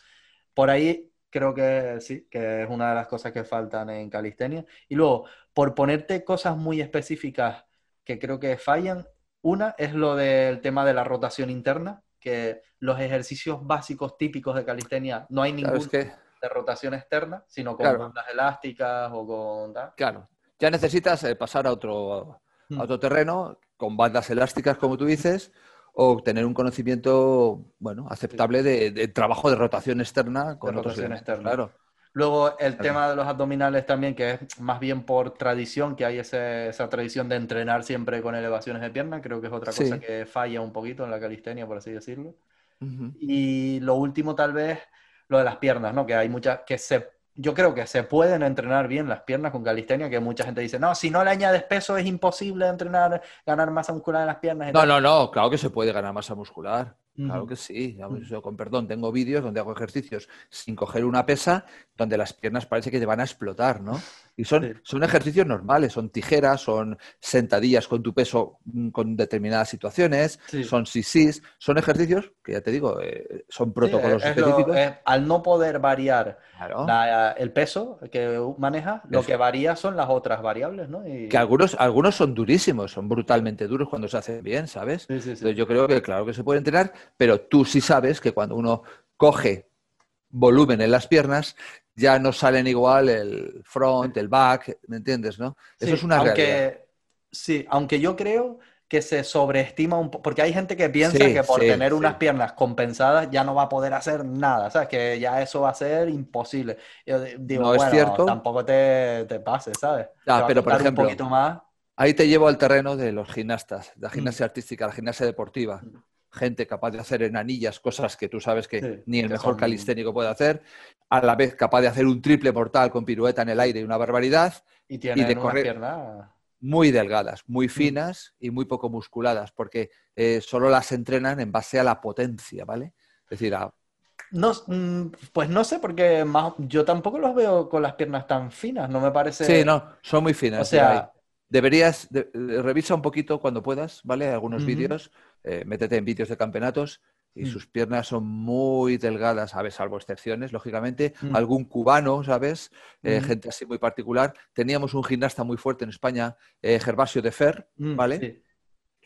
Por ahí creo que sí, que es una de las cosas que faltan en calistenia. Y luego, por ponerte cosas muy específicas que creo que fallan, una es lo del tema de la rotación interna, que los ejercicios básicos típicos de calistenia no hay ningún de rotación externa, sino con bandas elásticas o con... Claro, ya necesitas eh, pasar a otro, a hmm. otro terreno con bandas elásticas, como tú dices, o tener un conocimiento, bueno, aceptable de, trabajo de rotación externa con rotación externa. Claro. Luego el tema de los abdominales también, que es más bien por tradición, que hay esa tradición de entrenar siempre con elevaciones de pierna, creo que es otra cosa que falla un poquito en la calistenia, por así decirlo. Y lo último tal vez, lo de las piernas, ¿no? Que hay muchas, que se yo creo que se pueden entrenar bien las piernas con calistenia, que mucha gente dice, no, si no le añades peso es imposible entrenar, ganar masa muscular en las piernas. no, no, no, claro que se puede ganar masa muscular. Claro que sí. Yo, con perdón, tengo vídeos donde hago ejercicios sin coger una pesa, donde las piernas parece que te van a explotar, ¿no? Y son, son ejercicios normales, son tijeras, son sentadillas con tu peso mm, con determinadas situaciones, son sisis, son ejercicios que ya te digo, eh, son protocolos específicos. al no poder variar el peso que maneja, lo que varía son las otras variables, ¿no? Que algunos, algunos son durísimos, son brutalmente duros cuando se hacen bien, ¿sabes? Entonces yo creo que claro que se puede entrenar, pero tú sí sabes que cuando uno coge volumen en las piernas, ya no salen igual el front, el back, ¿me entiendes? ¿no? Eso es una realidad. Sí, aunque yo creo que se sobreestima un poco, porque hay gente que piensa que por tener unas piernas compensadas ya no va a poder hacer nada, ¿sabes? Que ya eso va a ser imposible. Yo digo, no es cierto. tampoco te, te pases, ¿sabes? Ah, pero por ejemplo, un poquito más. ahí te llevo al terreno de los gimnastas, de la gimnasia mm. artística, la gimnasia deportiva. Gente capaz de hacer en anillas cosas que tú sabes que Sí, ni el mejor calisténico puede hacer, a la vez capaz de hacer un triple mortal con pirueta en el aire y una barbaridad, Y tienen de unas correr- piernas. muy delgadas, Mm. muy finas y muy poco musculadas, porque eh, solo las entrenan en base a la potencia, ¿vale? Es decir, a- No, mm, pues no sé, porque más, yo tampoco los veo con las piernas tan finas, no me parece. sí, no, son muy finas. O sea- deberías, de- eh, revisa un poquito cuando puedas, ¿vale? Algunos vídeos, eh, métete en vídeos de campeonatos y Mm. sus piernas son muy delgadas, ¿sabes? Salvo excepciones, lógicamente. Mm. Algún cubano, ¿sabes? Eh, Ujú. Gente así muy particular. Teníamos un gimnasta muy fuerte en España, eh, Gervasio de Fer, Mm, ¿vale? sí.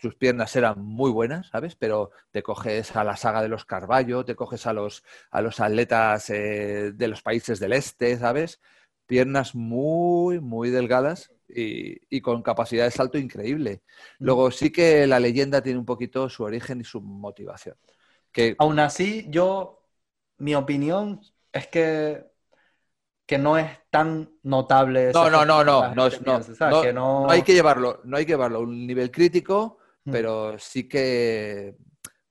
sus piernas eran muy buenas, ¿sabes? Pero te coges a la saga de los Carballo, te coges a los, a los atletas eh, de los países del este, ¿sabes? Piernas muy, muy delgadas y, y con capacidad de salto increíble. Mm. Luego sí que la leyenda tiene un poquito su origen y su motivación. Que Aún así, yo, mi opinión es que, que no es tan notable. no, no, no, no, no, es- no, no, Que no- no hay que llevarlo, no hay que llevarlo a un nivel crítico, Mm. pero sí que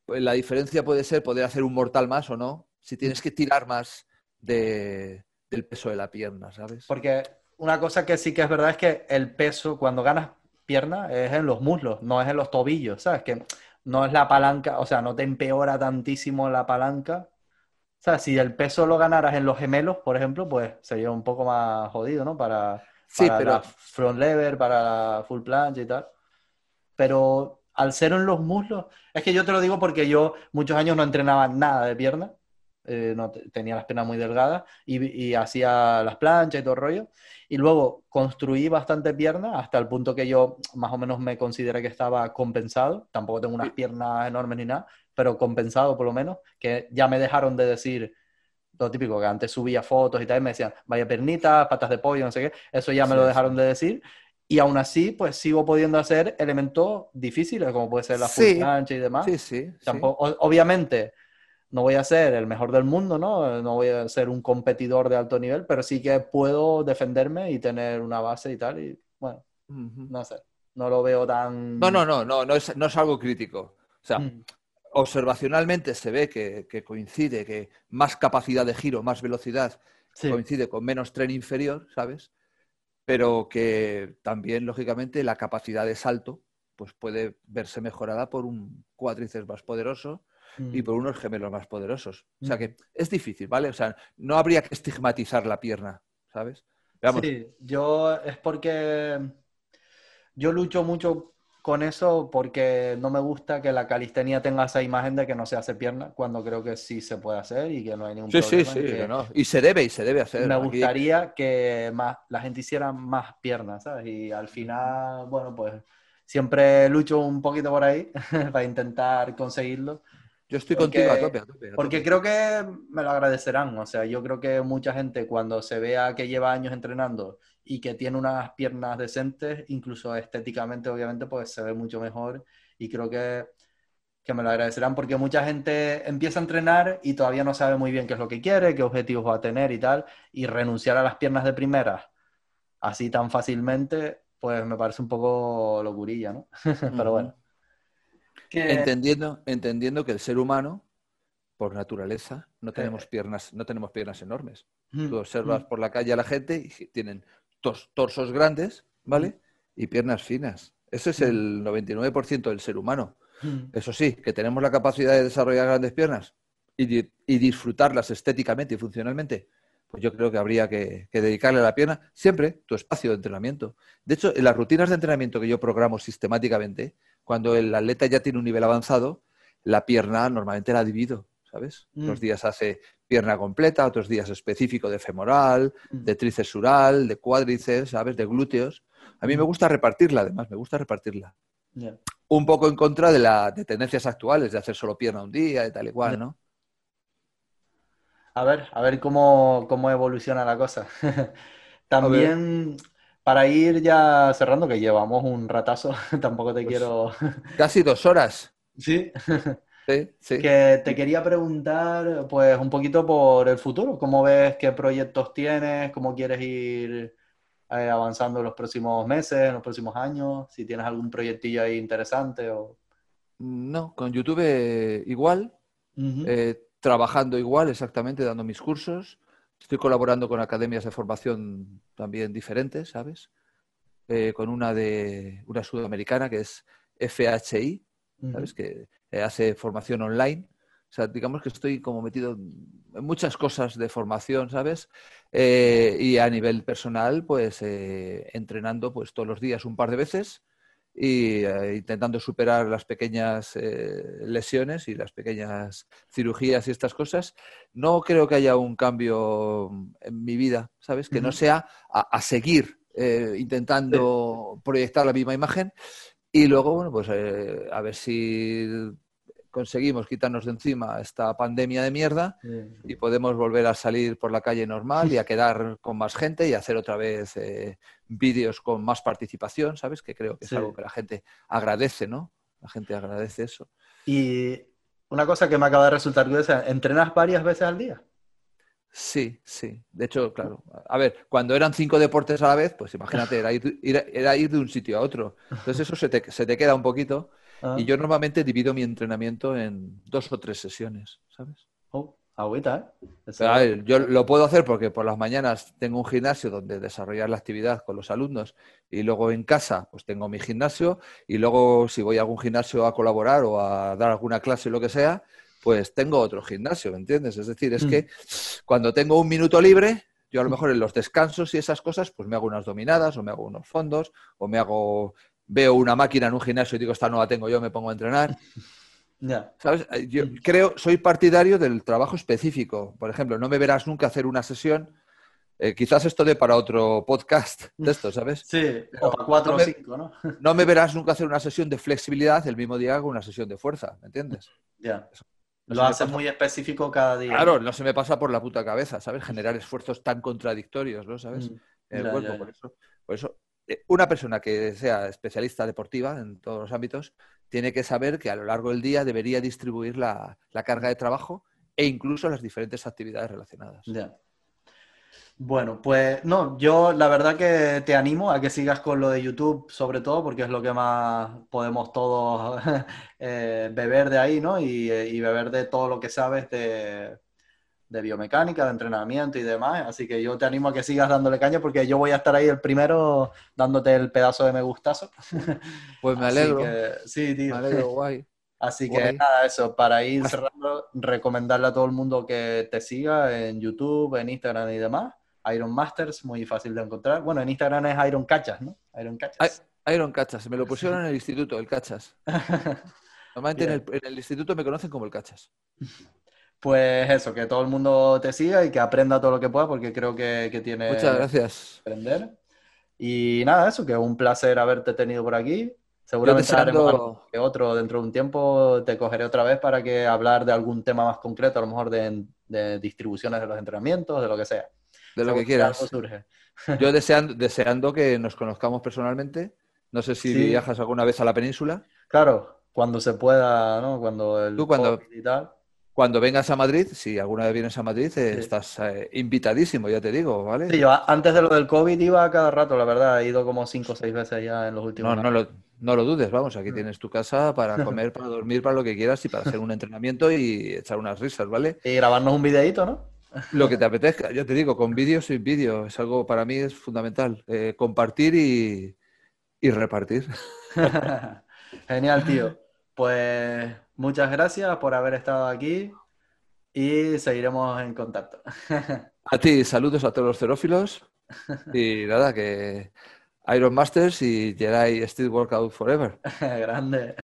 pues, la diferencia puede ser poder hacer un mortal más o no, si tienes que tirar más de- del peso de la pierna, ¿sabes? Porque una cosa que sí que es verdad es que el peso cuando ganas pierna es en los muslos, no es en los tobillos, ¿sabes? Que no es la palanca, o sea, no te empeora tantísimo la palanca. O sea, si el peso lo ganaras en los gemelos, por ejemplo, pues sería un poco más jodido, ¿no? Para, Sí, para pero- la front lever, para full planche y tal. Pero al ser en los muslos, es que yo te lo digo porque yo muchos años no entrenaba nada de pierna, eh, no, te- tenía las piernas muy delgadas y, y hacía las planchas y todo el rollo. Y luego construí bastante pierna hasta el punto que yo más o menos me consideré que estaba compensado. Tampoco tengo unas piernas enormes ni nada, pero compensado por lo menos, que ya me dejaron de decir lo típico, que antes subía fotos y tal, y me decían, vaya pernitas, patas de pollo, no sé qué. Eso ya me Sí, lo sí. dejaron de decir. Y aún así, pues sigo pudiendo hacer elementos difíciles, como puede ser la full Sí. y demás. Sí, sí. Tampoco, obviamente, no voy a ser el mejor del mundo, ¿no? No voy a ser un competidor de alto nivel, pero sí que puedo defenderme y tener una base y tal. Y bueno, no sé, no lo veo tan. No, no, no, no, no es, no es algo crítico. O sea, Mm, observacionalmente se ve que, que coincide, que más capacidad de giro, más velocidad sí. coincide con menos tren inferior, ¿sabes? Pero que también, lógicamente, la capacidad de salto pues puede verse mejorada por un cuádriceps más poderoso y Mm, por unos gemelos más poderosos. O sea Mm. que es difícil, ¿vale? O sea, no habría que estigmatizar la pierna, ¿sabes? Vamos, Sí, yo es porque yo lucho mucho con eso porque no me gusta que la calistenia tenga esa imagen de que no se hace pierna, cuando creo que sí se puede hacer y que no hay ningún sí, sí, problema. sí, y que- no. Y se debe, y se debe hacer. me Aquí- gustaría que más, la gente hiciera más piernas, ¿sabes? Y al final, bueno, pues siempre lucho un poquito por ahí para intentar conseguirlo, Yo estoy porque- contigo a tope, a tope. a porque tope. creo que me lo agradecerán. O sea, yo creo que mucha gente cuando se vea que lleva años entrenando y que tiene unas piernas decentes, incluso estéticamente, obviamente, pues se ve mucho mejor y creo que, que me lo agradecerán porque mucha gente empieza a entrenar y todavía no sabe muy bien qué es lo que quiere, qué objetivos va a tener y tal, y renunciar a las piernas de primera así tan fácilmente, pues me parece un poco locurilla, ¿no? Pero bueno. Que- Entendiendo, entendiendo que el ser humano, por naturaleza, no tenemos Eh. piernas, no tenemos piernas enormes. Mm, Tú observas mm. por la calle a la gente y tienen tos- torsos grandes, ¿vale? Y piernas finas. Ese es Mm. el 99% del ser humano. Mm. Eso sí, que tenemos la capacidad de desarrollar grandes piernas y, di- y disfrutarlas estéticamente y funcionalmente, pues yo creo que habría que, que dedicarle a la pierna siempre tu espacio de entrenamiento. De hecho, en las rutinas de entrenamiento que yo programo sistemáticamente, cuando el atleta ya tiene un nivel avanzado, la pierna normalmente la divido, ¿sabes? Mm. Unos días hace pierna completa, otros días específico de femoral, Mm. de tríceps sural, de cuádriceps, ¿sabes? De glúteos. A mí me Mm. gusta repartirla, además, me gusta repartirla un poco en contra de, la, de tendencias actuales, de hacer solo pierna un día y tal y cual. ¿no? A ver, a ver cómo, cómo evoluciona la cosa. También, para ir ya cerrando, que llevamos un ratazo, tampoco te Pues- quiero... Casi dos horas. Sí, Sí, sí. que te quería preguntar, pues, un poquito por el futuro. ¿Cómo ves qué proyectos tienes? ¿Cómo quieres ir eh, avanzando en los próximos meses, en los próximos años? Si tienes algún proyectillo ahí interesante o... No, con YouTube eh, igual, eh, trabajando igual, exactamente, dando mis cursos. Estoy colaborando con academias de formación también diferentes, ¿sabes? Eh, con una de una sudamericana que es FHI, ¿sabes? Que hace formación online. O sea, digamos que estoy como metido en muchas cosas de formación, ¿sabes? y a nivel personal, pues entrenando pues todos los días un par de veces y eh, intentando superar las pequeñas eh, lesiones y las pequeñas cirugías y estas cosas, no creo que haya un cambio en mi vida, ¿sabes? Que no sea a, seguir eh, intentando proyectar la misma imagen y luego, bueno, pues a ver si conseguimos quitarnos de encima esta pandemia de mierda y podemos volver a salir por la calle normal y a quedar con más gente y hacer otra vez eh, vídeos con más participación, ¿sabes? Que creo que es algo que la gente agradece, ¿no? La gente agradece eso. Y una cosa que me acaba de resultar curiosa, ¿entrenas varias veces al día? Sí, sí. De hecho, claro. A ver, cuando eran cinco deportes a la vez, pues imagínate, era ir, era ir de un sitio a otro. Entonces eso se te, se te queda un poquito. Ah. Y yo normalmente divido mi entrenamiento en dos o tres sesiones, ¿sabes? Agüita, ¿eh? yo lo puedo hacer porque por las mañanas tengo un gimnasio donde desarrollar la actividad con los alumnos y luego en casa pues tengo mi gimnasio y luego si voy a algún gimnasio a colaborar o a dar alguna clase o lo que sea, pues tengo otro gimnasio, ¿me entiendes? Es decir, es mm. que cuando tengo un minuto libre, yo a lo mejor en los descansos y esas cosas, pues me hago unas dominadas o me hago unos fondos o me hago veo una máquina en un gimnasio y digo, esta no la tengo yo, me pongo a entrenar. ¿Sabes? Eh, yo creo, soy partidario del trabajo específico. Por ejemplo, no me verás nunca hacer una sesión. Eh, quizás esto de para otro podcast de esto, ¿sabes? Sí, o para cuatro o cinco, ¿no? No me verás nunca hacer una sesión de flexibilidad el mismo día que una sesión de fuerza, ¿me entiendes? Ya. Lo haces muy específico cada día. Claro, no se me pasa por la puta cabeza, ¿sabes? Generar esfuerzos tan contradictorios, ¿no? ¿Sabes? Mm. En el cuerpo. Por eso, por eso eh, una persona que sea especialista deportiva en todos los ámbitos tiene que saber que a lo largo del día debería distribuir la, carga de trabajo e incluso las diferentes actividades relacionadas. Bueno, pues no, yo la verdad que te animo a que sigas con lo de YouTube, sobre todo porque es lo que más podemos todos eh, beber de ahí, ¿no? Y, eh, y, beber de todo lo que sabes de, de biomecánica, de entrenamiento y demás. Así que yo te animo a que sigas dándole caña porque yo voy a estar ahí el primero dándote el pedazo de me gustazo. Pues me alegro. sí, tío. Me alegro, guay. Así que nada, eso, para ir cerrando, recomendarle a todo el mundo que te siga en YouTube, en Instagram y demás. Iron Masters, muy fácil de encontrar. Bueno, en Instagram es Iron Cachas, ¿no? Iron Cachas. Iron Cachas, me lo pusieron en el instituto, el Cachas. Normalmente en el, en el, instituto me conocen como el Cachas. Pues eso, que todo el mundo te siga y que aprenda todo lo que pueda, porque creo que, que tiene. Muchas gracias. Aprender. Y nada, eso, que un placer haberte tenido por aquí. Seguramente haremos que otro dentro de un tiempo te cogeré otra vez para que hablar de algún tema más concreto, a lo mejor de, distribuciones de los entrenamientos, de lo que sea. De lo que quieras. Surge. Yo deseando, deseando que nos conozcamos personalmente. No sé si viajas alguna vez a la península. Claro, cuando se pueda, ¿no? Cuando el Tú cuando, y tal cuando vengas a Madrid, si alguna vez vienes a Madrid, eh, estás eh, invitadísimo, ya te digo, ¿vale? Sí, yo antes de lo del COVID iba cada rato, la verdad, he ido como cinco o seis veces ya en los últimos no, años. No lo, dudes, vamos, aquí mm. tienes tu casa para comer, para dormir, para lo que quieras y para hacer un entrenamiento y echar unas risas, ¿vale? Y grabarnos un videito, ¿no? Lo que te apetezca, yo te digo, con vídeo sin vídeo, es algo para mí es fundamental. Eh, compartir y, y repartir. Genial, tío. Pues muchas gracias por haber estado aquí y seguiremos en contacto. A ti, saludos a todos los cerófilos y nada, que Iron Masters y Jedi Street Workout Forever. Grande.